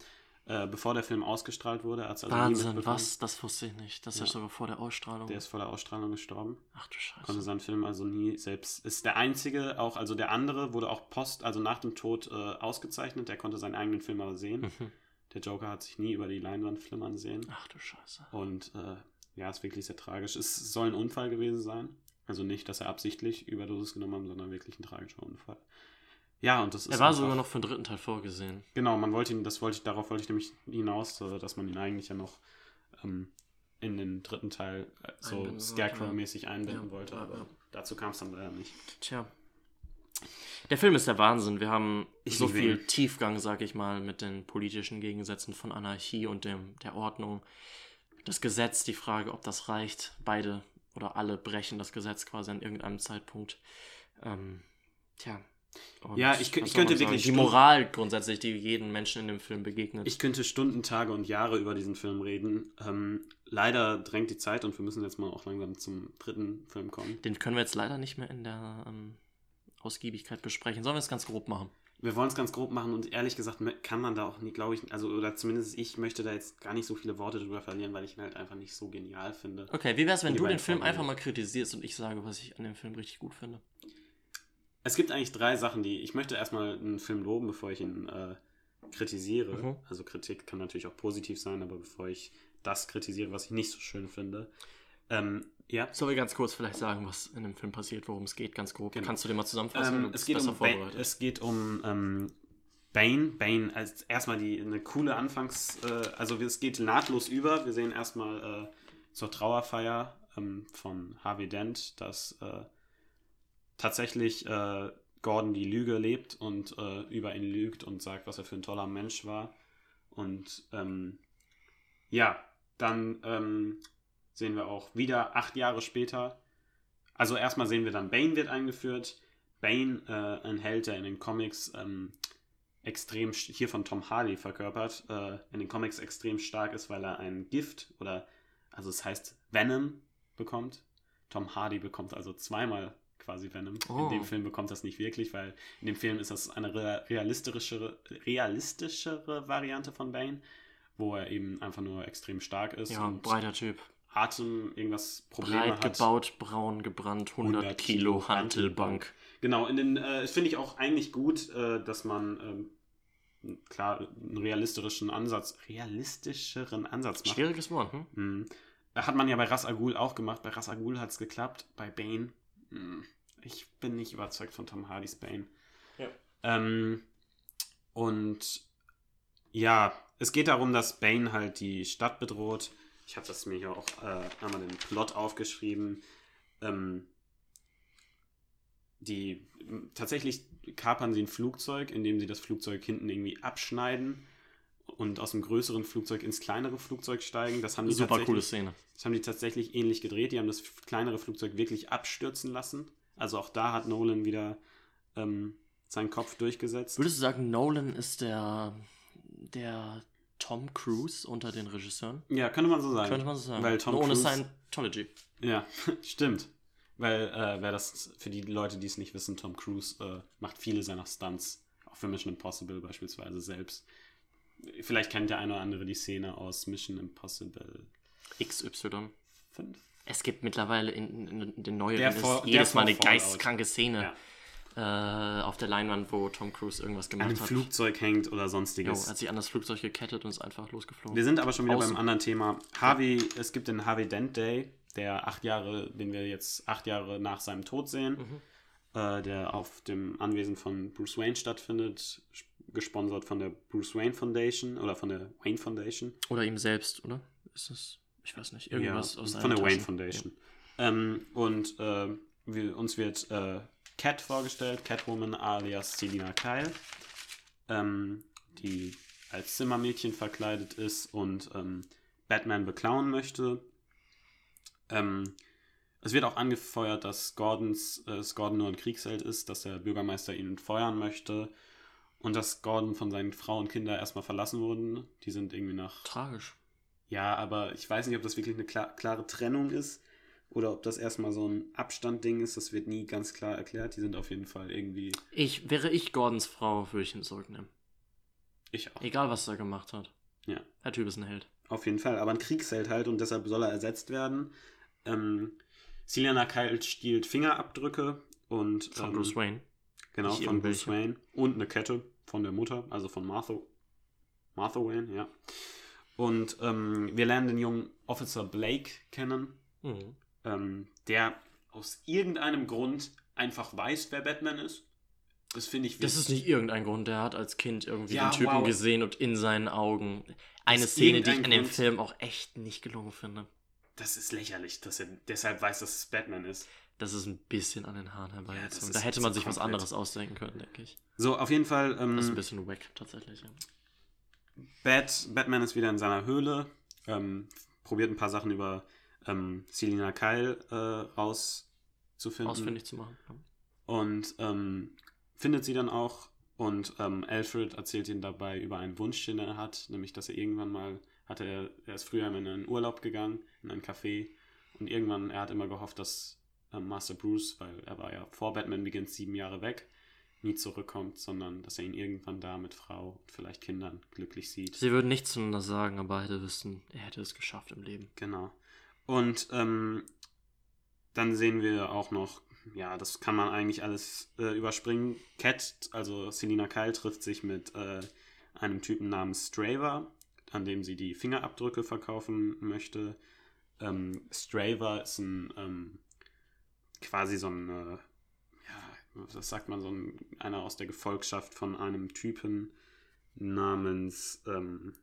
äh, bevor der Film ausgestrahlt wurde. Er hat's also Wahnsinn, was? Das wusste ich nicht. Das ist Ja. ja sogar vor der Ausstrahlung. Der ist vor der Ausstrahlung gestorben. Ach du Konnte Scheiße. seinen Film also nie selbst. Ist der einzige, auch, also der andere wurde auch post, also nach dem Tod äh, ausgezeichnet. Der konnte seinen eigenen Film aber sehen. Mhm. Der Joker hat sich nie über die Leinwand flimmern sehen. Ach du Scheiße. Und äh, ja, ist wirklich sehr tragisch. Es soll ein Unfall gewesen sein. Also nicht, dass er absichtlich Überdosis genommen hat, sondern wirklich ein tragischer Unfall. Ja, und das ist. Er war sogar noch für den dritten Teil vorgesehen. Genau, man wollte ihn, das wollte ich, darauf wollte ich nämlich hinaus, dass man ihn eigentlich ja noch ähm, in den dritten Teil äh, so Scarecrow-mäßig einbinden Ja, wollte. Aber ja. dazu kam es dann leider nicht. Tja. Der Film ist der Wahnsinn. Wir haben Ich so viel. Tiefgang, sag ich mal, mit den politischen Gegensätzen von Anarchie und dem, der Ordnung. Das Gesetz, die Frage, ob das reicht. Beide oder alle brechen das Gesetz quasi an irgendeinem Zeitpunkt. Ähm, tja. Und Ja, ich ich könnte sagen? wirklich Die Stunden- Moral grundsätzlich, die jedem Menschen in dem Film begegnet. Ich könnte Stunden, Tage und Jahre über diesen Film reden. Ähm, leider drängt die Zeit und wir müssen jetzt mal auch langsam zum dritten Film kommen. den können wir jetzt leider nicht mehr in der ähm, Ausgiebigkeit besprechen. Sollen wir es ganz grob machen? Wir wollen es ganz grob machen und ehrlich gesagt kann man da auch nicht, glaube ich, also oder zumindest ich möchte da jetzt gar nicht so viele Worte drüber verlieren, weil ich ihn halt einfach nicht so genial finde. Okay, wie wär's, wenn Die du den Film einfach mal kritisierst und ich sage, was ich an dem Film richtig gut finde? Es gibt eigentlich drei Sachen, die ich möchte erstmal einen Film loben, bevor ich ihn äh, kritisiere. Mhm. Also Kritik kann natürlich auch positiv sein, aber bevor ich das kritisiere, was ich nicht so schön finde. Ähm, ja. Sollen wir ganz kurz vielleicht sagen, was in dem Film passiert, worum es geht, ganz grob? Genau. Kannst du den mal zusammenfassen? Ähm, es, geht um Bane, es geht um ähm, Bane. Bane als erstmal die eine coole Anfangs, äh, also es geht nahtlos über. Wir sehen erstmal äh, zur Trauerfeier ähm, von Harvey Dent, dass äh, tatsächlich äh, Gordon die Lüge lebt und äh, über ihn lügt und sagt, was er für ein toller Mensch war. Und ähm, ja, dann ähm, sehen wir auch wieder acht Jahre später. Also erstmal sehen wir dann Bane wird eingeführt. Bane, äh, ein Held, der in den Comics ähm, extrem, hier von Tom Hardy verkörpert, äh, in den Comics extrem stark ist, weil er ein Gift oder, also es heißt Venom bekommt. Tom Hardy bekommt also zweimal quasi Venom. Oh. In dem Film bekommt das nicht wirklich, weil in dem Film ist das eine rea- realistischere, realistischere Variante von Bane, wo er eben einfach nur extrem stark ist ja, und breiter Typ. Atem irgendwas Probleme Breit hat. gebaut, braun gebrannt, 100, 100 Kilo Hantelbank. Genau, in den, äh, das finde ich auch eigentlich gut, äh, dass man ähm, klar einen realistischen Ansatz, realistischeren Ansatz macht. Schwieriges Wort, hm? Mhm. Hat man ja bei Ras Al Ghul auch gemacht. Bei Ras Al Ghul hat es geklappt. Bei Bane, mh, ich bin nicht überzeugt von Tom Hardys Bane. Ja. Ähm, und ja, es geht darum, dass Bane halt die Stadt bedroht. Ich habe das mir hier auch äh, einmal den Plot aufgeschrieben. Ähm, die tatsächlich kapern sie ein Flugzeug, indem sie das Flugzeug hinten irgendwie abschneiden und aus dem größeren Flugzeug ins kleinere Flugzeug steigen. Das haben die Super tatsächlich- coole Szene. das haben die tatsächlich ähnlich gedreht. Die haben das kleinere Flugzeug wirklich abstürzen lassen. Also auch da hat Nolan wieder ähm, seinen Kopf durchgesetzt. Würdest du sagen, Nolan ist der, der Tom Cruise unter den Regisseuren? Ja, könnte man so sagen. Könnte man so sagen. Weil Tom Nur ohne Cruise, Scientology. Ja, stimmt. Weil, äh, wer das, für die Leute, die es nicht wissen, Tom Cruise äh, macht viele seiner Stunts, auch für Mission Impossible beispielsweise selbst. Vielleicht kennt der eine oder andere die Szene aus Mission Impossible XY5. Es gibt mittlerweile in, in, in den neueren vor- der jedes Mal eine Fallout. geisteskranke Szene äh, auf der Leinwand, wo Tom Cruise irgendwas An gemacht einem hat. Flugzeug hängt oder Jo, sonstiges. hat sich an das Flugzeug gekettet und ist einfach losgeflogen. Wir sind aber schon wieder Außen. beim anderen Thema. Harvey, es gibt den Harvey Dent Day, der acht Jahre, den wir jetzt acht Jahre nach seinem Tod sehen, Mhm. äh, der auf dem Anwesen von Bruce Wayne stattfindet, sp- gesponsert von der Bruce Wayne Foundation oder von der Wayne Foundation. Oder ihm selbst, oder? Ist das, ich weiß nicht, irgendwas ja, aus von der Wayne Taschen. Foundation. Ähm, und äh, wir, uns wird äh, Cat vorgestellt, Catwoman alias Selina Kyle, ähm, die als Zimmermädchen verkleidet ist und ähm, Batman beklauen möchte. Ähm, es wird auch angefeuert, dass Gordons, äh, dass Gordon nur ein Kriegsheld ist, dass der Bürgermeister ihn feuern möchte und dass Gordon von seinen Frau und Kindern erstmal verlassen wurden. Die sind irgendwie nach Tragisch. Ja, aber ich weiß nicht, ob das wirklich eine klar, klare Trennung ist oder ob das erstmal so ein Abstandding ist. Das wird nie ganz klar erklärt. Die sind auf jeden Fall irgendwie. Ich, wäre ich Gordons Frau, würde ich ihn zurücknehmen. Ich auch. Egal, was er gemacht hat. Ja. Der Typ ist ein Held. Auf jeden Fall. Aber ein Kriegsheld halt und deshalb soll er ersetzt werden. Ähm, Selena Kyle stiehlt Fingerabdrücke und. Von ähm, Bruce Wayne. Genau, Nicht von Bruce. Wayne. Und eine Kette von der Mutter, also von Martha. Martha Wayne, ja. Und ähm, wir lernen den jungen Officer Blake kennen. Mhm. ähm, der aus irgendeinem Grund einfach weiß, wer Batman ist. Das finde ich Das ist nicht irgendein Grund. Der hat als Kind irgendwie Ja, den Typen wow. gesehen und in seinen Augen. Eine Szene, die ich in dem Film auch echt nicht gelungen finde. Das ist lächerlich, dass er deshalb weiß, dass es Batman ist. Das ist ein bisschen an den Haaren herbeigezogen. ist da hätte man sich was komplett. anderes ausdenken können, denke ich. So, auf jeden Fall. Ähm, Das ist ein bisschen wack, tatsächlich. Ja. Bat, Batman ist wieder in seiner Höhle, ähm, probiert ein paar Sachen über ähm, Selina Kyle äh, rauszufinden. Ausfindig zu machen. Ja. Und ähm, findet sie dann auch. Und ähm, Alfred erzählt ihn dabei über einen Wunsch, den er hat, nämlich dass er irgendwann mal, hatte er, er ist früher in einen Urlaub gegangen, in ein Café. Und irgendwann, er hat immer gehofft, dass ähm, Master Bruce, weil er war ja vor Batman Begins sieben Jahre weg, nie zurückkommt, sondern dass er ihn irgendwann da mit Frau und vielleicht Kindern glücklich sieht. Sie würden nichts zueinander sagen, aber beide wissen, er hätte es geschafft im Leben. Genau. Und ähm, dann sehen wir auch noch, ja, das kann man eigentlich alles äh, überspringen. Cat, also Selina Kyle, trifft sich mit äh, einem Typen namens Straver, an dem sie die Fingerabdrücke verkaufen möchte. Ähm, Straver ist ein ähm, quasi so ein, ja, was sagt man, so ein, einer aus der Gefolgschaft von einem Typen namens, ähm,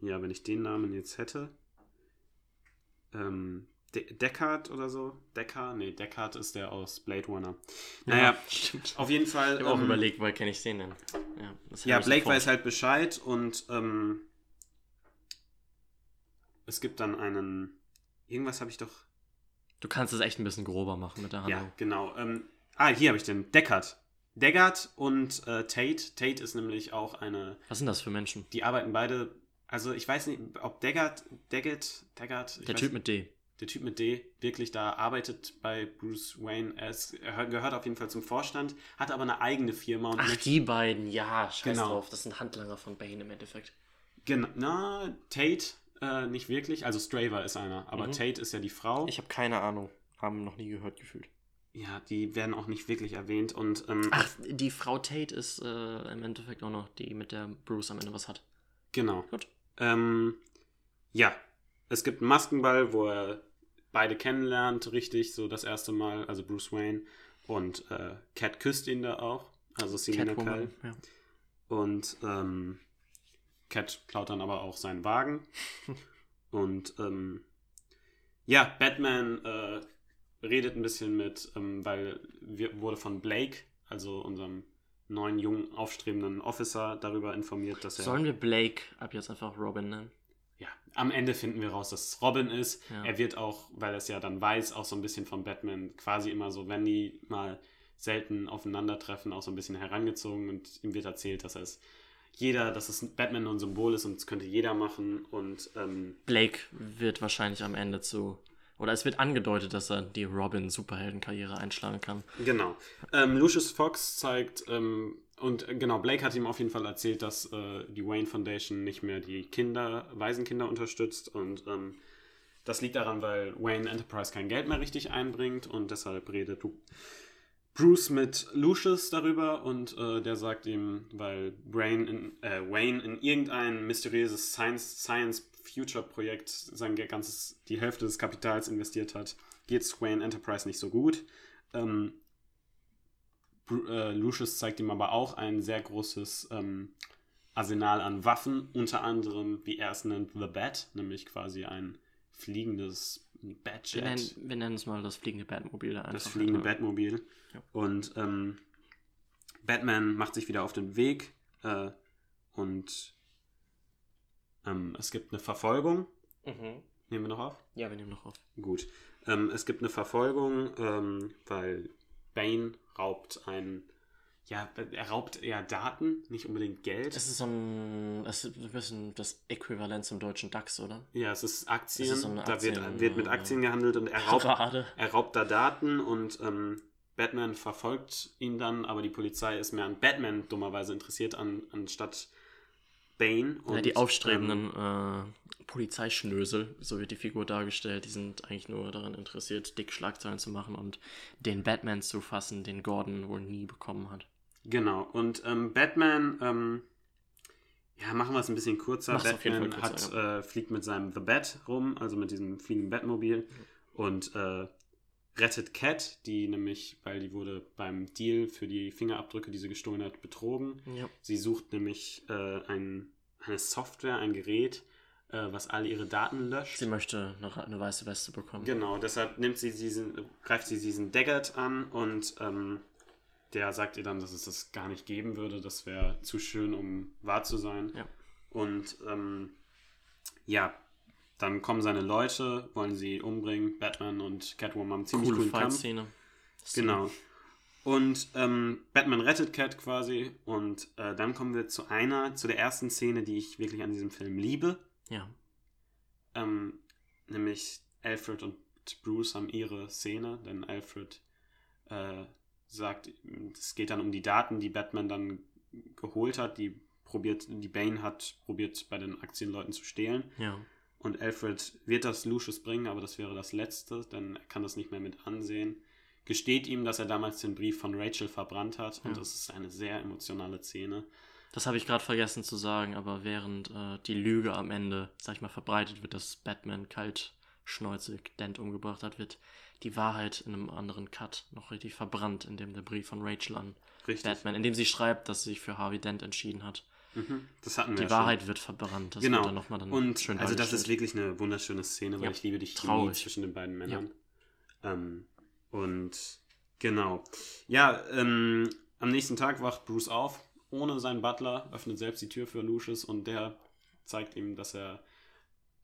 ja, wenn ich den Namen jetzt hätte, ähm, De Deckard oder so. Deckard? Nee, Deckard ist der aus Blade Runner. Naja, stimmt. auf jeden Fall. Ich habe auch ähm, überlegt, woher kenne ich den denn? Ja, Ja, Blake weiß halt Bescheid und ähm, es gibt dann einen. Irgendwas habe ich doch. Du kannst es echt ein bisschen grober machen mit der Handlung. Ja, genau. Ähm, ah, hier habe ich den. Deckard. Deckard und äh, Tate. Tate ist nämlich auch eine. Was sind das für Menschen? Die arbeiten beide. Also ich weiß nicht, ob Deckard, Deckard, Deckard, Der Typ mit D. der Typ mit D wirklich da arbeitet bei Bruce Wayne. Er, ist, er gehört auf jeden Fall zum Vorstand, hat aber eine eigene Firma und Ach, möchte- die beiden, ja, scheiß Genau. drauf. Das sind Handlanger von Bane im Endeffekt. Genau, na, Tate äh, nicht wirklich. Also Straver ist einer, aber Mhm. Tate ist ja die Frau. Ich habe keine Ahnung. Haben noch nie gehört gefühlt. Ja, die werden auch nicht wirklich erwähnt und ähm, Ach, die Frau Tate ist äh, im Endeffekt auch noch die, mit der Bruce am Ende was hat. genau. Gut. Ähm, ja, es gibt einen Maskenball, wo er beide kennenlernt, richtig, so das erste Mal, also Bruce Wayne und äh, Cat küsst ihn da auch, also Selina Kyle. Ja. Und ähm, Cat klaut dann aber auch seinen Wagen. und ähm, ja, Batman äh, redet ein bisschen mit, ähm, weil wir, wurde von Blake, also unserem neuen jungen aufstrebenden Officer, darüber informiert, dass er. Sollen wir Blake ab jetzt einfach Robin nennen? ja, am Ende finden wir raus, dass es Robin ist. Ja. Er wird auch, weil er es ja dann weiß, auch so ein bisschen von Batman quasi immer so, wenn die mal selten aufeinandertreffen, auch so ein bisschen herangezogen und ihm wird erzählt, dass er es jeder, dass es Batman nur ein Symbol ist und es könnte jeder machen und ähm, Blake wird wahrscheinlich am Ende zu. Oder es wird angedeutet, dass er die Robin-Superheldenkarriere einschlagen kann. Genau. Ähm, Lucius Fox zeigt, ähm, und äh, genau, Blake hat ihm auf jeden Fall erzählt, dass äh, die Wayne Foundation nicht mehr die Kinder, Waisenkinder unterstützt. Und ähm, das liegt daran, weil Wayne Enterprise kein Geld mehr richtig einbringt und deshalb redet Bruce mit Lucius darüber und äh, der sagt ihm, weil Brain in, äh, Wayne in irgendein mysteriöses Science, Science Future Projekt sein ganzes, die Hälfte des Kapitals investiert hat, geht es Wayne Enterprise nicht so gut. Ähm, äh, Lucius zeigt ihm aber auch ein sehr großes ähm, Arsenal an Waffen, unter anderem, wie er es nennt, The Bat, nämlich quasi ein fliegendes Wir Batjet. nennen, wir nennen es mal das fliegende Batmobil einfach. Das fliegende ja. Batmobil. Ja. Und ähm, Batman macht sich wieder auf den Weg äh, und ähm, es gibt eine Verfolgung. Mhm. Nehmen wir noch auf? Ja, wir nehmen noch auf. Gut. Ähm, es gibt eine Verfolgung, ähm, weil Bane raubt ein. Ja, er raubt eher Daten, nicht unbedingt Geld. Es ist so ein. Es ist ein bisschen das Äquivalent zum deutschen DAX, oder? ja, es ist Aktien. Es ist so eine da wird, Aktien- wird mit Aktien gehandelt und er raubt, er raubt da Daten und ähm, Batman verfolgt ihn dann, aber die Polizei ist mehr an Batman dummerweise interessiert, an, anstatt Bane. Und, ja, die ähm, aufstrebenden äh, Polizeischnösel, so wird die Figur dargestellt, die sind eigentlich nur daran interessiert, dick Schlagzeilen zu machen und den Batman zu fassen, den Gordon wohl nie bekommen hat. Genau, und ähm, Batman, ähm, ja, machen wir es ein bisschen kurzer. Mach's Batman Fall kürzer, hat, äh, fliegt mit seinem The Bat rum, also mit diesem fliegenden Batmobil und äh, rettet Cat, die nämlich, weil die wurde beim Deal für die Fingerabdrücke, die sie gestohlen hat, betrogen. Ja. Sie sucht nämlich äh, ein, eine Software, ein Gerät, äh, was all ihre Daten löscht. Sie möchte eine, eine weiße Weste bekommen. Genau, deshalb nimmt sie diesen, greift sie diesen Daggett an und ähm, der sagt ihr dann, dass es das gar nicht geben würde. Das wäre zu schön, um wahr zu sein. Ja. Und ähm, ja, dann kommen seine Leute, wollen sie umbringen. Batman und Catwoman haben ziemlich Coole coolen Kampf. Fight-Szene. Genau. Und ähm, Batman rettet Cat quasi. Und äh, dann kommen wir zu einer, zu der ersten Szene, die ich wirklich an diesem Film liebe. Ja. Ähm, nämlich Alfred und Bruce haben ihre Szene, denn Alfred äh, sagt, es geht dann um die Daten, die Batman dann geholt hat, die probiert, die Bane hat probiert bei den Aktienleuten zu stehlen. Ja. Und Alfred wird das Lucius bringen, aber das wäre das Letzte, denn er kann das nicht mehr mit ansehen. Gesteht ihm, dass er damals den Brief von Rachel verbrannt hat. Und Ja. das ist eine sehr emotionale Szene. Das habe ich gerade vergessen zu sagen, aber während äh, die Lüge am Ende, sag ich mal, verbreitet wird, dass Batman kaltschnäuzig Dent umgebracht hat, wird die Wahrheit in einem anderen Cut noch richtig verbrannt, indem der Brief von Rachel an Richtig. Batman, in dem sie schreibt, dass sie sich für Harvey Dent entschieden hat. Mhm. Das hatten wir Die ja Wahrheit wird verbrannt. Das genau. wird dann dann Und schön also das ist wirklich eine wunderschöne Szene, weil Ja. ich liebe die Chemie Traurig. zwischen den beiden Männern. Ähm, und genau. Ja, ähm, am nächsten Tag wacht Bruce auf, ohne seinen Butler, öffnet selbst die Tür für Lucius und der zeigt ihm, dass er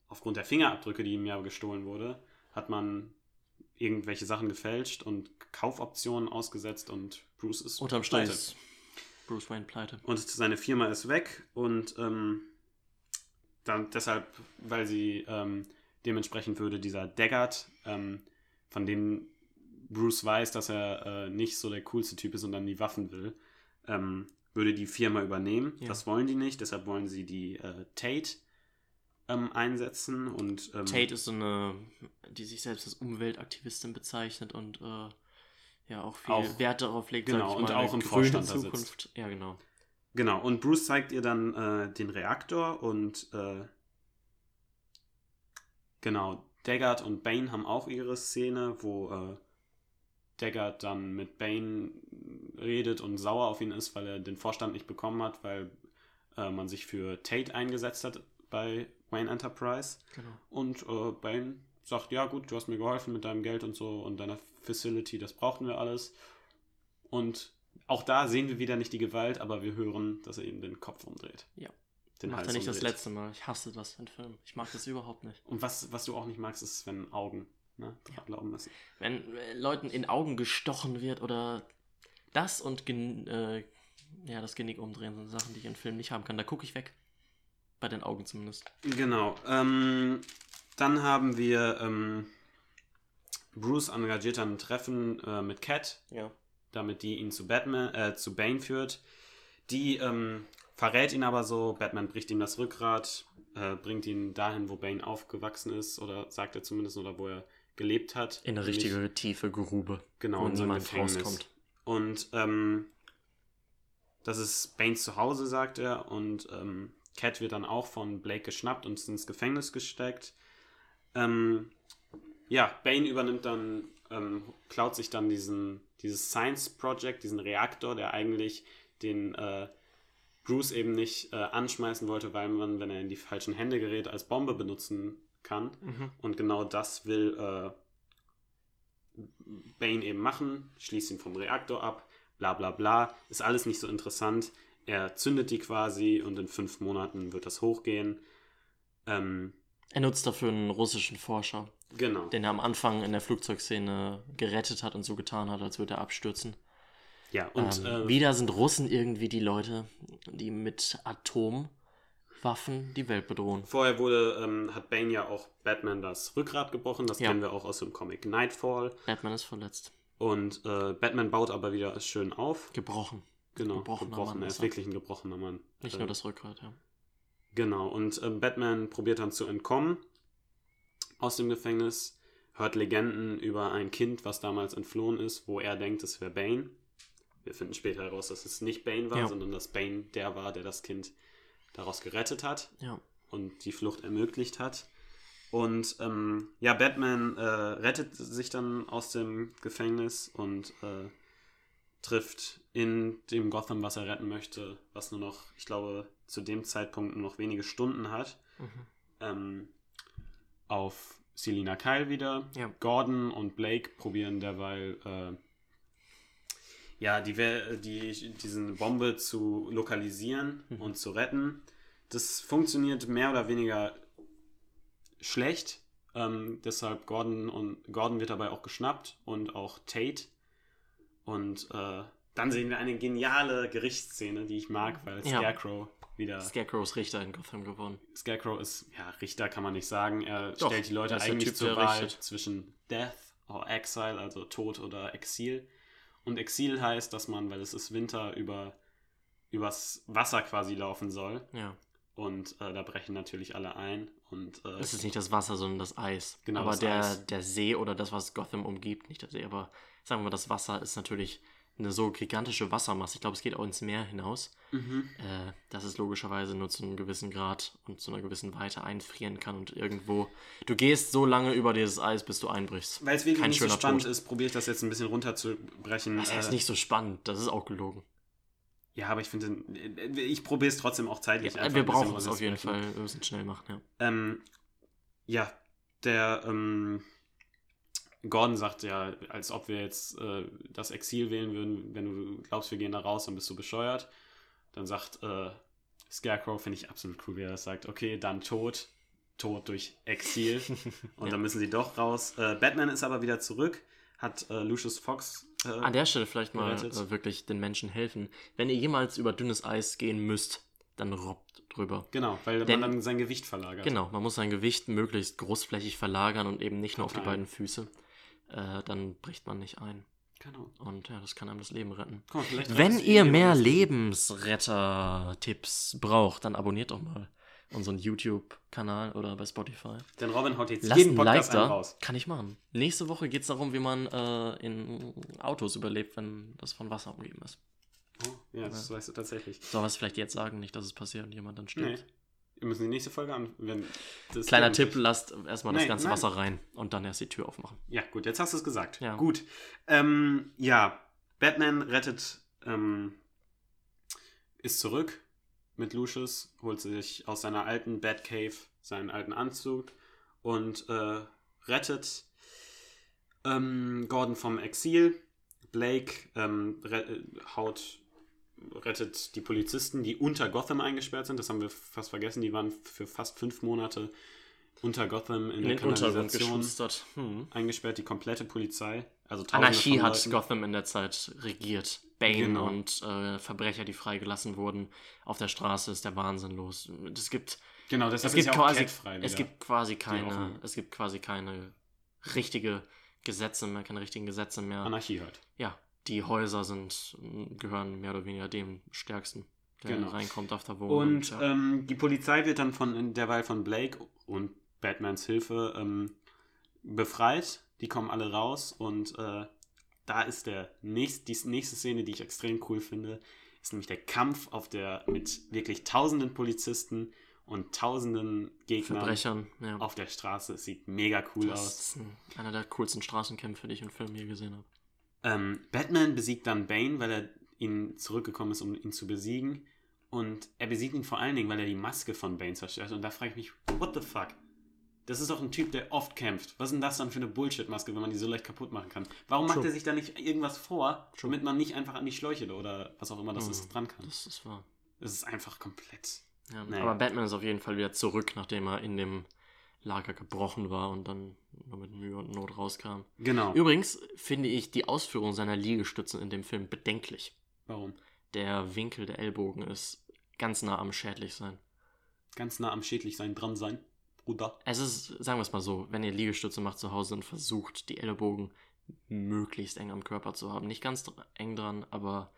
aufgrund der Fingerabdrücke, die ihm ja gestohlen wurde, hat man irgendwelche Sachen gefälscht und Kaufoptionen ausgesetzt und Bruce ist Unterm Strich Bruce Wayne pleite. Und seine Firma ist weg und ähm, dann deshalb, weil sie ähm, dementsprechend würde dieser Daggart, ähm, von dem Bruce weiß, dass er äh, nicht so der coolste Typ ist und dann die Waffen will, ähm, würde die Firma übernehmen. Ja. Das wollen die nicht, deshalb wollen sie die äh, Tate ähm, einsetzen und ähm, Tate ist so eine, die sich selbst als Umweltaktivistin bezeichnet und äh, ja auch viel Auch- Wert darauf legt, genau, und mal, auch im Vorstand da sitzt. Zukunft. Ja, genau. Genau, und Bruce zeigt ihr dann äh, den Reaktor und äh, genau, Daggart und Bane haben auch ihre Szene, wo äh, Daggart dann mit Bane redet und sauer auf ihn ist, weil er den Vorstand nicht bekommen hat, weil äh, man sich für Tate eingesetzt hat bei Wayne Enterprise. genau. Und äh, Bane sagt, ja gut, du hast mir geholfen mit deinem Geld und so und deiner Facility, das brauchten wir alles. Und auch da sehen wir wieder nicht die Gewalt, aber wir hören, dass er ihm den Kopf umdreht. Ja. Den Macht Hals er nicht das umdreht. letzte Mal. Ich hasse das in Filmen. Ich mag das überhaupt nicht. Und was, was du auch nicht magst, ist, wenn Augen ne, dran glauben müssen. Wenn äh, Leuten in Augen gestochen wird oder das und gen äh, ja, das Genick umdrehen sind Sachen, die ich in Filmen nicht haben kann. Da gucke ich weg. Bei den Augen zumindest. Genau. Ähm, dann haben wir ähm, Bruce engagiert dann ein Treffen äh, mit Cat, Ja. damit die ihn zu Batman, äh, zu Bane führt. Die ähm, verrät ihn aber so, Batman bricht ihm das Rückgrat, äh, bringt ihn dahin, wo Bane aufgewachsen ist, oder sagt er zumindest, oder wo er gelebt hat. In eine Nämlich- richtige tiefe Grube. genau, wo in so einem niemand Gefängnis. rauskommt. Und ähm, das ist Banes Zuhause, sagt er. Und ähm, Cat wird dann auch von Blake geschnappt und ins Gefängnis gesteckt. Ähm, ja, Bane übernimmt dann, ähm, klaut sich dann diesen, dieses Science Project, diesen Reaktor, der eigentlich den äh, Bruce eben nicht äh, anschmeißen wollte, weil man, wenn er in die falschen Hände gerät, als Bombe benutzen kann. Mhm. Und genau das will äh, Bane eben machen, schließt ihn vom Reaktor ab, bla bla bla. Ist alles nicht so interessant. Er zündet die quasi und in fünf Monaten wird das hochgehen. Ähm, Er nutzt dafür einen russischen Forscher, genau. den er am Anfang in der Flugzeugszene gerettet hat und so getan hat, als würde er abstürzen. Ja, und ähm, äh, wieder sind Russen irgendwie die Leute, die mit Atomwaffen die Welt bedrohen. vorher wurde, ähm, hat Bane ja auch Batman das Rückgrat gebrochen. Das Ja. kennen wir auch aus dem Comic Nightfall. Batman ist verletzt. Und äh, Batman baut aber wieder schön auf. Gebrochen. Genau, Gebrochener gebrochen. Mann er ist er. wirklich ein gebrochener Mann. Nicht Äh, nur das Rückgrat, ja. Genau, und ähm, Batman probiert dann zu entkommen aus dem Gefängnis, hört Legenden über ein Kind, was damals entflohen ist, wo er denkt, es wäre Bane. Wir finden später heraus, dass es nicht Bane war, Ja. sondern dass Bane der war, der das Kind daraus gerettet hat Ja. und die Flucht ermöglicht hat. Und ähm, ja, Batman äh, rettet sich dann aus dem Gefängnis und äh, trifft in dem Gotham, was er retten möchte, was nur noch, ich glaube, zu dem Zeitpunkt nur noch wenige Stunden hat, Mhm. ähm, auf Selina Kyle wieder. Ja. Gordon und Blake probieren derweil äh, ja, die, die, diesen Bombe zu lokalisieren Mhm. und zu retten. Das funktioniert mehr oder weniger schlecht. Ähm, deshalb Gordon und Gordon wird dabei auch geschnappt und auch Tate. Und äh, dann sehen wir eine geniale Gerichtsszene, die ich mag, weil Ja. Scarecrow wieder. Scarecrow ist Richter in Gotham geworden. Scarecrow ist, ja, Richter kann man nicht sagen. Er Doch, stellt die Leute eigentlich Typ, zur Wahl richtet. zwischen Death or Exile, also Tod oder Exil. Und Exil heißt, dass man, weil es ist Winter, über übers Wasser quasi laufen soll. Ja. Und äh, da brechen natürlich alle ein. Und äh, Es ist nicht das Wasser, sondern das Eis. Genau, aber das der, Eis. der See oder das, was Gotham umgibt, nicht der See, aber sagen wir mal, das Wasser ist natürlich eine so gigantische Wassermasse. Ich glaube, es geht auch ins Meer hinaus, mhm. äh, dass es logischerweise nur zu einem gewissen Grad und zu einer gewissen Weite einfrieren kann und irgendwo. Du gehst so lange über dieses Eis, bis du einbrichst. Weil es wirklich Kein nicht so spannend Tod. ist, probiere ich das jetzt ein bisschen runterzubrechen. Das ist Äh, nicht so spannend, das ist auch gelogen. Ja, aber ich finde, ich probiere es trotzdem auch zeitlich. Ja, wir brauchen es auf jeden. Fall. Wir müssen schnell machen, ja. Ähm, ja, der ähm, Gordon sagt ja, als ob wir jetzt äh, das Exil wählen würden, wenn du glaubst, wir gehen da raus, dann bist du bescheuert. Dann sagt äh, Scarecrow, finde ich absolut cool, wie er das sagt, okay, dann Tod, Tod durch Exil. Und Ja. dann müssen sie doch raus. Äh, Batman ist aber wieder zurück, hat äh, Lucius Fox. Äh, An der Stelle vielleicht mal äh, wirklich den Menschen helfen. Wenn ihr jemals über dünnes Eis gehen müsst, dann robbt drüber. genau, weil Denn- man dann sein Gewicht verlagert. Genau, man muss sein Gewicht möglichst großflächig verlagern und eben nicht nur auf die Total. beiden Füße. Äh, dann bricht man nicht ein. genau. Und ja, das kann einem das Leben retten. Vielleicht Wenn es ihr eh mehr. Lebensretter-Tipps braucht, dann abonniert doch mal unseren YouTube-Kanal oder bei Spotify. Denn Robin haut jetzt Lasst jeden Like Podcast einen da. raus. Kann ich machen. Nächste Woche geht es darum, wie man äh, in Autos überlebt, wenn das von Wasser umgeben ist. Oh, ja, das weißt du tatsächlich. Soll was vielleicht jetzt sagen, nicht, dass es passiert und jemand dann Nee. Wir müssen die nächste Folge an. Kleiner. Tipp, lasst erstmal das Nein, ganze nein. Wasser rein und dann erst die Tür aufmachen. Ja, gut, jetzt hast du es gesagt. Ja. Gut. Ähm, ja, Batman rettet, ähm, ist zurück mit Lucius, holt sich aus seiner alten Batcave seinen alten Anzug und äh, rettet ähm, Gordon vom Exil. Blake ähm, äh, haut, rettet die Polizisten, die unter Gotham eingesperrt sind. Das haben wir fast vergessen. Die waren für fast fünf Monate unter Gotham in, In der Kanalisation. Hm. eingesperrt, die komplette Polizei. Also Anarchie hat. Gotham in der Zeit regiert. Bane Genau. und äh, Verbrecher, die freigelassen wurden, auf der Straße ist der Wahnsinn los. Es gibt, Genau, deshalb es gibt ist ja auch quasi, es gibt quasi keine, es gibt quasi keine richtige Gesetze mehr, keine richtigen Gesetze mehr. Anarchie halt. ja, die Häuser sind, gehören mehr oder weniger dem Stärksten, der Genau. reinkommt auf der Wohnung. Und ja. ähm, die Polizei wird dann von derweil von Blake und Batmans Hilfe ähm, befreit. Die kommen alle raus und äh, da ist der nächst, die nächste Szene, die ich extrem cool finde, ist nämlich der Kampf auf der mit wirklich tausenden Polizisten und tausenden Gegnern ja. auf der Straße. Es sieht mega cool das aus. ist ein, einer der coolsten Straßenkämpfe, die ich im Film je gesehen habe. Ähm, Batman besiegt dann Bane, weil er ihn zurückgekommen ist, um ihn zu besiegen. Und er besiegt ihn vor allen Dingen, weil er die Maske von Bane zerstört. Und da frage ich mich, what the fuck? Das ist doch ein Typ, der oft kämpft. Was ist denn das dann für eine Bullshit-Maske, wenn man die so leicht kaputt machen kann? Warum macht er sich da nicht irgendwas vor, damit man nicht einfach an die Schläuche oder was auch immer das Mhm. ist, dran kann? Das ist wahr. Das ist einfach komplett. Ja. Aber Batman ist auf jeden Fall wieder zurück, nachdem er in dem Lager gebrochen war und dann nur mit Mühe und Not rauskam. Genau. Übrigens finde ich die Ausführung seiner Liegestützen in dem Film bedenklich. Warum? Der Winkel der Ellbogen ist ganz nah am schädlich sein. Ganz nah am Schädlichsein dran sein, Bruder. Es ist, sagen wir es mal so, wenn ihr Liegestütze macht zu Hause und versucht, die Ellbogen möglichst eng am Körper zu haben. Nicht ganz eng dran, aber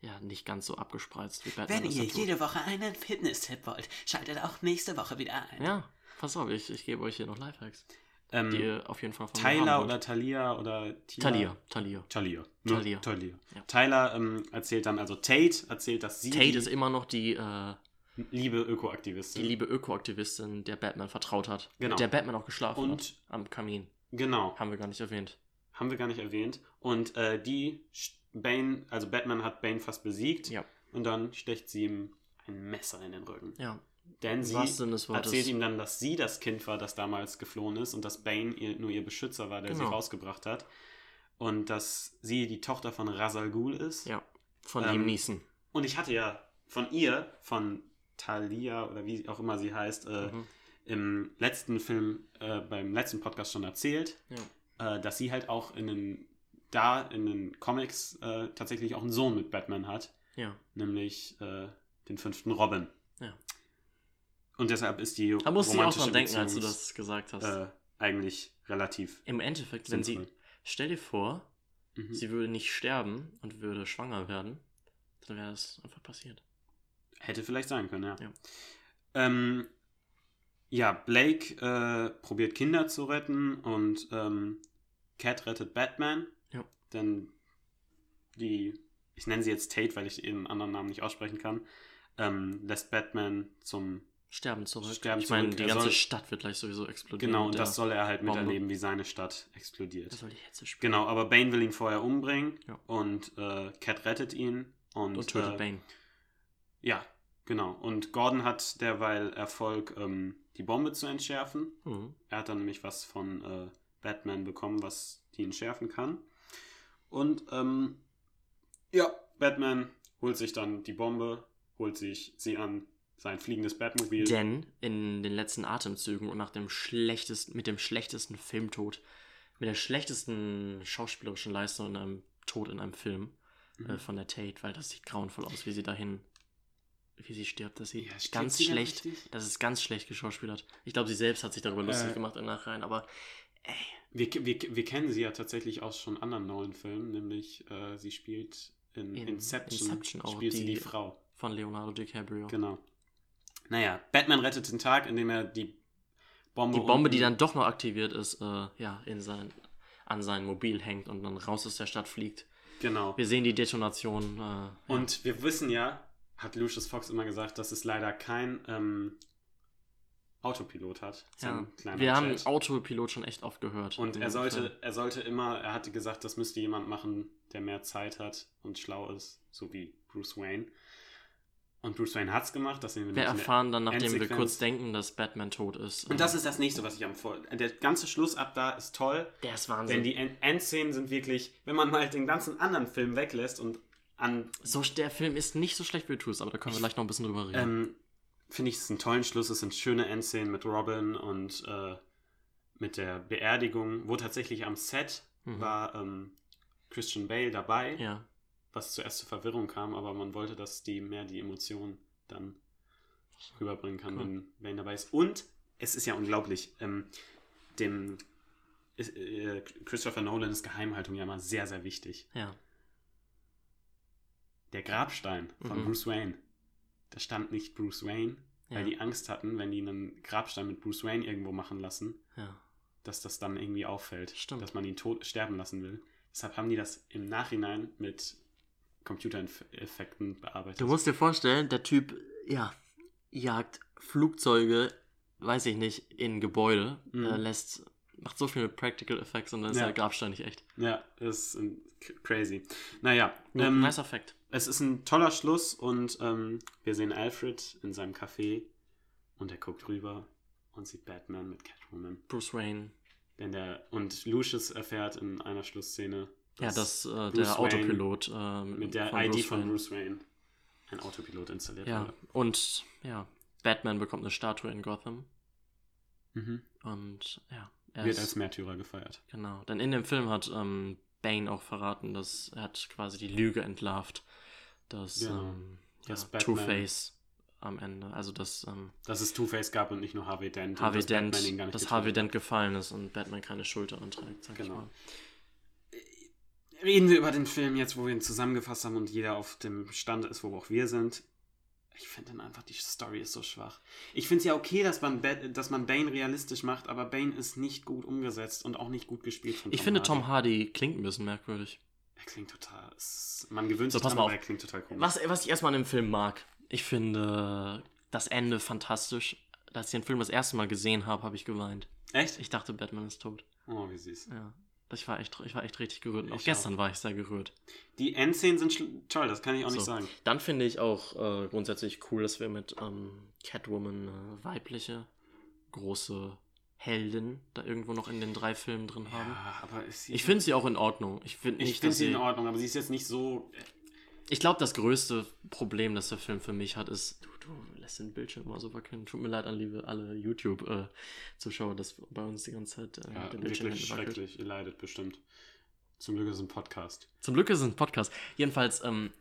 ja, nicht ganz so abgespreizt wie Batman. Wenn ihr jede Woche einen Fitness-Tipp wollt, schaltet auch nächste Woche wieder ein. Ja, pass auf, ich, ich gebe euch hier noch Lifehacks, Ähm, die ihr auf jeden Fall von Tyler oder. Talia oder Tila? Talia, Talia. Talia. Nur Talia. Talia. Ja. Tyler ähm, erzählt dann, also Tate erzählt, dass sie Tate ist immer noch die, äh, liebe Ökoaktivistin. die liebe Ökoaktivistin, der Batman vertraut hat. Genau. Mit der Batman auch geschlafen Und- hat. Am Kamin. Genau, Haben wir gar nicht erwähnt. haben wir gar nicht erwähnt. Und äh, die, Bane, also Batman hat Bane fast besiegt. Ja. Und dann stecht sie ihm ein Messer in den Rücken. Ja. Denn sie erzählt ihm dann, dass sie das Kind war, das damals geflohen ist und dass Bane ihr, nur ihr Beschützer war, der Genau. sie rausgebracht hat. Und dass sie die Tochter von Rasal Ghul ist. Ja, von Ähm, Liam Neeson. Und ich hatte ja von ihr, von Talia oder wie auch immer sie heißt, äh, Mhm. im letzten Film, äh, beim letzten Podcast schon erzählt, Ja. äh, dass sie halt auch in den, da in den Comics äh, tatsächlich auch einen Sohn mit Batman hat, ja. nämlich äh, den fünften Robin. Und deshalb ist die Da musste ich auch dran denken, als du das gesagt hast. äh, eigentlich relativ Im Endeffekt, wenn sie. sinnvoll. Stell dir vor, Mhm. sie würde nicht sterben und würde schwanger werden, dann wäre das einfach passiert. Hätte vielleicht sein können, ja. Ja. Ähm, ja, Blake äh, probiert Kinder zu retten und ähm, Cat rettet Batman. Ja. Denn die, ich nenne sie jetzt Tate, weil ich ihren anderen Namen nicht aussprechen kann, ähm, lässt Batman zum. Sterben zurück. Sterben ich meine, die ganze soll- Stadt wird gleich sowieso explodieren. Genau, und das soll er halt Bombe. miterleben, wie seine Stadt explodiert. Er soll die Hetze spielen. Genau, aber Bane will ihn vorher umbringen Ja. und äh, Cat rettet ihn. Und, Und tötet äh, Bane. Ja, genau. Und Gordon hat derweil Erfolg, ähm, die Bombe zu entschärfen. Mhm. Er hat dann nämlich was von äh, Batman bekommen, was die entschärfen kann. Und ähm, ja, Batman holt sich dann die Bombe, holt sich sie an sein fliegendes Batmobil. Denn in den letzten Atemzügen und nach dem schlechtesten, mit dem schlechtesten Filmtod, mit der schlechtesten schauspielerischen Leistung in einem Tod in einem Film Mhm. äh, von der Tate, weil das sieht grauenvoll aus, wie sie dahin, wie sie stirbt. Das sieht Ja, ganz sie schlecht, das ist ganz schlecht geschauspielert. Ich glaube, sie selbst hat sich darüber lustig Äh. gemacht im Nachhinein, aber Wir, wir, wir kennen sie ja tatsächlich aus schon anderen neuen Filmen, nämlich äh, sie spielt in, In Inception, Inception auch, spielt sie die- die Frau. von Leonardo DiCaprio. Genau. Naja, Batman rettet den Tag, indem er die Bombe. Die Bombe, die dann doch noch aktiviert ist, äh, ja, in sein, an sein Mobil hängt und dann raus aus der Stadt fliegt. Genau. Wir sehen die Detonation. Äh, ja. Und wir wissen ja, hat Lucius Fox immer gesagt, dass es leider kein ähm, Autopilot hat. ja. wir haben Jet. Autopilot schon echt oft gehört. Und er sollte, er sollte immer, er hatte gesagt, das müsste jemand machen, der mehr Zeit hat und schlau ist, so wie Bruce Wayne. Und Bruce Wayne hat's gemacht, das sehen wir Wir erfahren dann, nachdem wir kurz denken, dass Batman tot ist. Und das ist das nächste, was ich am vor. Der ganze Schluss ab da ist toll. der ist Wahnsinn. Denn die End- Endszenen sind wirklich, wenn man mal den ganzen anderen Film weglässt und an, so, der Film ist nicht so schlecht, wie du tust, aber da können wir gleich noch ein bisschen drüber reden. ähm, finde ich es einen tollen Schluss. Es sind schöne Endszenen mit Robin und äh, mit der Beerdigung, wo tatsächlich am Set Mhm. war ähm, Christian Bale dabei, ja. Was zuerst zur Verwirrung kam, aber man wollte, dass die mehr die Emotionen dann rüberbringen kann, Cool. wenn Bane dabei ist. Und es ist ja unglaublich, ähm, dem ist, äh, Christopher Nolan ist Geheimhaltung ja immer sehr, sehr wichtig. Ja. Der Grabstein von Mhm. Bruce Wayne, da stand nicht Bruce Wayne, weil Ja. die Angst hatten, wenn die einen Grabstein mit Bruce Wayne irgendwo machen lassen, ja. dass das dann irgendwie auffällt, Stimmt. dass man ihn tot sterben lassen will. Deshalb haben die das im Nachhinein mit Computereffekten bearbeitet. Du musst dir vorstellen, der Typ, ja, jagt Flugzeuge, weiß ich nicht, in Gebäude, Mhm. äh, lässt, macht so viel mit Practical Effects und dann ist Ja. der Grabstein nicht echt. ja, das ist crazy. Naja, Nur ähm, nice Effekt. es ist ein toller Schluss und ähm, wir sehen Alfred in seinem Café und er guckt rüber und sieht Batman mit Catwoman. Bruce Wayne. Denn der, und Lucius erfährt in einer Schlussszene, Ja, dass äh, der Autopilot äh, mit der von ID Bruce von Wayne- Bruce Wayne ein Autopilot installiert Ja, wurde. und ja, Batman bekommt eine Statue in Gotham Mhm. und ja, er Wird ist, als Märtyrer gefeiert. genau. Denn in dem Film hat ähm, Bane auch verraten, dass er hat quasi die Lüge entlarvt, dass Genau. ähm, ja, Two-Face am Ende, also dass ähm, Dass es Two-Face gab und nicht nur Harvey Dent. Harvey dass Dent, dass Harvey. Dent gefallen ist und Batman keine Schuld daran trägt, sag ich Genau. mal. Reden wir über den Film jetzt, wo wir ihn zusammengefasst haben und jeder auf dem Stand ist, wo auch wir sind. Ich finde dann einfach, die Story ist so schwach. Ich finde es ja okay, dass man, dass man Bane realistisch macht, aber Bane ist nicht gut umgesetzt und auch nicht gut gespielt von Ich finde, Tom Hardy klingt ein bisschen merkwürdig. Er klingt total. Man gewöhnt So, sich pass dran, aber er klingt total komisch. Was, was ich erstmal an dem Film mag, ich finde das Ende fantastisch. Als ich den Film das erste Mal gesehen habe, habe ich geweint. Echt? Ich dachte, Batman ist tot. Oh, wie süß. Ja. Ich war echt, ich war echt richtig gerührt. Und auch Ich gestern war ich sehr gerührt. Die Endszenen sind toll, das kann ich auch nicht So. sagen. Dann finde ich auch äh, grundsätzlich cool, dass wir mit ähm, Catwoman eine weibliche, große Heldin da irgendwo noch in den drei Filmen drin haben. Ja, aber Ich finde sie auch in Ordnung. Ich finde nicht, dass sie sie. in Ordnung, aber sie ist jetzt nicht so. Ich glaube, das größte Problem, das der Film für mich hat, ist, du, lässt den Bildschirm mal so wackeln. Tut mir leid an liebe alle YouTube-Zuschauer, dass bei uns die ganze Zeit äh, Ja, der Bildschirm wackelt. schrecklich. Ihr leidet bestimmt. Zum Glück ist es ein Podcast. Zum Glück ist es ein Podcast. Jedenfalls ähm,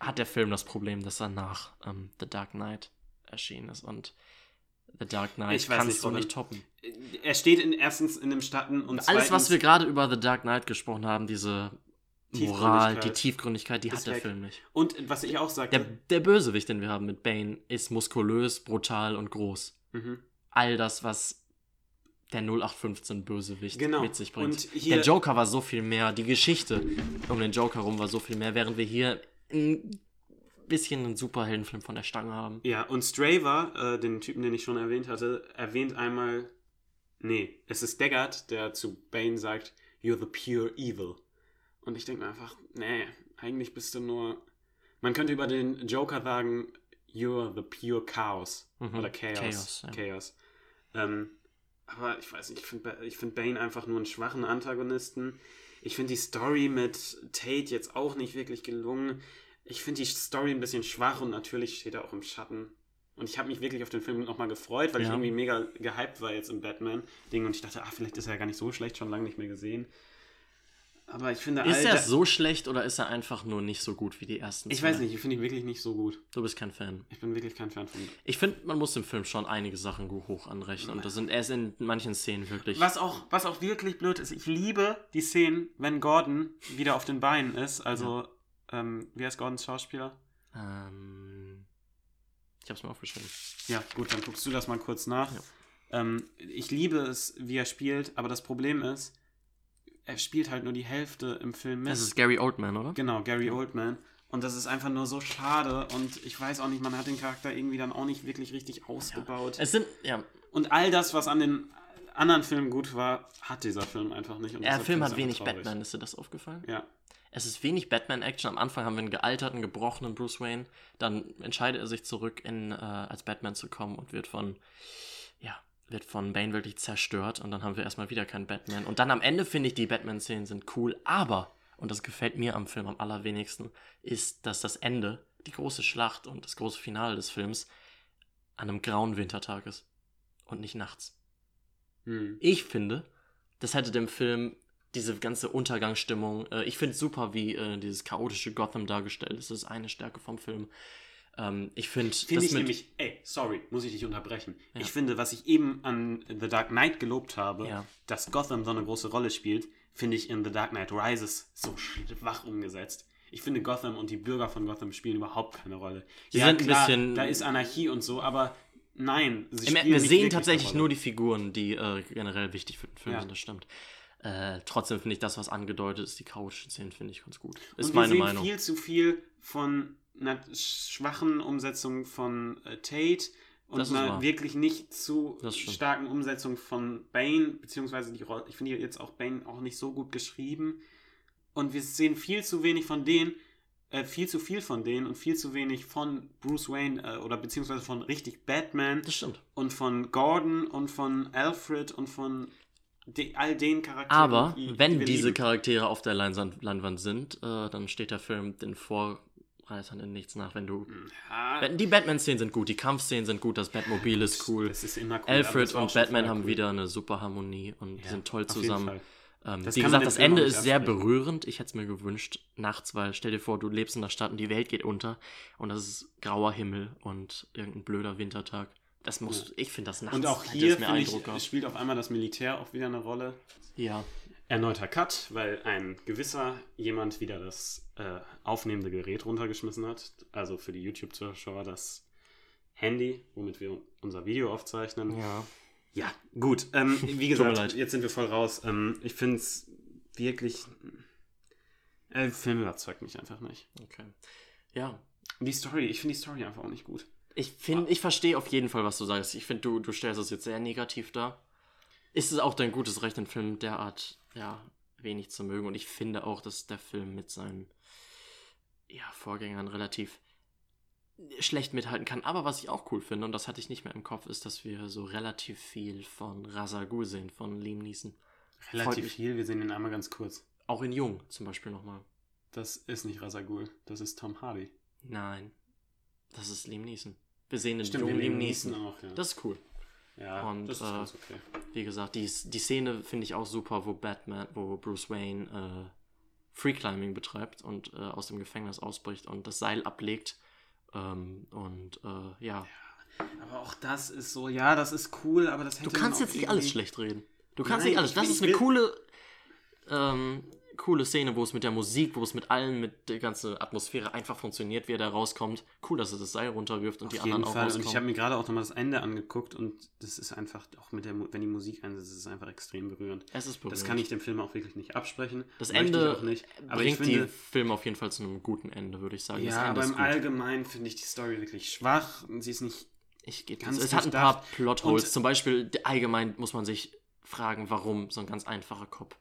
hat der Film das Problem, dass er nach ähm, The Dark Knight erschienen ist und The Dark Knight kannst nicht, du nicht toppen. Er steht in, erstens in dem Schatten und Alles, was zweitens- wir gerade über The Dark Knight gesprochen haben, diese Moral, die Tiefgründigkeit die hat der weg. Film nicht. Und was ich auch sagte. Der, der Bösewicht, den wir haben mit Bane, ist muskulös, brutal und groß. mhm. All das, was der 0815 Bösewicht Genau. mit sich bringt. Der Joker war so viel mehr, die Geschichte um den Joker rum war so viel mehr, während wir hier ein bisschen einen Superheldenfilm von der Stange haben. Ja, und Straver, äh, den Typen, den ich schon erwähnt hatte, erwähnt einmal. Nee, es ist Deckard, der zu Bane sagt, You're the pure evil. Und ich denke mir einfach, nee, eigentlich bist du nur. Man könnte über den Joker sagen, You're the pure chaos. Mhm. Oder Chaos. Chaos, ja. Chaos. Ähm, aber ich weiß nicht, ich finde ich find Bane einfach nur einen schwachen Antagonisten. Ich finde die Story mit Tate jetzt auch nicht wirklich gelungen. Ich finde die Story ein bisschen schwach und natürlich steht er auch im Schatten. Und ich habe mich wirklich auf den Film nochmal gefreut, weil ich Ja. irgendwie mega gehypt war jetzt im Batman-Ding und ich dachte, ach, vielleicht ist er ja gar nicht so schlecht, schon lange nicht mehr gesehen. Aber ich finde, Ist er so schlecht oder ist er einfach nur nicht so gut wie die ersten Ich zwei? weiß nicht, ich finde ihn wirklich nicht so gut. Du bist kein Fan. Ich bin wirklich kein Fan von ihm. Ich finde, man muss dem Film schon einige Sachen hoch anrechnen. Und das sind, er ist in manchen Szenen wirklich. Was auch, was auch wirklich blöd ist, ich liebe die Szenen, wenn Gordon wieder auf den Beinen ist. Also, ähm, wie heißt Gordons Schauspieler? Ähm, ich hab's mir aufgeschrieben. Ja, gut, dann guckst du das mal kurz nach. Ja. Ähm, ich liebe es, wie er spielt, aber das Problem ist, er spielt halt nur die Hälfte im Film mit. Das ist Gary Oldman, oder? genau, Gary Oldman. Und das ist einfach nur so schade. Und ich weiß auch nicht, man hat den Charakter irgendwie dann auch nicht wirklich richtig ausgebaut. Es sind, ja, Und all das, was an den anderen Filmen gut war, hat dieser Film einfach nicht. Und der Film hat wenig traurig. Batman, ist dir das aufgefallen? Ja. Es ist wenig Batman-Action. Am Anfang haben wir einen gealterten, gebrochenen Bruce Wayne. Dann entscheidet er sich zurück, in, äh, als Batman zu kommen und wird von, ja, wird von Bane wirklich zerstört. Und dann haben wir erstmal wieder keinen Batman. Und dann am Ende finde ich, die Batman-Szenen sind cool. Aber, und das gefällt mir am Film am allerwenigsten, ist, dass das Ende, die große Schlacht und das große Finale des Films an einem grauen Wintertag ist. Und nicht nachts. Hm. Ich finde, das hätte dem Film diese ganze Untergangsstimmung, äh, ich finde es super, wie äh, dieses chaotische Gotham dargestellt ist. Das ist eine Stärke vom Film. Ähm, ich finde, Finde ich nämlich, ey, sorry, muss ich dich unterbrechen. Ja. Ich finde, was ich eben an The Dark Knight gelobt habe, Ja. dass Gotham so eine große Rolle spielt, finde ich in The Dark Knight Rises so schwach umgesetzt. Ich finde, Gotham und die Bürger von Gotham spielen überhaupt keine Rolle. Sie sind ein klar, bisschen- Da ist Anarchie und so, aber nein. Wir sehen tatsächlich nur die Figuren, die äh, generell wichtig für den Film Ja. sind, das stimmt. Äh, trotzdem finde ich das, was angedeutet ist, die chaotischen Szenen, finde ich ganz gut. Ist und meine wir sehen Meinung. viel zu viel von einer schwachen Umsetzung von äh, Tate und Das einer wirklich nicht zu starken Umsetzung von Bane, beziehungsweise die Rolle, ich finde jetzt auch Bane auch nicht so gut geschrieben. Und wir sehen viel zu wenig von denen, äh, viel zu viel von denen und viel zu wenig von Bruce Wayne äh, oder beziehungsweise von richtig Batman Das stimmt. und von Gordon und von Alfred und von de all den Charakteren. Aber die, die wenn wir diese lieben. Charaktere auf der Leinwand, sind, äh, dann steht der Film den Vorreitern in nichts nach. Wenn du Ja, Wenn- Die Batman-Szenen sind gut, die Kampfszenen sind gut, das Batmobil ist cool. Das ist immer cool. Alfred das und Batman haben cool. wieder eine super Harmonie und Ja, sind toll zusammen. Ähm, Das wie gesagt, das Ende ist sehr absprechen. berührend. Ich hätte es mir gewünscht, nachts, weil stell dir vor, du lebst in der Stadt und die Welt geht unter und das ist grauer Himmel und irgendein blöder Wintertag. Das muss, ich finde das nachts Und auch hier finde Eindruck ich, spielt auf einmal das Militär auch wieder eine Rolle. Ja, Erneuter Cut, weil ein gewisser jemand wieder das äh, aufnehmende Gerät runtergeschmissen hat. Also für die YouTube-Zuschauer das Handy, womit wir unser Video aufzeichnen. ja. Ja, gut. Ähm, wie gesagt, jetzt sind wir voll raus. Ähm, ich finde es wirklich. Äh, Film überzeugt mich einfach nicht. Okay. Ja, die Story, ich finde die Story einfach auch nicht gut. Ich finde, ich verstehe auf jeden Fall, was du sagst. Ich finde, du, du stellst es jetzt sehr negativ dar. Ist es auch dein gutes Recht, den Film derart, ja, wenig zu mögen. Und ich finde auch, dass der Film mit seinen ja, Vorgängern relativ schlecht mithalten kann. Aber was ich auch cool finde, und das hatte ich nicht mehr im Kopf, ist, dass wir so relativ viel von Rasagul sehen, von Liam Neeson. Relativ viel, wir sehen den einmal ganz kurz. Auch in Jung zum Beispiel nochmal. Das ist nicht Rasagul, das ist Tom Hardy. Nein, das ist Liam Neeson. Wir sehen den Stimmt, wir Liam. Neeson auch, ja. Das ist cool. Ja, und, das ist äh, ganz okay. Wie gesagt, die, die Szene finde ich auch super, wo Batman, wo Bruce Wayne äh, Freeclimbing betreibt und äh, aus dem Gefängnis ausbricht und das Seil ablegt. Ähm, und äh, ja. Aber auch das ist so, ja, das ist cool, aber das hätte Du kannst jetzt nicht alles schlecht reden. Du kannst Nein, nicht alles. Das ist eine coole, ähm, coole Szene, wo es mit der Musik, wo es mit allen, mit der ganzen Atmosphäre einfach funktioniert, wie er da rauskommt. Cool, dass er das Seil runterwirft und Auf die anderen auch Fall. Und rauskommen. ich habe mir gerade auch nochmal das Ende angeguckt und das ist einfach, auch mit der, wenn die Musik einsetzt, ist es einfach extrem berührend. es ist berührend. Das kann ich dem Film auch wirklich nicht absprechen. Das Ende ich auch nicht. Bringt finde, die Filme auf jeden Fall zu einem guten Ende, würde ich sagen. ja, aber im. Allgemeinen finde ich die Story wirklich schwach und sie ist nicht. Ich gebe Ganz es. Hat ein paar. Plotholes. Und- Zum Beispiel, allgemein muss man sich fragen, warum so ein ganz einfacher Cop.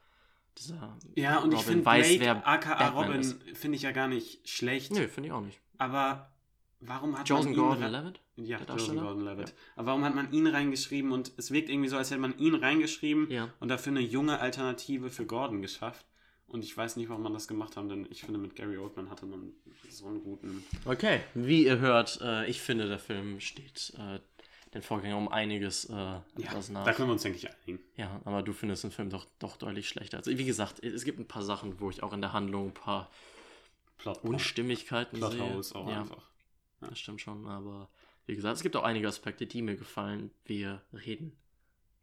Dieser Ja, und ich Robin finde weiß, Blake, wer aka Batman Robin, finde ich ja gar nicht schlecht. Nö, finde ich auch nicht. Aber warum hat Joseph man ihn Gordon Levitt? Ja, der Joseph Darsteller? Gordon-Levitt. Aber warum hat man ihn reingeschrieben und es wirkt irgendwie so, als hätte man ihn reingeschrieben Ja. und dafür eine junge Alternative für Gordon geschafft. Und ich weiß nicht, warum man das gemacht hat, denn ich finde, mit Gary Oldman hatte man so einen guten. Okay. Wie ihr hört, äh, ich finde, der Film steht äh, den Vorgänger um einiges äh, Ja, da können wir uns, denke ich, einigen. Ja, aber du findest den Film doch, doch deutlich schlechter. Also, wie gesagt, es gibt ein paar Sachen, wo ich auch in der Handlung ein paar Plot, Unstimmigkeiten sehe. Plotholes auch ja, einfach. Das stimmt schon, aber wie gesagt, es gibt auch einige Aspekte, die mir gefallen. Wir reden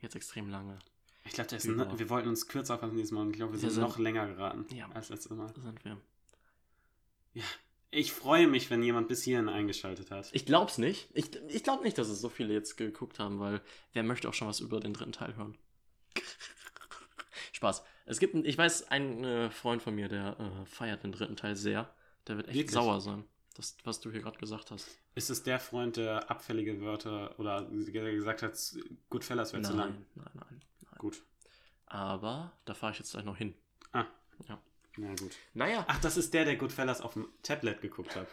jetzt extrem lange. Ich glaube, wir wollten uns kürzer fassen dieses Mal und ich glaube, wir Wir sind, sind- noch länger geraten Ja. als letztes Mal. Sind wir. Ich freue mich, wenn jemand bis hierhin eingeschaltet hat. Ich glaub's nicht. Ich, ich glaube nicht, dass es so viele jetzt geguckt haben, weil wer möchte auch schon was über den dritten Teil hören? Spaß. Es gibt, ich weiß, ein äh, Freund von mir, der äh, feiert den dritten Teil sehr. Der wird echt Wirklich? sauer sein. Das, was du hier gerade gesagt hast. Ist es der Freund, der abfällige Wörter oder der gesagt hat, Goodfellas wäre zu lang? Nein, nein, nein. Gut. Aber da fahre ich jetzt gleich noch hin. Ah. Ja. Na gut. Naja, Ach, das ist der, der Goodfellas auf dem Tablet geguckt hat.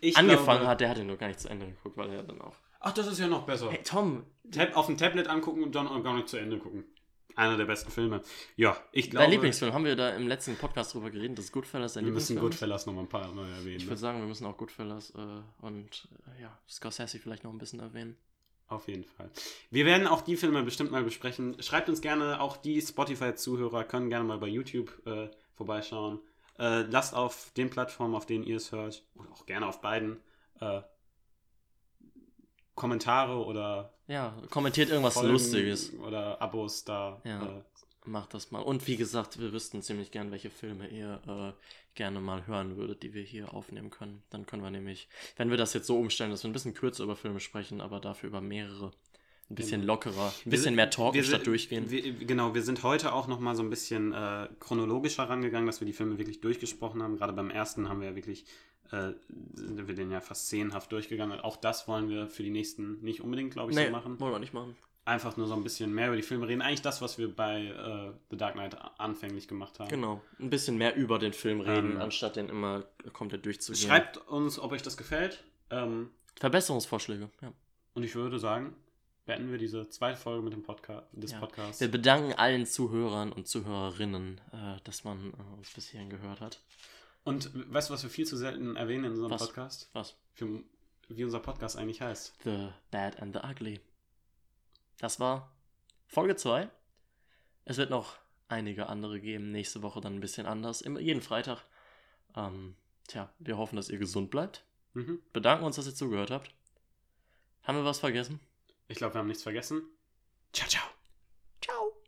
Ich angefangen glaube- hat, der hat ihn noch gar nicht zu Ende geguckt, weil er dann auch. Ach, das ist ja noch besser. Hey, Tom, Tab auf dem Tablet angucken und dann auch gar nicht zu Ende gucken. Einer der besten Filme. Ja, ich glaube. dein Lieblingsfilm, haben wir da im letzten Podcast drüber geredet, dass Goodfellas dein Wir müssen Lieblingsfilm? Goodfellas noch mal ein paar Mal erwähnen. Ich Ne? würde sagen, wir müssen auch Goodfellas äh, und äh, ja, Scorsese vielleicht noch ein bisschen erwähnen. Auf jeden Fall. Wir werden auch die Filme bestimmt mal besprechen. Schreibt uns gerne, auch die Spotify-Zuhörer können gerne mal bei YouTube äh, vorbeischauen. Äh, lasst auf den Plattformen, auf denen ihr es hört, oder auch gerne auf beiden, äh, Kommentare oder Ja, kommentiert irgendwas Folgen Lustiges. oder Abos da. Ja. Äh, Macht das mal. Und wie gesagt, wir wüssten ziemlich gern, welche Filme ihr äh, gerne mal hören würdet, die wir hier aufnehmen können. Dann können wir nämlich, wenn wir das jetzt so umstellen, dass wir ein bisschen kürzer über Filme sprechen, aber dafür über mehrere, ein bisschen Genau. lockerer, ein bisschen sind- mehr talken statt sind- durchgehen. Wir, genau, wir sind heute auch noch mal so ein bisschen äh, chronologischer rangegangen, dass wir die Filme wirklich durchgesprochen haben. Gerade beim ersten haben wir ja wirklich, äh, sind wir den ja fast szenenhaft durchgegangen. Und auch das wollen wir für die nächsten nicht unbedingt, glaube ich, nee, so machen. wollen wir nicht machen. Einfach nur so ein bisschen mehr über die Filme reden. Eigentlich das, was wir bei äh, The Dark Knight anfänglich gemacht haben. Genau. Ein bisschen mehr über den Film reden, Ähm, anstatt den immer komplett durchzugehen. Schreibt uns, ob euch das gefällt. Ähm, Verbesserungsvorschläge, ja. und ich würde sagen, beenden wir diese zweite Folge mit dem Podcast, des Ja. Podcasts. Wir bedanken allen Zuhörern und Zuhörerinnen, äh, dass man äh, uns bis hierhin gehört hat. Und weißt du, was wir viel zu selten erwähnen in unserem Was? Podcast? Was? Für, wie unser Podcast eigentlich heißt. The Bad and the Ugly. Das war Folge 2. Es wird noch einige andere geben. Nächste Woche dann ein bisschen anders. Immer, jeden Freitag. Ähm, tja, wir hoffen, dass ihr gesund bleibt. Mhm. Bedanken uns, dass ihr zugehört habt. Haben wir was vergessen? Ich glaube, wir haben nichts vergessen. Ciao, ciao.